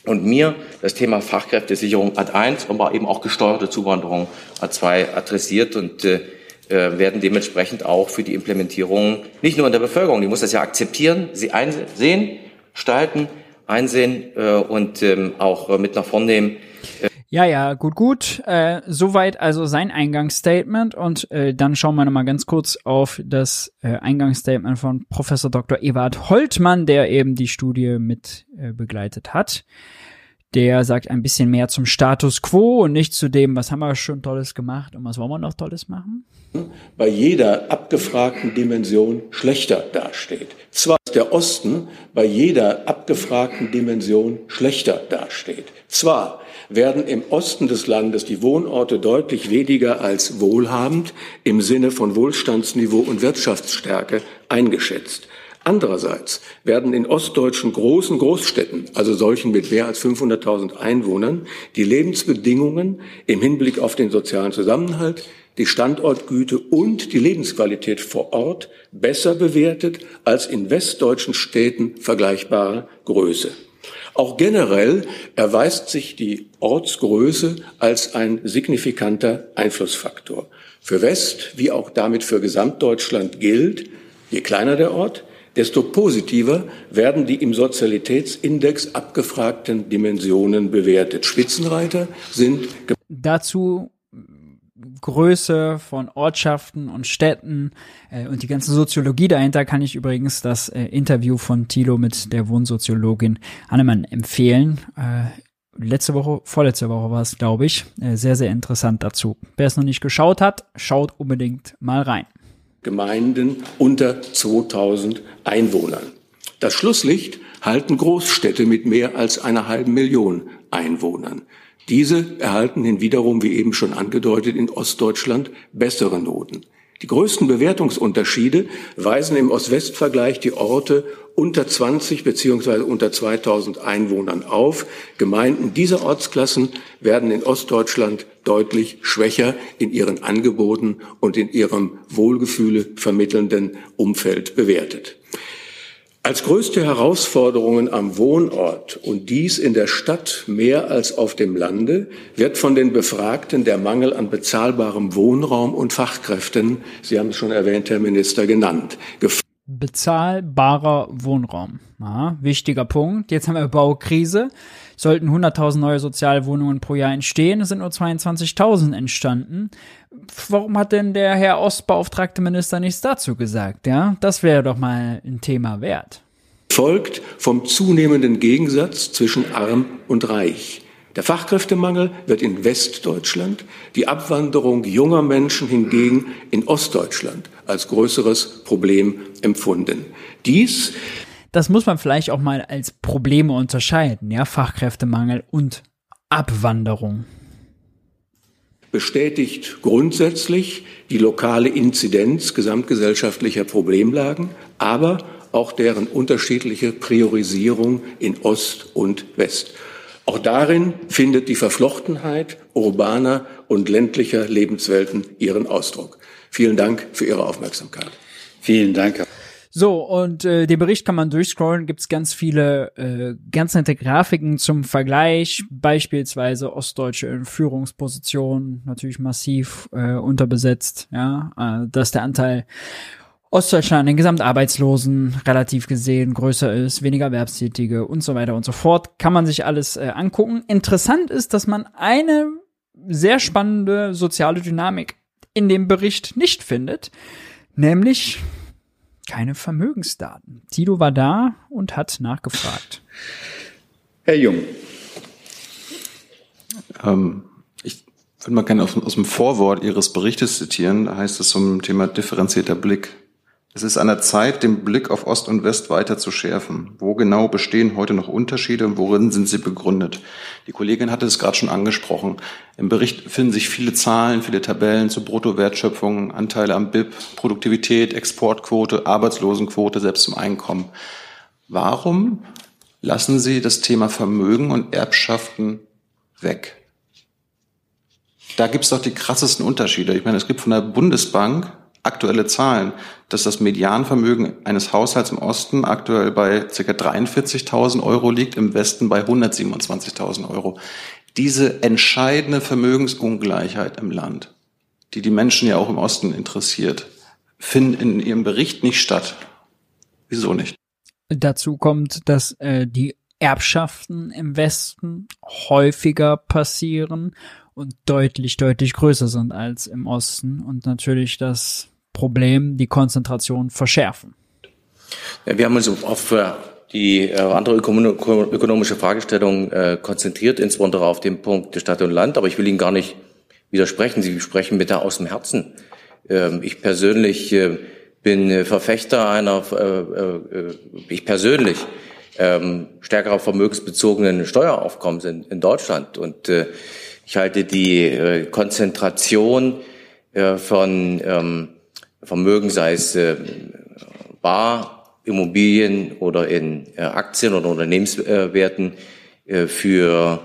und mir das Thema Fachkräftesicherung Ad 1, aber eben auch gesteuerte Zuwanderung Ad 2 adressiert und äh, äh, werden dementsprechend auch für die Implementierung nicht nur in der Bevölkerung, die muss das ja akzeptieren, sie einsehen, gestalten, einsehen äh, und ähm, auch mit nach vorn nehmen. Ja, ja, gut, gut. Äh, soweit also sein Eingangsstatement und äh, dann schauen wir nochmal ganz kurz auf das äh, Eingangsstatement von Professor Dr. Ewald Holtmann, der eben die Studie mit äh, begleitet hat. Der sagt ein bisschen mehr zum Status quo und nicht zu dem, was haben wir schon Tolles gemacht und was wollen wir noch Tolles machen. Bei jeder abgefragten Dimension schlechter dasteht. Zwar der Osten bei jeder abgefragten Dimension schlechter dasteht. Zwar werden im Osten des Landes die Wohnorte deutlich weniger als wohlhabend im Sinne von Wohlstandsniveau und Wirtschaftsstärke eingeschätzt. Andererseits werden in ostdeutschen großen Großstädten, also solchen mit mehr als 500.000 Einwohnern, die Lebensbedingungen im Hinblick auf den sozialen Zusammenhalt, die Standortgüte und die Lebensqualität vor Ort besser bewertet als in westdeutschen Städten vergleichbarer Größe. Auch generell erweist sich die Ortsgröße als ein signifikanter Einflussfaktor. Für West wie auch damit für Gesamtdeutschland gilt, je kleiner der Ort, desto positiver werden die im Sozialitätsindex abgefragten Dimensionen bewertet. Spitzenreiter sind dazu Größe von Ortschaften und Städten äh, und die ganze Soziologie dahinter kann ich übrigens das äh, Interview von Thilo mit der Wohnsoziologin Annemann empfehlen. Äh, letzte Woche, vorletzte Woche war es, glaube ich, äh, sehr, sehr interessant dazu. Wer es noch nicht geschaut hat, schaut unbedingt mal rein. Gemeinden unter 2000 Einwohnern. Das Schlusslicht halten Großstädte mit mehr als einer halben Million Einwohnern. Diese erhalten hinwiederum, wie eben schon angedeutet, in Ostdeutschland bessere Noten. Die größten Bewertungsunterschiede weisen im Ost-West-Vergleich die Orte unter 20 beziehungsweise unter 2000 Einwohnern auf. Gemeinden dieser Ortsklassen werden in Ostdeutschland deutlich schwächer in ihren Angeboten und in ihrem Wohlgefühle vermittelnden Umfeld bewertet. Als größte Herausforderungen am Wohnort und dies in der Stadt mehr als auf dem Lande wird von den Befragten der Mangel an bezahlbarem Wohnraum und Fachkräften, Sie haben es schon erwähnt, Herr Minister, genannt. Bezahlbarer Wohnraum. Ja, wichtiger Punkt. Jetzt haben wir Baukrise. Sollten 100.000 neue Sozialwohnungen pro Jahr entstehen, sind nur 22.000 entstanden. Warum hat denn der Herr Ostbeauftragte Minister nichts dazu gesagt? Ja, das wäre doch mal ein Thema wert. Folgt vom zunehmenden Gegensatz zwischen arm und reich. Der Fachkräftemangel wird in Westdeutschland, die Abwanderung junger Menschen hingegen in Ostdeutschland als größeres Problem empfunden. Dies das muss man vielleicht auch mal als Probleme unterscheiden, ja, Fachkräftemangel und Abwanderung bestätigt grundsätzlich die lokale Inzidenz gesamtgesellschaftlicher Problemlagen, aber auch deren unterschiedliche Priorisierung in Ost und West. Auch darin findet die Verflochtenheit urbaner und ländlicher Lebenswelten ihren Ausdruck. Vielen Dank für Ihre Aufmerksamkeit. Vielen Dank. So, und äh, den Bericht kann man durchscrollen, gibt es ganz viele äh, ganz nette Grafiken zum Vergleich, beispielsweise ostdeutsche in Führungspositionen, natürlich massiv äh, unterbesetzt, ja, äh, dass der Anteil Ostdeutschland den Gesamtarbeitslosen relativ gesehen größer ist, weniger Erwerbstätige und so weiter und so fort. Kann man sich alles äh, angucken. Interessant ist, dass man eine sehr spannende soziale Dynamik in dem Bericht nicht findet, nämlich keine Vermögensdaten. Tito war da und hat nachgefragt. Herr Jung. Ähm, ich würde mal gerne aus, aus dem Vorwort Ihres Berichtes zitieren. Da heißt es zum Thema differenzierter Blick. Es ist an der Zeit, den Blick auf Ost und West weiter zu schärfen. Wo genau bestehen heute noch Unterschiede und worin sind sie begründet? Die Kollegin hatte es gerade schon angesprochen. Im Bericht finden sich viele Zahlen, viele Tabellen zur Bruttowertschöpfung, Anteile am BIP, Produktivität, Exportquote, Arbeitslosenquote, selbst zum Einkommen. Warum lassen Sie das Thema Vermögen und Erbschaften weg? Da gibt es doch die krassesten Unterschiede. Ich meine, es gibt von der Bundesbank aktuelle Zahlen, dass das Medianvermögen eines Haushalts im Osten aktuell bei ca. 43.000 Euro liegt, im Westen bei 127.000 Euro. Diese entscheidende Vermögensungleichheit im Land, die die Menschen ja auch im Osten interessiert, findet in Ihrem Bericht nicht statt. Wieso nicht? Dazu kommt, dass äh, die Erbschaften im Westen häufiger passieren und deutlich, deutlich größer sind als im Osten und natürlich das Problem, die Konzentration verschärfen. Ja, wir haben uns auf äh, die äh, andere ökonomische Fragestellung äh, konzentriert, insbesondere auf den Punkt der Stadt und Land, aber ich will Ihnen gar nicht widersprechen. Sie sprechen bitte aus dem Herzen. Ähm, ich persönlich äh, bin äh, Verfechter einer, äh, ich persönlich ähm, stärkerer vermögensbezogenen Steueraufkommens in, in Deutschland und ich halte die äh, Konzentration äh, von ähm, Vermögen, sei es äh, Bar, Immobilien oder in äh, Aktien oder Unternehmenswerten, äh, für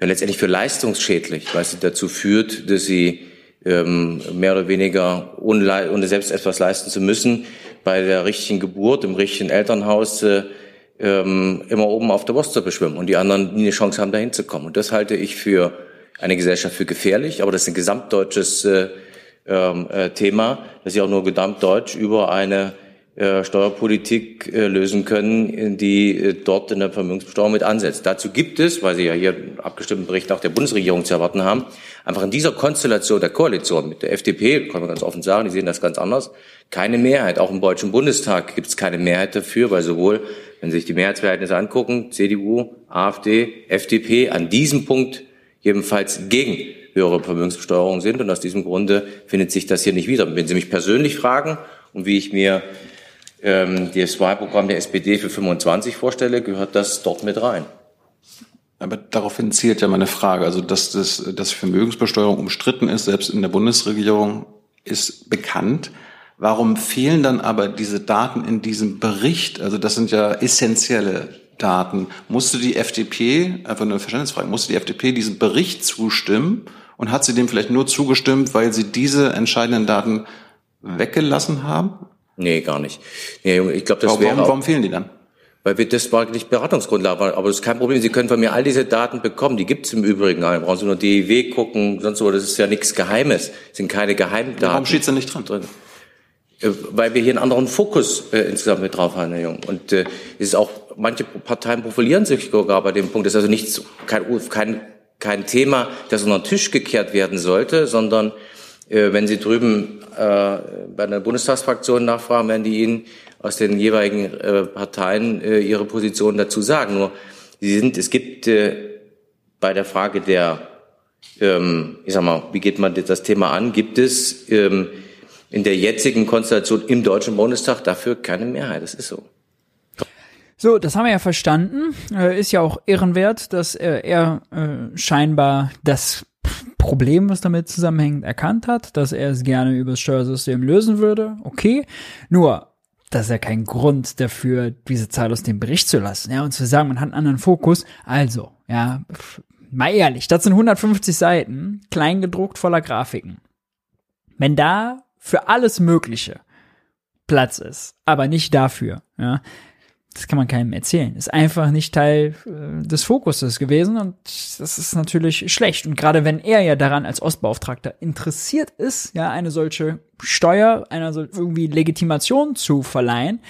äh, letztendlich für leistungsschädlich, weil sie dazu führt, dass sie ähm, mehr oder weniger ohne, ohne selbst etwas leisten zu müssen, bei der richtigen Geburt im richtigen Elternhaus äh, ähm, immer oben auf der Wurst zu beschwimmen und die anderen nie eine Chance haben, dahin zu kommen. Und das halte ich für eine Gesellschaft für gefährlich, aber das ist ein gesamtdeutsches äh, ähm, äh, Thema, das sie auch nur gesamtdeutsch über eine äh, Steuerpolitik äh, lösen können, die äh, dort in der Vermögensbesteuerung mit ansetzt. Dazu gibt es, weil Sie ja hier abgestimmten Bericht auch der Bundesregierung zu erwarten haben, einfach in dieser Konstellation der Koalition mit der FDP, kann man ganz offen sagen, die sehen das ganz anders, keine Mehrheit. Auch im Deutschen Bundestag gibt es keine Mehrheit dafür, weil sowohl, wenn Sie sich die Mehrheitsverhältnisse angucken, CDU, AfD, FDP an diesem Punkt jedenfalls gegen höhere Vermögensbesteuerung sind. Und aus diesem Grunde findet sich das hier nicht wieder. Wenn Sie mich persönlich fragen und wie ich mir ähm, das Wahlprogramm der SPD für 25 vorstelle, gehört das dort mit rein. Aber daraufhin zielt ja meine Frage. Also, dass, das, dass Vermögensbesteuerung umstritten ist, selbst in der Bundesregierung, ist bekannt. Warum fehlen dann aber diese Daten in diesem Bericht? Also, das sind ja essentielle Daten. Musste die FDP, einfach eine Verständnisfrage, musste die FDP diesem Bericht zustimmen und hat sie dem vielleicht nur zugestimmt, weil sie diese entscheidenden Daten weggelassen haben? Nee, gar nicht. Nee, ich glaube, das warum, wäre warum, warum fehlen die dann? Weil wir, das war nicht Beratungsgrundlage, aber das ist kein Problem. Sie können von mir all diese Daten bekommen. Die gibt es im Übrigen. Da brauchen Sie nur DIW gucken, sonst so. Das ist ja nichts Geheimes. Das sind keine Geheimdaten. Warum steht es da nicht dran? drin? Äh, weil wir hier einen anderen Fokus äh, insgesamt mit drauf haben, Herr Jung. Und äh, es ist auch, manche Parteien profilieren sich sogar bei dem Punkt. Das ist also nichts, kein, kein, kein Thema, das unter den Tisch gekehrt werden sollte, sondern äh, wenn Sie drüben äh, bei der Bundestagsfraktion nachfragen, werden die Ihnen aus den jeweiligen äh, Parteien äh, ihre Position dazu sagen. Nur sie sind, es gibt äh, bei der Frage der, ähm, ich sag mal, wie geht man das Thema an, gibt es ähm, in der jetzigen Konstellation im Deutschen Bundestag dafür keine Mehrheit. Das ist so. So, das haben wir ja verstanden. Äh, ist ja auch ehrenwert, dass äh, er äh, scheinbar das Problem, was damit zusammenhängt, erkannt hat, dass er es gerne übers Steuersystem lösen würde. Okay. Nur, das ist ja kein Grund dafür, diese Zahl aus dem Bericht zu lassen, ja, und zu sagen, man hat einen anderen Fokus. Also, ja, mal ehrlich, das sind 150 Seiten, klein gedruckt voller Grafiken. Wenn da für alles Mögliche Platz ist, aber nicht dafür, ja, das kann man keinem erzählen. Ist einfach nicht Teil äh, des Fokuses gewesen und das ist natürlich schlecht. Und gerade wenn er ja daran als Ostbeauftragter interessiert ist, ja, eine solche Steuer, einer so irgendwie Legitimation zu verleihen,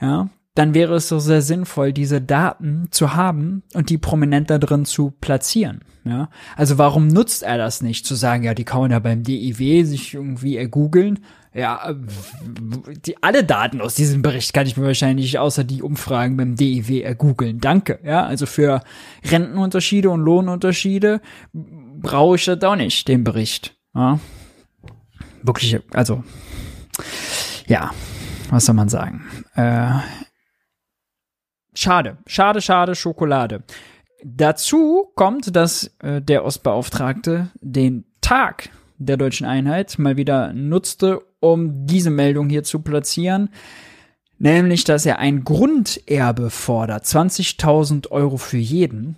ja, dann wäre es so sehr sinnvoll, diese Daten zu haben und die prominent da drin zu platzieren. Ja, also warum nutzt er das nicht, zu sagen, ja, die kann man ja beim DIW sich irgendwie ergoogeln ja, die, alle Daten aus diesem Bericht kann ich mir wahrscheinlich außer die Umfragen beim DIW ergoogeln. Danke. Ja, also für Rentenunterschiede und Lohnunterschiede brauche ich das auch nicht, den Bericht. Ja. Wirklich, also, ja, was soll man sagen? Äh, schade, schade, schade, Schokolade. Dazu kommt, dass äh, der Ostbeauftragte den Tag der deutschen Einheit mal wieder nutzte, um diese Meldung hier zu platzieren. Nämlich, dass er ein Grunderbe fordert. 20.000 Euro für jeden.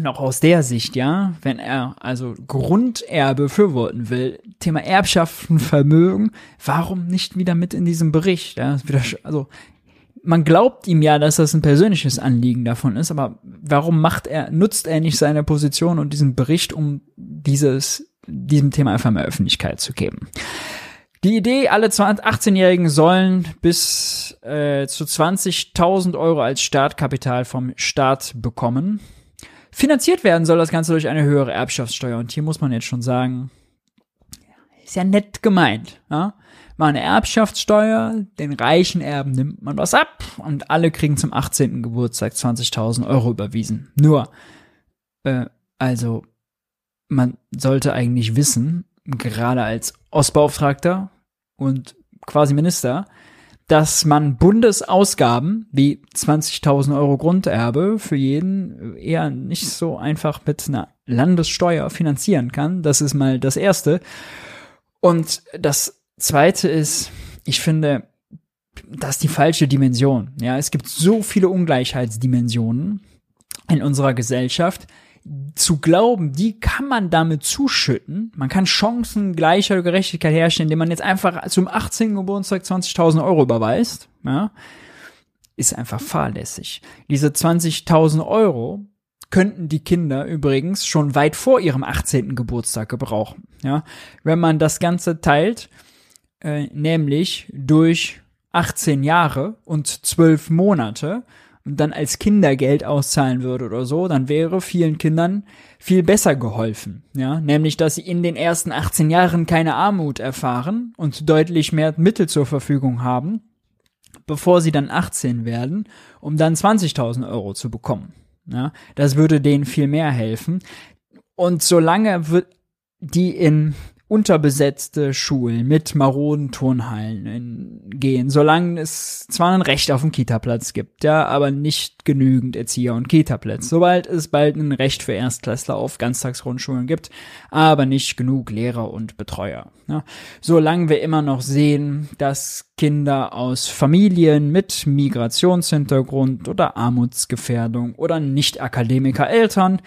Noch aus der Sicht, ja, wenn er also Grunderbe befürworten will, Thema Erbschaften, Vermögen, warum nicht wieder mit in diesem Bericht? Ja, also man glaubt ihm ja, dass das ein persönliches Anliegen davon ist, aber warum macht er, nutzt er nicht seine Position und diesen Bericht, um dieses, diesem Thema einfach mehr Öffentlichkeit zu geben? Die Idee, alle 18-Jährigen sollen bis äh, zu 20.000 Euro als Startkapital vom Staat bekommen. Finanziert werden soll das Ganze durch eine höhere Erbschaftssteuer. Und hier muss man jetzt schon sagen, ist ja nett gemeint. Ja? Mal eine Erbschaftssteuer, den reichen Erben nimmt man was ab und alle kriegen zum 18. Geburtstag 20.000 Euro überwiesen. Nur, äh, also, man sollte eigentlich wissen, gerade als Ostbeauftragter und quasi Minister, dass man Bundesausgaben wie 20.000 Euro Grunderbe für jeden eher nicht so einfach mit einer Landessteuer finanzieren kann. Das ist mal das Erste. Und das Zweite ist, ich finde, das ist die falsche Dimension. Ja, es gibt so viele Ungleichheitsdimensionen in unserer Gesellschaft, zu glauben, die kann man damit zuschütten. Man kann Chancen gleicher Gerechtigkeit herstellen, indem man jetzt einfach zum 18. Geburtstag 20.000 Euro überweist, ja, ist einfach fahrlässig. Diese 20.000 Euro könnten die Kinder übrigens schon weit vor ihrem 18. Geburtstag gebrauchen, ja. Wenn man das Ganze teilt, äh, nämlich durch 18 Jahre und 12 Monate, dann als Kindergeld auszahlen würde oder so, dann wäre vielen Kindern viel besser geholfen. Ja, nämlich, dass sie in den ersten 18 Jahren keine Armut erfahren und deutlich mehr Mittel zur Verfügung haben, bevor sie dann 18 werden, um dann 20.000 Euro zu bekommen. Ja, das würde denen viel mehr helfen. Und solange wird die in unterbesetzte Schulen mit maroden Turnhallen gehen, solange es zwar ein Recht auf einen Kitaplatz gibt, ja, aber nicht genügend Erzieher und Kitaplätze. Sobald es bald ein Recht für Erstklässler auf Ganztagsgrundschulen gibt, aber nicht genug Lehrer und Betreuer. Ja. Solange wir immer noch sehen, dass Kinder aus Familien mit Migrationshintergrund oder Armutsgefährdung oder Nicht-Akademiker Eltern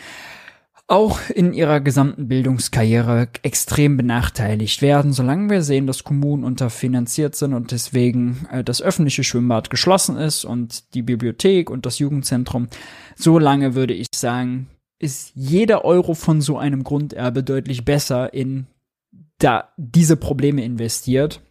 auch in ihrer gesamten Bildungskarriere extrem benachteiligt werden, solange wir sehen, dass Kommunen unterfinanziert sind und deswegen äh, das öffentliche Schwimmbad geschlossen ist und die Bibliothek und das Jugendzentrum. Solange würde ich sagen, ist jeder Euro von so einem Grunderbe deutlich besser in da diese Probleme investiert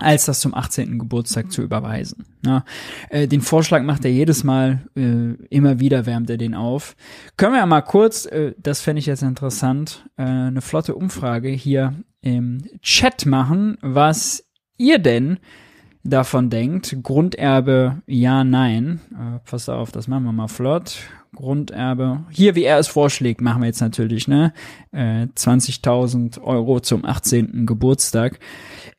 als das zum 18. Geburtstag zu überweisen. Ja, äh, den Vorschlag macht er jedes Mal, äh, immer wieder wärmt er den auf. Können wir ja mal kurz, äh, das fände ich jetzt interessant, äh, eine flotte Umfrage hier im Chat machen, was ihr denn davon denkt. Grunderbe, ja, nein. Äh, pass auf, das machen wir mal flott. Grunderbe. Hier, wie er es vorschlägt, machen wir jetzt natürlich, ne? Äh, 20.000 Euro zum 18. Geburtstag.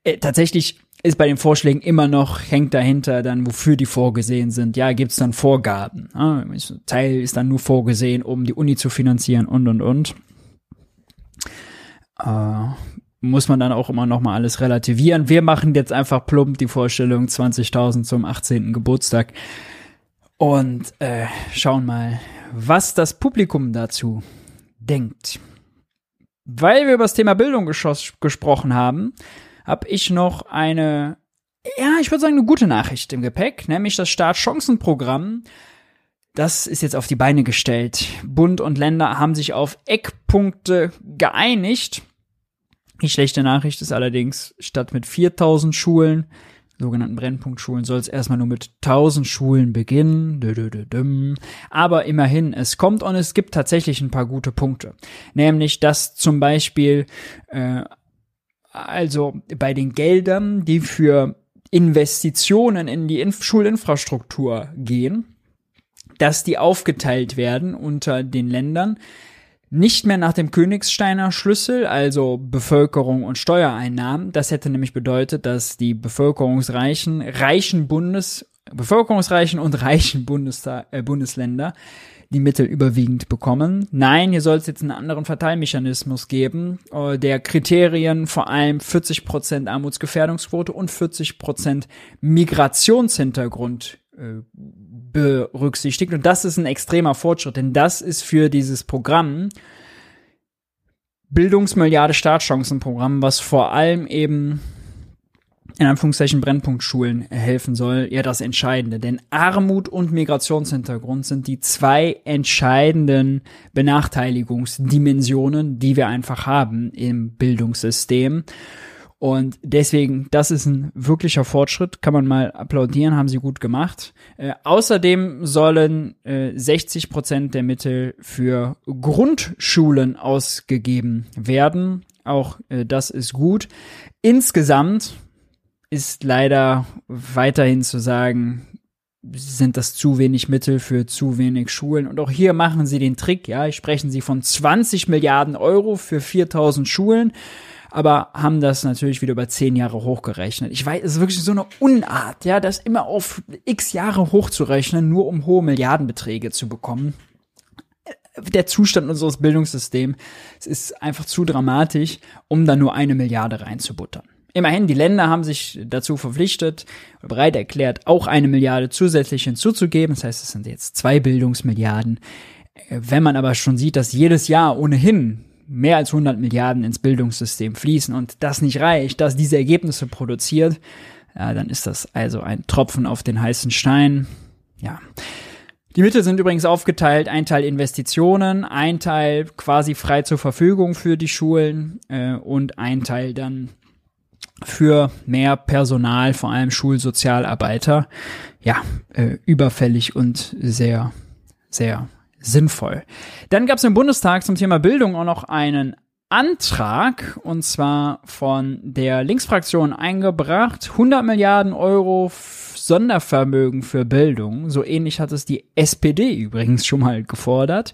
Äh, tatsächlich ist bei den Vorschlägen immer noch, hängt dahinter dann, wofür die vorgesehen sind. Ja, gibt's dann Vorgaben. Ja, Teil ist dann nur vorgesehen, um die Uni zu finanzieren und, und, und. Äh, muss man dann auch immer noch mal alles relativieren. Wir machen jetzt einfach plump die Vorstellung 20.000 zum 18. Geburtstag und äh, schauen mal, was das Publikum dazu denkt. Weil wir über das Thema Bildung gesprochen haben, habe ich noch eine, ja, ich würde sagen, eine gute Nachricht im Gepäck, nämlich das Startchancenprogramm. Das ist jetzt auf die Beine gestellt. Bund und Länder haben sich auf Eckpunkte geeinigt. Die schlechte Nachricht ist allerdings, statt mit 4000 Schulen, sogenannten Brennpunktschulen, soll es erstmal nur mit 1000 Schulen beginnen. Aber immerhin, es kommt und es gibt tatsächlich ein paar gute Punkte. Nämlich, dass zum Beispiel äh, also bei den Geldern, die für Investitionen in die Inf Schulinfrastruktur gehen, dass die aufgeteilt werden unter den Ländern, nicht mehr nach dem Königsteiner Schlüssel, also Bevölkerung und Steuereinnahmen. Das hätte nämlich bedeutet, dass die bevölkerungsreichen, reichen Bundes, bevölkerungsreichen und reichen Bundestag, äh, Bundesländer die Mittel überwiegend bekommen. Nein, hier soll es jetzt einen anderen Verteilmechanismus geben, äh, der Kriterien vor allem 40% Armutsgefährdungsquote und 40% Migrationshintergrund äh, berücksichtigt. Und das ist ein extremer Fortschritt, denn das ist für dieses Programm Bildungsmilliarde Startchancenprogramm, was vor allem eben in Anführungszeichen Brennpunktschulen helfen soll, ja das Entscheidende. Denn Armut und Migrationshintergrund sind die zwei entscheidenden Benachteiligungsdimensionen, die wir einfach haben im Bildungssystem. Und deswegen, das ist ein wirklicher Fortschritt, kann man mal applaudieren, haben sie gut gemacht. Äh, außerdem sollen äh, 60 Prozent der Mittel für Grundschulen ausgegeben werden. Auch äh, das ist gut. Insgesamt ist leider weiterhin zu sagen, sind das zu wenig Mittel für zu wenig Schulen. Und auch hier machen sie den Trick, ja, sprechen sie von 20 Milliarden Euro für 4000 Schulen, aber haben das natürlich wieder über zehn Jahre hochgerechnet. Ich weiß, es ist wirklich so eine Unart, ja, das immer auf x Jahre hochzurechnen, nur um hohe Milliardenbeträge zu bekommen. Der Zustand unseres Bildungssystems ist einfach zu dramatisch, um da nur eine Milliarde reinzubuttern. Immerhin, die Länder haben sich dazu verpflichtet, bereit erklärt, auch eine Milliarde zusätzlich hinzuzugeben. Das heißt, es sind jetzt zwei Bildungsmilliarden. Äh, wenn man aber schon sieht, dass jedes Jahr ohnehin mehr als 100 Milliarden ins Bildungssystem fließen und das nicht reicht, dass diese Ergebnisse produziert, ja, dann ist das also ein Tropfen auf den heißen Stein. Ja. Die Mittel sind übrigens aufgeteilt, ein Teil Investitionen, ein Teil quasi frei zur Verfügung für die Schulen äh, und ein Teil dann für mehr Personal, vor allem Schulsozialarbeiter, ja, äh, überfällig und sehr, sehr sinnvoll. Dann gab es im Bundestag zum Thema Bildung auch noch einen Antrag, und zwar von der Linksfraktion eingebracht, 100 Milliarden Euro Sondervermögen für Bildung. So ähnlich hat es die SPD übrigens schon mal gefordert.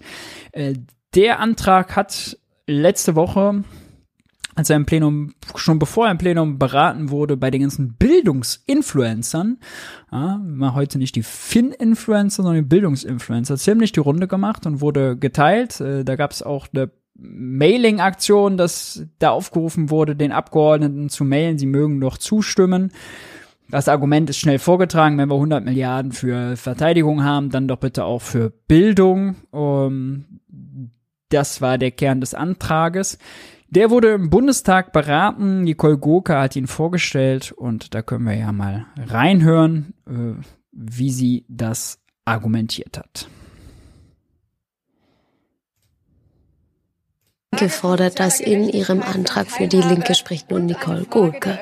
Äh, der Antrag hat letzte Woche als er im Plenum, schon bevor er im Plenum beraten wurde, bei den ganzen Bildungsinfluencern, ja, man heute nicht die Fin-Influencer, sondern die Bildungsinfluencer, ziemlich die Runde gemacht und wurde geteilt. Äh, da gab es auch eine Mailing-Aktion, dass da aufgerufen wurde, den Abgeordneten zu mailen, sie mögen doch zustimmen. Das Argument ist schnell vorgetragen, wenn wir 100 Milliarden für Verteidigung haben, dann doch bitte auch für Bildung. Um, das war der Kern des Antrages. Der wurde im Bundestag beraten. Nicole Gurke hat ihn vorgestellt und da können wir ja mal reinhören, äh, wie sie das argumentiert hat. Gefordert, dass in ihrem Antrag für die Linke spricht nun Nicole Gurke.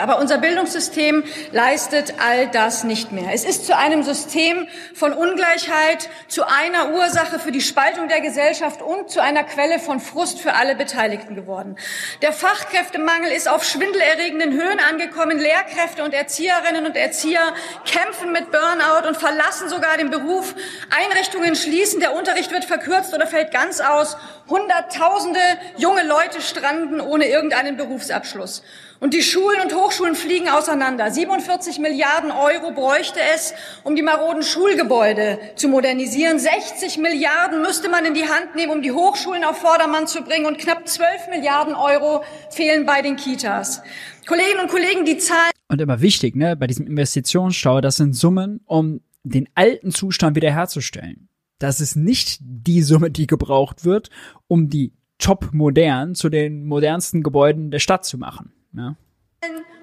Aber unser Bildungssystem leistet all das nicht mehr. Es ist zu einem System von Ungleichheit, zu einer Ursache für die Spaltung der Gesellschaft und zu einer Quelle von Frust für alle Beteiligten geworden. Der Fachkräftemangel ist auf schwindelerregenden Höhen angekommen. Lehrkräfte und Erzieherinnen und Erzieher kämpfen mit Burnout und verlassen sogar den Beruf. Einrichtungen schließen, der Unterricht wird verkürzt oder fällt ganz aus. Hunderttausende junge Leute stranden ohne irgendeinen Berufsabschluss. Und die Schulen und Hochschulen fliegen auseinander. 47 Milliarden Euro bräuchte es, um die maroden Schulgebäude zu modernisieren. 60 Milliarden müsste man in die Hand nehmen, um die Hochschulen auf Vordermann zu bringen. Und knapp 12 Milliarden Euro fehlen bei den Kitas. Kolleginnen und Kollegen, die Zahlen. Und immer wichtig, ne, bei diesem Investitionsstau, das sind Summen, um den alten Zustand wiederherzustellen das ist nicht die Summe, die gebraucht wird, um die top modern zu den modernsten Gebäuden der Stadt zu machen. Ja.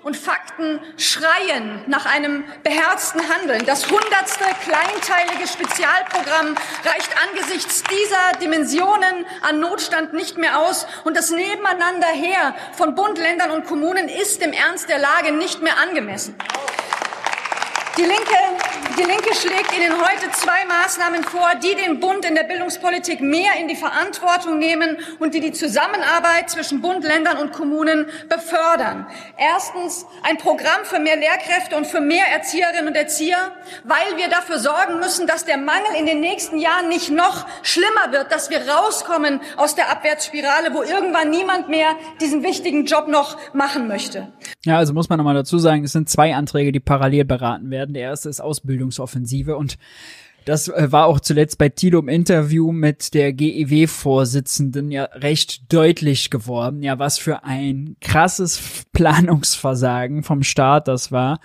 Und Fakten schreien nach einem beherzten Handeln. Das hundertste kleinteilige Spezialprogramm reicht angesichts dieser Dimensionen an Notstand nicht mehr aus. Und das Nebeneinander her von Bund, Ländern und Kommunen ist im Ernst der Lage nicht mehr angemessen. Die Linke, die Linke schlägt Ihnen heute zwei Maßnahmen vor, die den Bund in der Bildungspolitik mehr in die Verantwortung nehmen und die die Zusammenarbeit zwischen Bund, Ländern und Kommunen befördern. Erstens ein Programm für mehr Lehrkräfte und für mehr Erzieherinnen und Erzieher, weil wir dafür sorgen müssen, dass der Mangel in den nächsten Jahren nicht noch schlimmer wird, dass wir rauskommen aus der Abwärtsspirale, wo irgendwann niemand mehr diesen wichtigen Job noch machen möchte. Ja, also muss man nochmal dazu sagen, es sind zwei Anträge, die parallel beraten werden werden. Der erste ist Ausbildungsoffensive und das äh, war auch zuletzt bei Tilo im Interview mit der GEW-Vorsitzenden ja recht deutlich geworden, ja, was für ein krasses Planungsversagen vom Staat das war.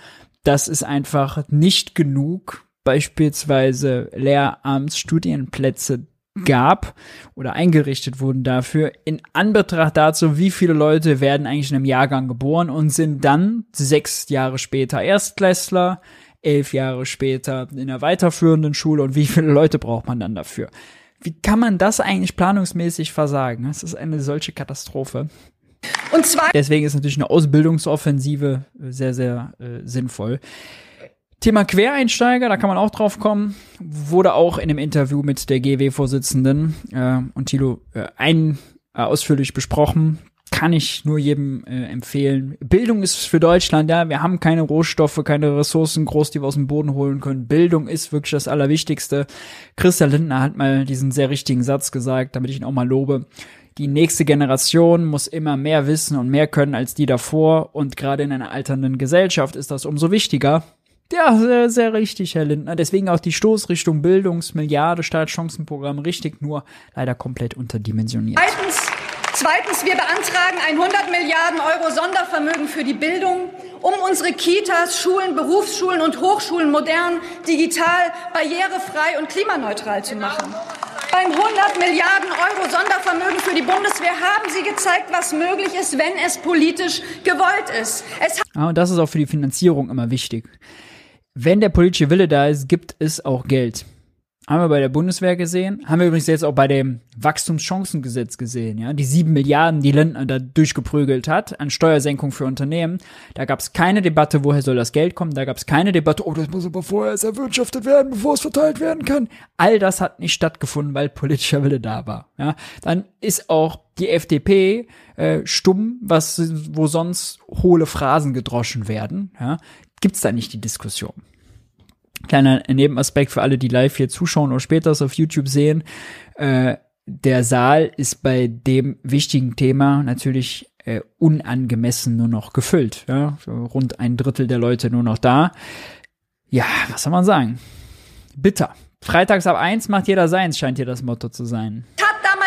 Das ist einfach nicht genug, beispielsweise Lehramtsstudienplätze gab oder eingerichtet wurden dafür, in Anbetracht dazu, wie viele Leute werden eigentlich in einem Jahrgang geboren und sind dann sechs Jahre später Erstklässler, elf Jahre später in der weiterführenden Schule und wie viele Leute braucht man dann dafür? Wie kann man das eigentlich planungsmäßig versagen? Das ist eine solche Katastrophe. Und zwar Deswegen ist natürlich eine Ausbildungsoffensive sehr, sehr äh, sinnvoll. Thema Quereinsteiger, da kann man auch drauf kommen, wurde auch in dem Interview mit der GW-Vorsitzenden äh, und Thilo äh, ein äh, ausführlich besprochen kann ich nur jedem äh, empfehlen. Bildung ist für Deutschland, ja, wir haben keine Rohstoffe, keine Ressourcen groß, die wir aus dem Boden holen können. Bildung ist wirklich das Allerwichtigste. Christa Lindner hat mal diesen sehr richtigen Satz gesagt, damit ich ihn auch mal lobe. Die nächste Generation muss immer mehr wissen und mehr können als die davor. Und gerade in einer alternden Gesellschaft ist das umso wichtiger. Ja, sehr, sehr richtig, Herr Lindner. Deswegen auch die Stoßrichtung Bildungsmilliarde Startchancenprogramm richtig, nur leider komplett unterdimensioniert. Zweitens Zweitens, wir beantragen ein 100 Milliarden Euro Sondervermögen für die Bildung, um unsere Kitas, Schulen, Berufsschulen und Hochschulen modern, digital, barrierefrei und klimaneutral zu machen. Beim 100 Milliarden Euro Sondervermögen für die Bundeswehr haben Sie gezeigt, was möglich ist, wenn es politisch gewollt ist. Es ah, und das ist auch für die Finanzierung immer wichtig. Wenn der politische Wille da ist, gibt es auch Geld. Haben wir bei der Bundeswehr gesehen. Haben wir übrigens jetzt auch bei dem Wachstumschancengesetz gesehen, ja. Die sieben Milliarden, die Lindner da durchgeprügelt hat an Steuersenkung für Unternehmen. Da gab es keine Debatte, woher soll das Geld kommen. Da gab es keine Debatte, oh, das muss aber vorher erst erwirtschaftet werden, bevor es verteilt werden kann. All das hat nicht stattgefunden, weil politischer Wille da war, ja. Dann ist auch die FDP äh, stumm, was, wo sonst hohle Phrasen gedroschen werden, ja. Gibt's da nicht die Diskussion. Kleiner Nebenaspekt für alle, die live hier zuschauen oder später es auf YouTube sehen. Äh, der Saal ist bei dem wichtigen Thema natürlich äh, unangemessen nur noch gefüllt. Ja? Rund ein Drittel der Leute nur noch da. Ja, was soll man sagen? Bitter. Freitags ab eins macht jeder seins, scheint hier das Motto zu sein.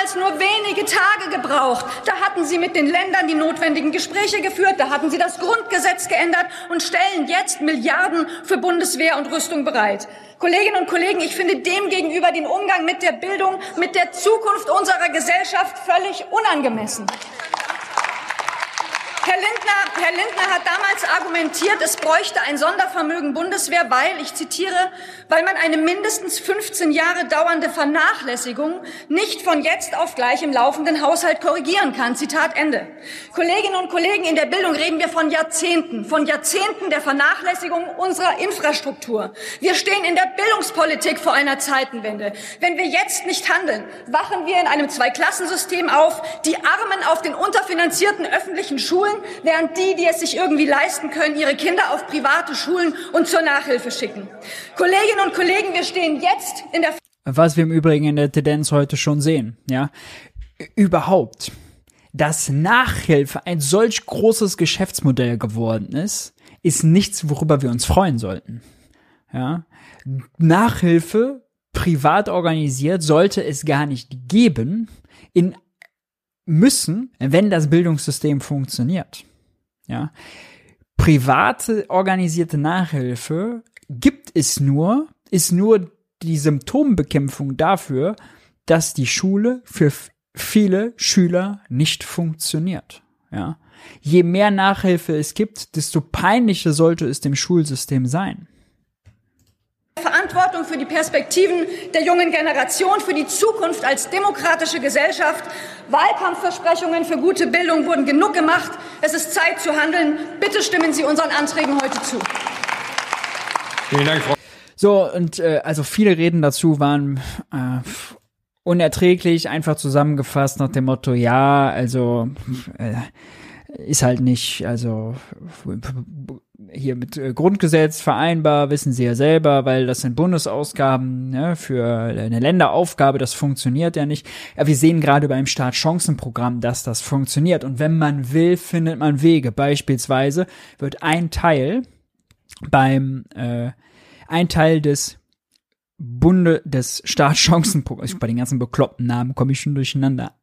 Damals nur wenige Tage gebraucht. Da hatten Sie mit den Ländern die notwendigen Gespräche geführt, da hatten Sie das Grundgesetz geändert und stellen jetzt Milliarden für Bundeswehr und Rüstung bereit. Kolleginnen und Kollegen, ich finde demgegenüber den Umgang mit der Bildung, mit der Zukunft unserer Gesellschaft völlig unangemessen. Herr Lindner, Herr Lindner hat damals argumentiert, es bräuchte ein Sondervermögen Bundeswehr, weil, ich zitiere, weil man eine mindestens 15 Jahre dauernde Vernachlässigung nicht von jetzt auf gleich im laufenden Haushalt korrigieren kann. Zitat Ende. Kolleginnen und Kollegen, in der Bildung reden wir von Jahrzehnten, von Jahrzehnten der Vernachlässigung unserer Infrastruktur. Wir stehen in der Bildungspolitik vor einer Zeitenwende. Wenn wir jetzt nicht handeln, wachen wir in einem Zweiklassensystem auf, die Armen auf den unterfinanzierten öffentlichen Schulen während die, die es sich irgendwie leisten können, ihre Kinder auf private Schulen und zur Nachhilfe schicken. Kolleginnen und Kollegen, wir stehen jetzt in der was wir im Übrigen in der Tendenz heute schon sehen, ja. Überhaupt, dass Nachhilfe ein solch großes Geschäftsmodell geworden ist, ist nichts, worüber wir uns freuen sollten. Ja. Nachhilfe privat organisiert sollte es gar nicht geben in müssen, wenn das Bildungssystem funktioniert. Ja. Private organisierte Nachhilfe gibt es nur, ist nur die Symptombekämpfung dafür, dass die Schule für viele Schüler nicht funktioniert. Ja. Je mehr Nachhilfe es gibt, desto peinlicher sollte es dem Schulsystem sein. Verantwortung für die Perspektiven der jungen Generation, für die Zukunft als demokratische Gesellschaft. Wahlkampfversprechungen für gute Bildung wurden genug gemacht. Es ist Zeit zu handeln. Bitte stimmen Sie unseren Anträgen heute zu. Vielen Dank, Frau. So, und äh, also viele Reden dazu waren äh, unerträglich, einfach zusammengefasst nach dem Motto, ja, also äh, ist halt nicht, also hier mit äh, Grundgesetz vereinbar, wissen Sie ja selber, weil das sind Bundesausgaben ne, für eine Länderaufgabe, das funktioniert ja nicht. Ja, wir sehen gerade beim Startchancenprogramm, dass das funktioniert. Und wenn man will, findet man Wege. Beispielsweise wird ein Teil beim äh, ein Teil des Bunde des Startchancenprogramms, bei den ganzen bekloppten Namen komme ich schon durcheinander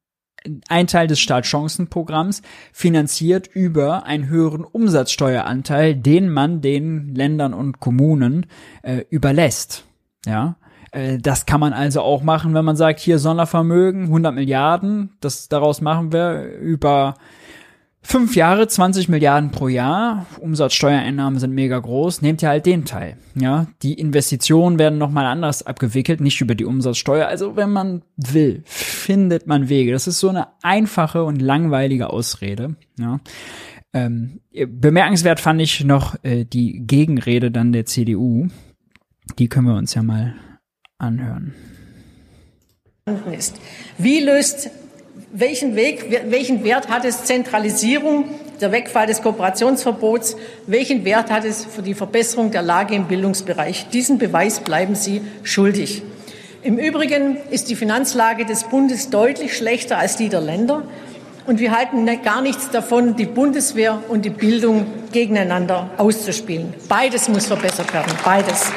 ein Teil des Startchancenprogramms finanziert über einen höheren Umsatzsteueranteil, den man den Ländern und Kommunen äh, überlässt. Ja, äh, das kann man also auch machen, wenn man sagt, hier Sondervermögen, 100 Milliarden, das daraus machen wir über Fünf Jahre, 20 Milliarden pro Jahr, Umsatzsteuereinnahmen sind mega groß, nehmt ihr halt den Teil. Ja, die Investitionen werden nochmal anders abgewickelt, nicht über die Umsatzsteuer. Also wenn man will, findet man Wege. Das ist so eine einfache und langweilige Ausrede. Ja. Ähm, bemerkenswert fand ich noch äh, die Gegenrede dann der CDU. Die können wir uns ja mal anhören. Wie löst welchen Weg, welchen Wert hat es Zentralisierung, der Wegfall des Kooperationsverbots, welchen Wert hat es für die Verbesserung der Lage im Bildungsbereich? Diesen Beweis bleiben Sie schuldig. Im Übrigen ist die Finanzlage des Bundes deutlich schlechter als die der Länder. Und wir halten gar nichts davon, die Bundeswehr und die Bildung gegeneinander auszuspielen. Beides muss verbessert werden. Beides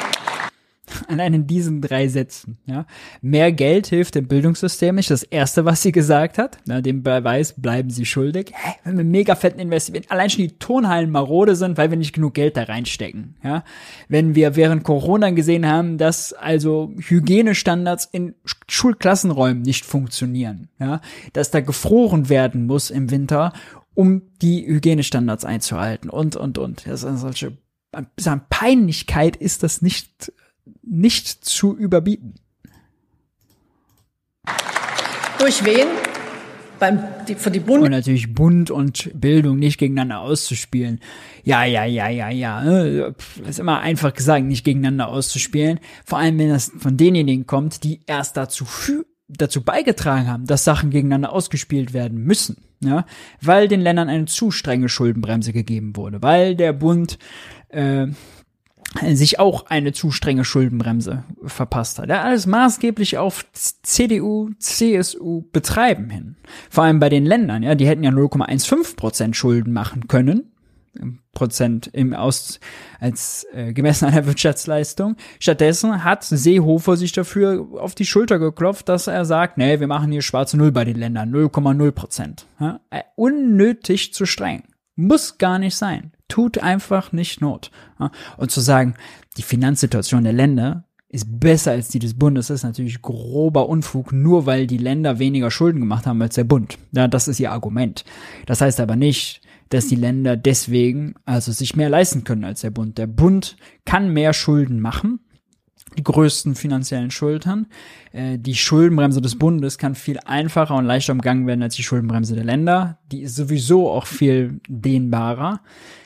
allein in diesen drei Sätzen. Ja. Mehr Geld hilft dem Bildungssystem nicht. Das erste, was sie gesagt hat, na, dem Beweis bleiben sie schuldig. Hä, wenn wir mega fetten investieren, allein schon die Turnhallen marode sind, weil wir nicht genug Geld da reinstecken. Ja. Wenn wir während Corona gesehen haben, dass also Hygienestandards in Schulklassenräumen nicht funktionieren, ja, dass da gefroren werden muss im Winter, um die Hygienestandards einzuhalten und, und, und. Das ist solche Peinlichkeit ist das nicht nicht zu überbieten. Durch wen? Beim, die, für die Bund und natürlich Bund und Bildung nicht gegeneinander auszuspielen. Ja, ja, ja, ja, ja. Das ne? ist immer einfach gesagt, nicht gegeneinander auszuspielen. Vor allem, wenn das von denjenigen kommt, die erst dazu dazu beigetragen haben, dass Sachen gegeneinander ausgespielt werden müssen. Ja, weil den Ländern eine zu strenge Schuldenbremse gegeben wurde, weil der Bund äh, sich auch eine zu strenge Schuldenbremse verpasst hat. Ja, alles maßgeblich auf CDU, CSU betreiben hin. Vor allem bei den Ländern, ja, die hätten ja 0,15 Prozent Schulden machen können. Prozent im Aus als äh, gemessen an der Wirtschaftsleistung. Stattdessen hat Seehofer sich dafür auf die Schulter geklopft, dass er sagt, nee, wir machen hier schwarze Null bei den Ländern, 0,0 Prozent. Ja? Äh, unnötig zu streng. Muss gar nicht sein. Tut einfach nicht Not. Und zu sagen, die Finanzsituation der Länder ist besser als die des Bundes, ist natürlich grober Unfug, nur weil die Länder weniger Schulden gemacht haben als der Bund. Ja, das ist ihr Argument. Das heißt aber nicht, dass die Länder deswegen also sich mehr leisten können als der Bund. Der Bund kann mehr Schulden machen, die größten finanziellen Schultern. Äh, die Schuldenbremse des Bundes kann viel einfacher und leichter umgangen werden als die Schuldenbremse der Länder. Die ist sowieso auch viel dehnbarer.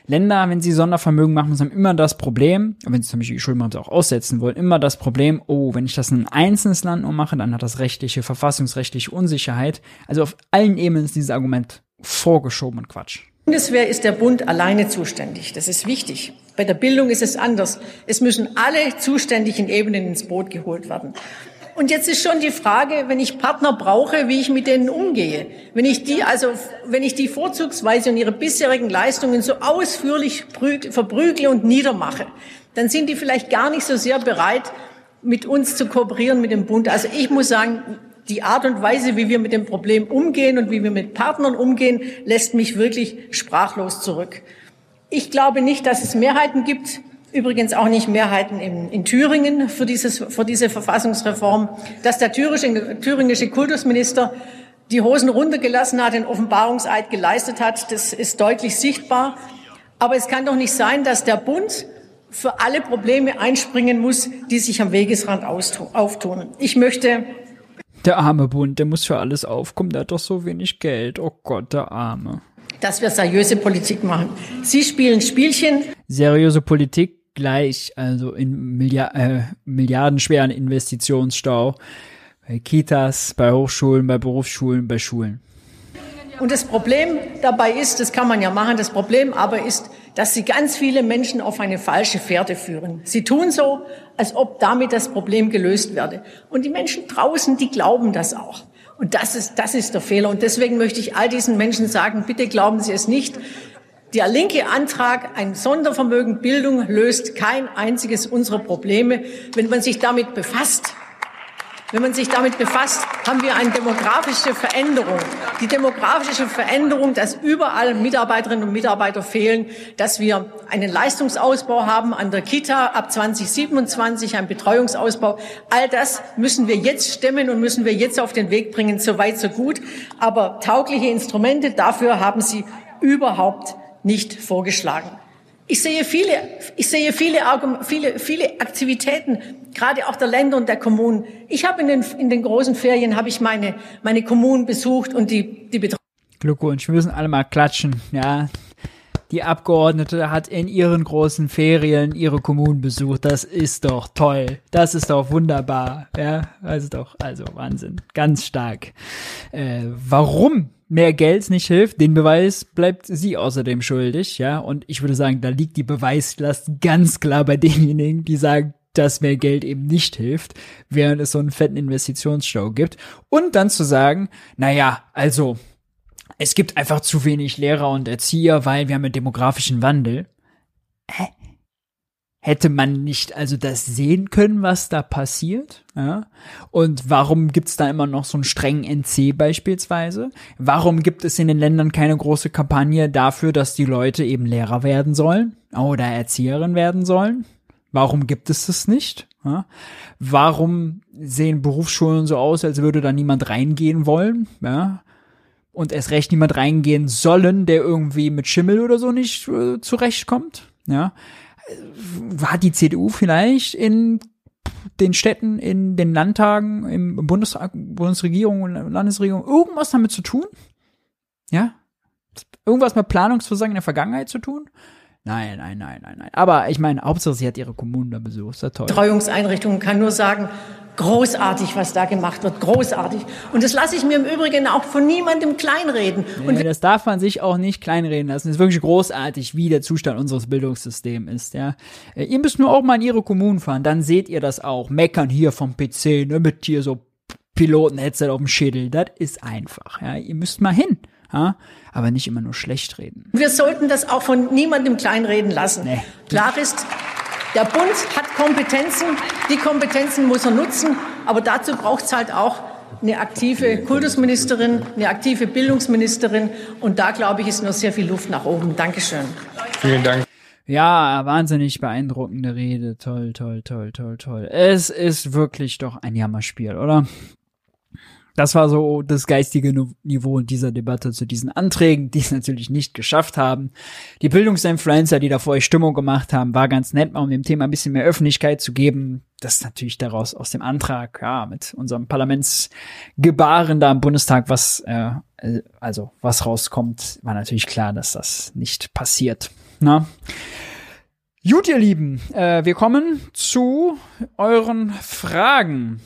Länder, wenn sie Sondervermögen machen, haben immer das Problem, wenn sie zum Beispiel die Schuldenbremse auch aussetzen wollen, immer das Problem, oh, wenn ich das in ein einzelnes Land ummache, dann hat das rechtliche, verfassungsrechtliche Unsicherheit. Also auf allen Ebenen ist dieses Argument vorgeschoben und Quatsch. Bundeswehr ist der Bund alleine zuständig. Das ist wichtig. Bei der Bildung ist es anders. Es müssen alle zuständigen Ebenen ins Boot geholt werden. Und jetzt ist schon die Frage, wenn ich Partner brauche, wie ich mit denen umgehe. Wenn ich die also, wenn ich die vorzugsweise und ihre bisherigen Leistungen so ausführlich verprügle und niedermache, dann sind die vielleicht gar nicht so sehr bereit, mit uns zu kooperieren, mit dem Bund. Also ich muss sagen, die Art und Weise, wie wir mit dem Problem umgehen und wie wir mit Partnern umgehen, lässt mich wirklich sprachlos zurück. Ich glaube nicht, dass es Mehrheiten gibt, übrigens auch nicht Mehrheiten in, in Thüringen für, dieses, für diese Verfassungsreform, dass der thüringische, thüringische Kultusminister die Hosen runtergelassen hat, den Offenbarungseid geleistet hat. Das ist deutlich sichtbar. Aber es kann doch nicht sein, dass der Bund für alle Probleme einspringen muss, die sich am Wegesrand auftun. Ich möchte der arme Bund, der muss für alles aufkommen, der hat doch so wenig Geld. Oh Gott, der Arme. Dass wir seriöse Politik machen. Sie spielen Spielchen. Seriöse Politik gleich, also in Milliard, äh, milliardenschweren Investitionsstau. Bei Kitas, bei Hochschulen, bei Berufsschulen, bei Schulen. Und das Problem dabei ist, das kann man ja machen, das Problem aber ist, dass sie ganz viele Menschen auf eine falsche Fährte führen. Sie tun so, als ob damit das Problem gelöst werde. Und die Menschen draußen, die glauben das auch. Und das ist, das ist der Fehler. Und deswegen möchte ich all diesen Menschen sagen, bitte glauben Sie es nicht. Der linke Antrag, ein Sondervermögen Bildung, löst kein einziges unserer Probleme. Wenn man sich damit befasst, wenn man sich damit befasst, haben wir eine demografische Veränderung. Die demografische Veränderung, dass überall Mitarbeiterinnen und Mitarbeiter fehlen, dass wir einen Leistungsausbau haben an der Kita ab 2027, einen Betreuungsausbau. All das müssen wir jetzt stemmen und müssen wir jetzt auf den Weg bringen. So weit, so gut. Aber taugliche Instrumente dafür haben Sie überhaupt nicht vorgeschlagen. Ich sehe viele, ich sehe viele, viele, viele Aktivitäten, gerade auch der Länder und der Kommunen. Ich habe in den, in den großen Ferien habe ich meine, meine Kommunen besucht und die, die. Glückwunsch, wir müssen alle mal klatschen, ja. Die Abgeordnete hat in ihren großen Ferien ihre Kommunen besucht. Das ist doch toll. Das ist doch wunderbar. Ja, also doch, also Wahnsinn. Ganz stark. Äh, warum mehr Geld nicht hilft, den Beweis bleibt sie außerdem schuldig, ja. Und ich würde sagen, da liegt die Beweislast ganz klar bei denjenigen, die sagen, dass mehr Geld eben nicht hilft, während es so einen fetten Investitionsstau gibt. Und dann zu sagen, naja, also, es gibt einfach zu wenig Lehrer und Erzieher, weil wir haben einen demografischen Wandel. Hä? hätte man nicht also das sehen können, was da passiert? Ja? Und warum gibt's da immer noch so einen strengen NC beispielsweise? Warum gibt es in den Ländern keine große Kampagne dafür, dass die Leute eben Lehrer werden sollen oder Erzieherin werden sollen? Warum gibt es das nicht? Ja? Warum sehen Berufsschulen so aus, als würde da niemand reingehen wollen? Ja? Und erst recht niemand reingehen sollen, der irgendwie mit Schimmel oder so nicht äh, zurechtkommt? Ja? war die CDU vielleicht in den Städten, in den Landtagen, im Bundestag, Bundesregierung und Landesregierung irgendwas damit zu tun? Ja? Irgendwas mit Planungsversagen in der Vergangenheit zu tun? Nein, nein, nein, nein, nein. Aber ich meine, Hauptsache sie hat ihre Kommunen da besucht. Ist ja toll. Betreuungseinrichtungen kann nur sagen, großartig, was da gemacht wird, großartig. Und das lasse ich mir im Übrigen auch von niemandem kleinreden. Und das darf man sich auch nicht kleinreden lassen. Es ist wirklich großartig, wie der Zustand unseres Bildungssystems ist. Ja, äh, ihr müsst nur auch mal in ihre Kommunen fahren, dann seht ihr das auch. Meckern hier vom PC, ne, mit hier so Piloten-Headset auf dem Schädel. Das ist einfach. Ja, ihr müsst mal hin. Ja, aber nicht immer nur schlecht reden. Wir sollten das auch von niemandem kleinreden lassen. Nee. Klar ist, der Bund hat Kompetenzen, die Kompetenzen muss er nutzen, aber dazu braucht es halt auch eine aktive Kultusministerin, eine aktive Bildungsministerin und da, glaube ich, ist noch sehr viel Luft nach oben. Dankeschön. Vielen Dank. Ja, wahnsinnig beeindruckende Rede. Toll, toll, toll, toll, toll. Es ist wirklich doch ein Jammerspiel, oder? Das war so das geistige Niveau in dieser Debatte zu diesen Anträgen, die es natürlich nicht geschafft haben. Die Bildungsinfluencer, die da vorher Stimmung gemacht haben, war ganz nett, um dem Thema ein bisschen mehr Öffentlichkeit zu geben. Das ist natürlich daraus aus dem Antrag, ja, mit unserem Parlamentsgebaren da im Bundestag, was, äh, also was rauskommt, war natürlich klar, dass das nicht passiert. Na? Gut, ihr Lieben, äh, wir kommen zu euren Fragen.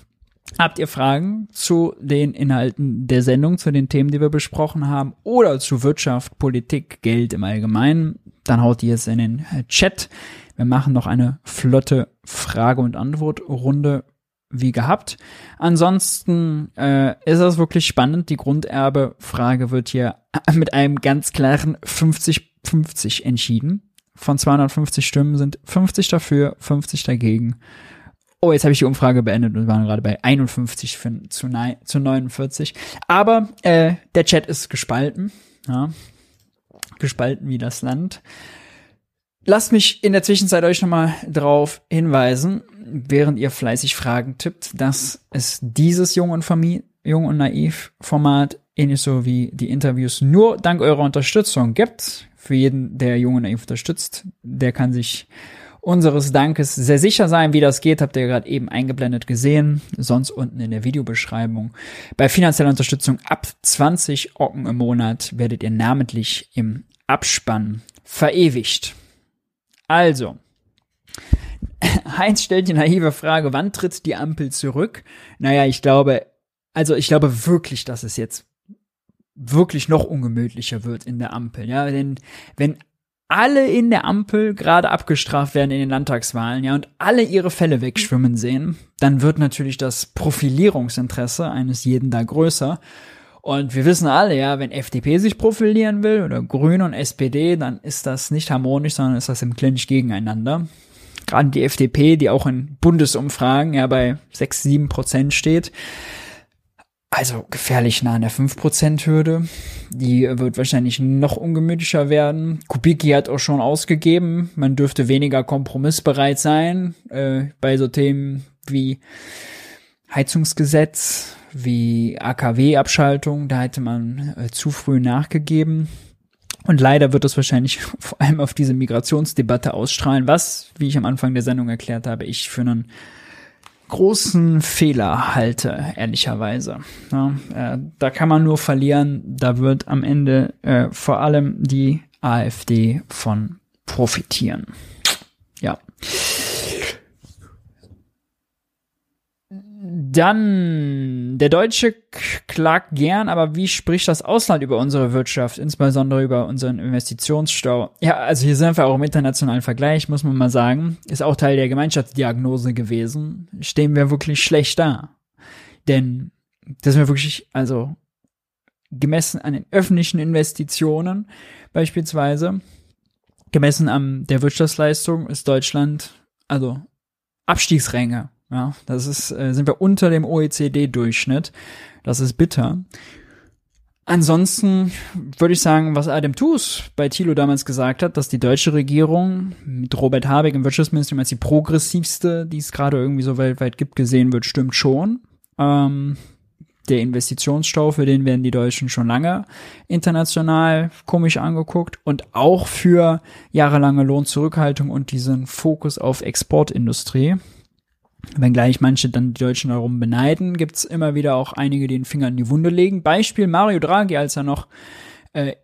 Habt ihr Fragen zu den Inhalten der Sendung, zu den Themen, die wir besprochen haben oder zu Wirtschaft, Politik, Geld im Allgemeinen? Dann haut ihr es in den Chat. Wir machen noch eine flotte Frage- und Antwortrunde wie gehabt. Ansonsten äh, ist das wirklich spannend. Die Grunderbe-Frage wird hier mit einem ganz klaren 50-50 entschieden. Von 250 Stimmen sind 50 dafür, 50 dagegen. Oh, jetzt habe ich die Umfrage beendet und waren gerade bei 51 für, zu, zu 49. Aber äh, der Chat ist gespalten. Ja. Gespalten wie das Land. Lasst mich in der Zwischenzeit euch nochmal drauf hinweisen, während ihr fleißig Fragen tippt, dass es dieses Jung und Familie, Jung und Naiv Format ähnlich so wie die Interviews nur dank eurer Unterstützung gibt. Für jeden, der Jung und Naiv unterstützt, der kann sich unseres Dankes sehr sicher sein. Wie das geht, habt ihr gerade eben eingeblendet gesehen. Sonst unten in der Videobeschreibung. Bei finanzieller Unterstützung ab 20 Ocken im Monat werdet ihr namentlich im Abspann verewigt. Also, Heinz stellt die naive Frage, wann tritt die Ampel zurück? Naja, ich glaube, also ich glaube wirklich, dass es jetzt wirklich noch ungemütlicher wird in der Ampel. Ja, denn wenn alle in der Ampel gerade abgestraft werden in den Landtagswahlen, ja, und alle ihre Fälle wegschwimmen sehen, dann wird natürlich das Profilierungsinteresse eines jeden da größer. Und wir wissen alle, ja, wenn FDP sich profilieren will oder Grüne und SPD, dann ist das nicht harmonisch, sondern ist das im Clinch gegeneinander. Gerade die FDP, die auch in Bundesumfragen ja bei 6, 7 Prozent steht, also gefährlich nah an der 5%-Hürde. Die wird wahrscheinlich noch ungemütlicher werden. Kubicki hat auch schon ausgegeben, man dürfte weniger kompromissbereit sein äh, bei so Themen wie Heizungsgesetz, wie AKW-Abschaltung. Da hätte man äh, zu früh nachgegeben. Und leider wird es wahrscheinlich vor allem auf diese Migrationsdebatte ausstrahlen, was, wie ich am Anfang der Sendung erklärt habe, ich für einen großen Fehler halte, ehrlicherweise. Ja, äh, da kann man nur verlieren. Da wird am Ende äh, vor allem die AfD von profitieren. Ja. Dann, der Deutsche klagt gern, aber wie spricht das Ausland über unsere Wirtschaft, insbesondere über unseren Investitionsstau? Ja, also hier sind wir auch im internationalen Vergleich, muss man mal sagen. Ist auch Teil der Gemeinschaftsdiagnose gewesen. Stehen wir wirklich schlecht da. Denn das sind wir wirklich, also gemessen an den öffentlichen Investitionen beispielsweise, gemessen an der Wirtschaftsleistung ist Deutschland, also Abstiegsränge ja, das ist, äh, sind wir unter dem OECD-Durchschnitt. Das ist bitter. Ansonsten würde ich sagen, was Adam Toos bei Thilo damals gesagt hat, dass die deutsche Regierung mit Robert Habeck im Wirtschaftsministerium als die progressivste, die es gerade irgendwie so weltweit gibt, gesehen wird, stimmt schon. Ähm, der Investitionsstau, für den werden die Deutschen schon lange international komisch angeguckt und auch für jahrelange Lohnzurückhaltung und diesen Fokus auf Exportindustrie. Wenngleich manche dann die Deutschen darum beneiden, gibt's immer wieder auch einige, die den Finger in die Wunde legen. Beispiel Mario Draghi, als er noch äh,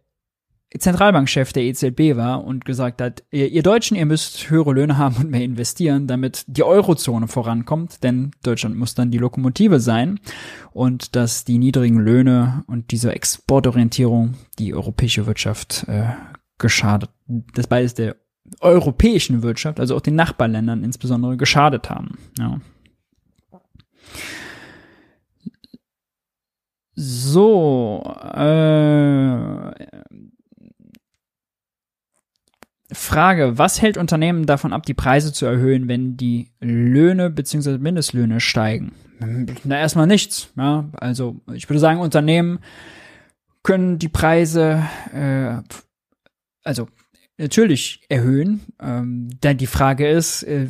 Zentralbankchef der EZB war und gesagt hat, ihr, ihr, Deutschen, ihr müsst höhere Löhne haben und mehr investieren, damit die Eurozone vorankommt, denn Deutschland muss dann die Lokomotive sein und dass die niedrigen Löhne und diese Exportorientierung die europäische Wirtschaft äh, geschadet, das beides der europäischen Wirtschaft, also auch den Nachbarländern insbesondere geschadet haben. Ja. So, äh, Frage, was hält Unternehmen davon ab, die Preise zu erhöhen, wenn die Löhne bzw. Mindestlöhne steigen? Na, erstmal nichts. Ja? Also ich würde sagen, Unternehmen können die Preise, äh, also natürlich erhöhen. Ähm, denn die Frage ist, äh,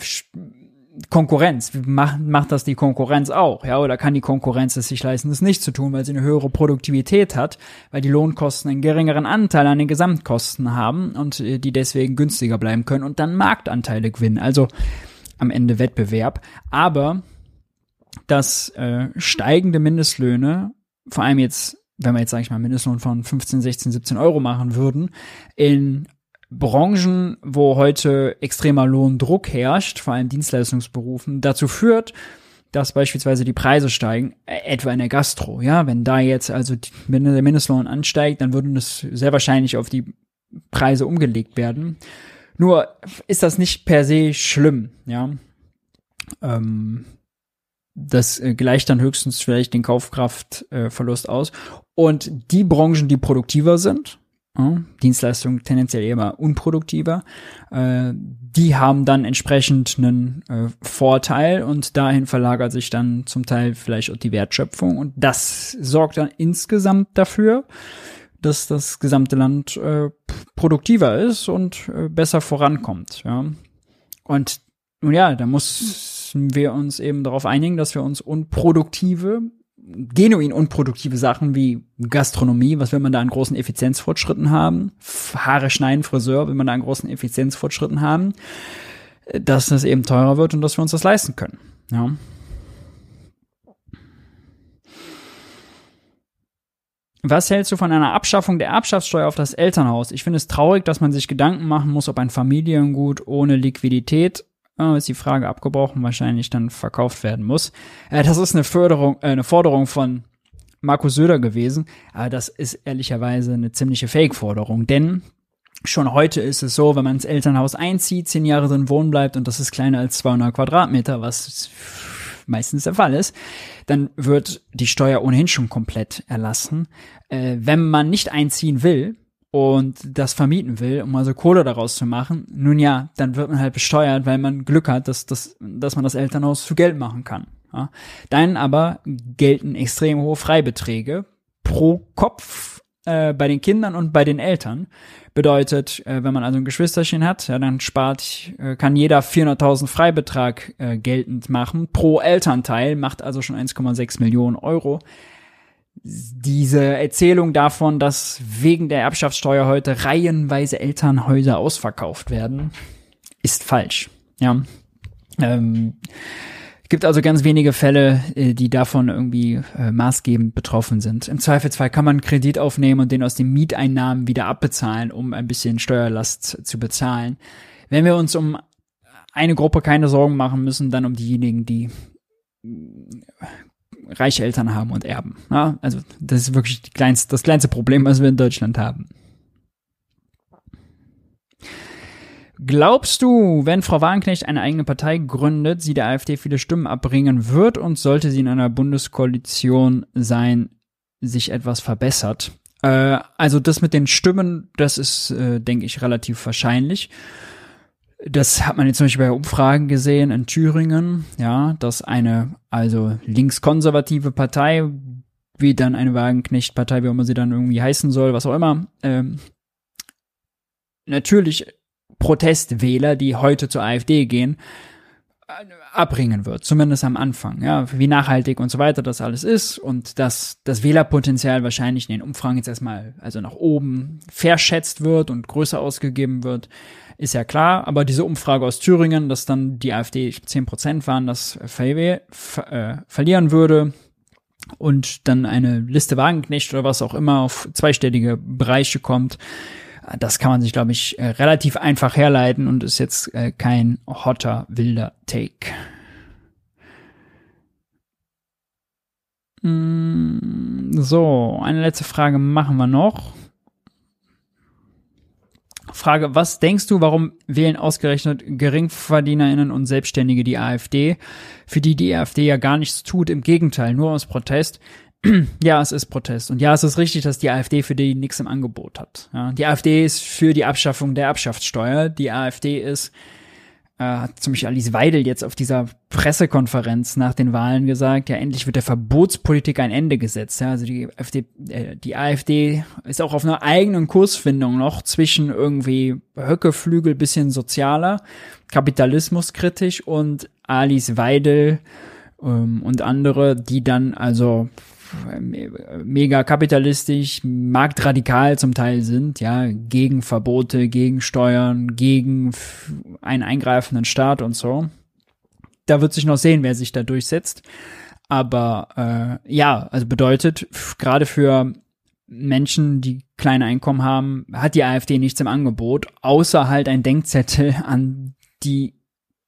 Konkurrenz, macht, macht das die Konkurrenz auch, ja, oder kann die Konkurrenz es sich leisten, das nicht zu tun, weil sie eine höhere Produktivität hat, weil die Lohnkosten einen geringeren Anteil an den Gesamtkosten haben und äh, die deswegen günstiger bleiben können und dann Marktanteile gewinnen, also am Ende Wettbewerb. Aber dass äh, steigende Mindestlöhne, vor allem jetzt, wenn wir jetzt, sage ich mal, Mindestlohn von 15, 16, 17 Euro machen würden, in Branchen, wo heute extremer Lohndruck herrscht, vor allem Dienstleistungsberufen, dazu führt, dass beispielsweise die Preise steigen, äh, etwa in der Gastro. Ja, wenn da jetzt also wenn der Mindestlohn ansteigt, dann würden das sehr wahrscheinlich auf die Preise umgelegt werden. Nur ist das nicht per se schlimm, ja. Ähm, das äh, gleicht dann höchstens vielleicht den Kaufkraftverlust äh, aus. Und die Branchen, die produktiver sind, ja, Dienstleistungen tendenziell eher unproduktiver. Äh, die haben dann entsprechend einen äh, Vorteil und dahin verlagert sich dann zum Teil vielleicht auch die Wertschöpfung und das sorgt dann insgesamt dafür, dass das gesamte Land äh, produktiver ist und besser vorankommt. Und nun ja, da müssen wir uns eben darauf einigen, dass wir uns unproduktive genuin unproduktive Sachen wie Gastronomie, was will man da an großen Effizienzfortschritten haben? Haare schneiden, Friseur, will man da an großen Effizienzfortschritten haben? Dass das eben teurer wird und dass wir uns das leisten können. Ja. Was hältst du von einer Abschaffung der Erbschaftssteuer auf das Elternhaus? Ich finde es traurig, dass man sich Gedanken machen muss, ob ein Familiengut ohne Liquidität ist die Frage abgebrochen, wahrscheinlich dann verkauft werden muss. Äh, das ist eine Förderung, äh, eine Forderung von Markus Söder gewesen, aber das ist ehrlicherweise eine ziemliche Fake-Forderung, denn Schon heute ist es so, wenn man ins Elternhaus einzieht, zehn Jahre drin wohnen bleibt und das ist kleiner als 200 Quadratmeter, was meistens der Fall ist, dann wird die Steuer ohnehin schon komplett erlassen. Äh, wenn man nicht einziehen will, und das vermieten will, um also Kohle daraus zu machen, nun ja, dann wird man halt besteuert, weil man Glück hat, dass, dass, dass man das Elternhaus zu Geld machen kann. Ja. Dann aber gelten extrem hohe Freibeträge pro Kopf äh, bei den Kindern und bei den Eltern. Bedeutet, äh, wenn man also ein Geschwisterchen hat, ja, dann spart, äh, kann jeder 400.000 Freibetrag äh, geltend machen. Pro Elternteil macht also schon 1,6 Millionen Euro diese Erzählung davon, dass wegen der Erbschaftssteuer heute reihenweise Elternhäuser ausverkauft werden, ist falsch. Ja. Ähm, gibt also ganz wenige Fälle, äh, die davon irgendwie äh, maßgebend betroffen sind. Im Zweifelsfall kann man Kredit aufnehmen und den aus den Mieteinnahmen wieder abbezahlen, um ein bisschen Steuerlast zu bezahlen. Wenn wir uns um eine Gruppe keine Sorgen machen müssen, dann um diejenigen, die reiche Eltern haben und erben. Ja, also das ist wirklich kleinste, das kleinste Problem, was wir in Deutschland haben. Glaubst du, wenn Frau Wagenknecht eine eigene Partei gründet, sie der AfD viele Stimmen abbringen wird und sollte sie in einer Bundeskoalition sein, sich etwas verbessert? Äh, also das mit den Stimmen, das ist, äh, denke ich, relativ wahrscheinlich. Das hat man jetzt zum Beispiel bei Umfragen gesehen in Thüringen, ja, dass eine also linkskonservative Partei, wie dann eine Wagenknecht-Partei, wie auch immer sie dann irgendwie heißen soll, was auch immer, ähm, natürlich Protestwähler, die heute zur AfD gehen, abbringen wird, zumindest am Anfang, ja, wie nachhaltig und so weiter das alles ist und dass das Wählerpotenzial wahrscheinlich in den Umfragen jetzt erstmal also nach oben verschätzt wird und größer ausgegeben wird, ist ja klar, aber diese Umfrage aus Thüringen, dass dann die AfD 10 Prozent waren, das ver ver äh, verlieren würde und dann eine Liste Wagenknecht oder was auch immer auf zweistellige Bereiche kommt, das kann man sich, glaube ich, äh, relativ einfach herleiten und ist jetzt äh, kein hotter, wilder Take. Mm, so, eine letzte Frage machen wir noch. Frage, was denkst du, warum wählen ausgerechnet GeringverdienerInnen und Selbstständige die AfD, für die die AfD ja gar nichts tut, im Gegenteil, nur aus Protest? ja, es ist Protest. Und ja, es ist richtig, dass die AfD für die nichts im Angebot hat. Ja, die AfD ist für die Abschaffung der Erbschaftssteuer. Die AfD ist hat zum Beispiel Alice Weidel jetzt auf dieser Pressekonferenz nach den Wahlen gesagt, ja, endlich wird der Verbotspolitik ein Ende gesetzt. Ja, also die AfD, äh, die AfD ist auch auf einer eigenen Kursfindung noch zwischen irgendwie Höckeflügel bisschen sozialer, kapitalismuskritisch und Alice Weidel ähm, und andere, die dann also mega kapitalistisch, marktradikal zum Teil sind, ja, gegen Verbote, gegen Steuern, gegen einen eingreifenden Staat und so. Da wird sich noch sehen, wer sich da durchsetzt. Aber äh, ja, also bedeutet, gerade für Menschen, die kleine Einkommen haben, hat die AfD nichts im Angebot, außer halt ein Denkzettel an die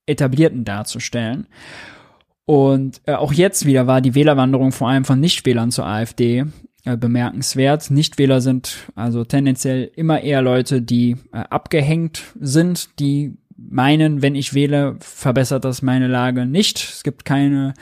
Etablierten darzustellen. Und äh, auch jetzt wieder war die Wählerwanderung vor allem von Nichtwählern zur AfD äh, bemerkenswert. Nichtwähler sind also tendenziell immer eher Leute, die äh, abgehängt sind, die meinen, wenn ich wähle, verbessert das meine Lage nicht. Es gibt keine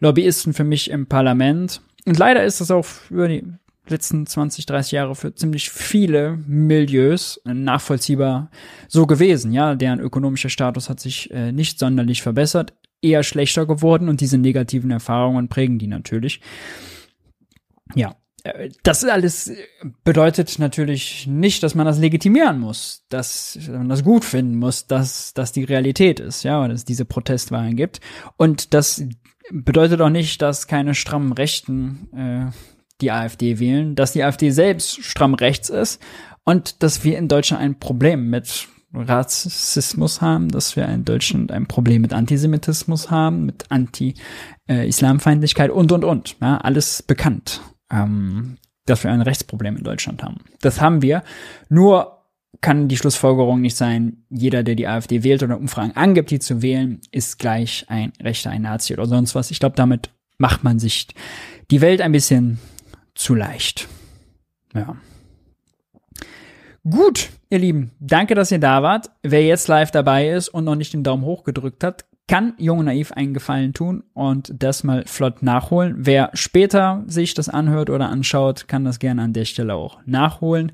Lobbyisten für mich im Parlament. Und leider ist das auch über die letzten 20, 30 Jahre für ziemlich viele Milieus nachvollziehbar so gewesen. Ja, deren ökonomischer Status hat sich äh, nicht sonderlich verbessert eher schlechter geworden und diese negativen Erfahrungen prägen die natürlich. Ja, äh, das alles bedeutet natürlich nicht, dass man das legitimieren muss, dass man das gut finden muss, dass das die Realität ist, ja, dass es diese Protestwahlen gibt. Und das bedeutet auch nicht, dass keine strammen Rechten äh, die AfD wählen, dass die AfD selbst stramm rechts ist und dass wir in Deutschland ein Problem mit Rassismus haben, dass wir in Deutschland ein Problem mit Antisemitismus haben, mit Anti-Islamfeindlichkeit und, und, und. Ja, alles bekannt, ähm, dass wir ein Rechtsproblem in Deutschland haben. Das haben wir. Nur kann die Schlussfolgerung nicht sein, jeder, der die AfD wählt oder Umfragen angibt, die zu wählen, ist gleich ein Rechter, ein Nazi oder sonst was. Ich glaube, damit macht man sich die Welt ein bisschen zu leicht. Ja. Gut, ihr Lieben, danke, dass ihr da wart. Wer jetzt live dabei ist und noch nicht den Daumen hoch gedrückt hat, kann Jung und Naiv einen Gefallen tun und das mal flott nachholen. Wer später sich das anhört oder anschaut, kann das gerne an der Stelle auch nachholen.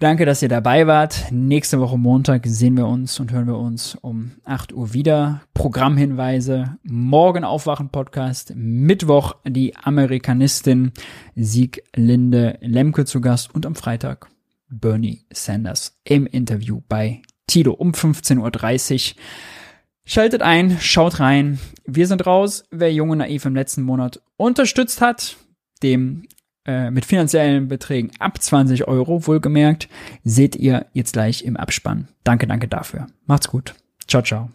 Danke, dass ihr dabei wart. Nächste Woche Montag sehen wir uns und hören wir uns um 8 Uhr wieder. Programmhinweise. Morgen Aufwachen Podcast. Mittwoch die Amerikanistin Sieglinde Lemke zu Gast und am Freitag Bernie Sanders im Interview bei Tilo um 15.30 Uhr. Schaltet ein, schaut rein. Wir sind raus. Wer Junge Naiv im letzten Monat unterstützt hat, dem äh, mit finanziellen Beträgen ab 20 Euro wohlgemerkt, seht ihr jetzt gleich im Abspann. Danke, danke dafür. Macht's gut. Ciao, ciao.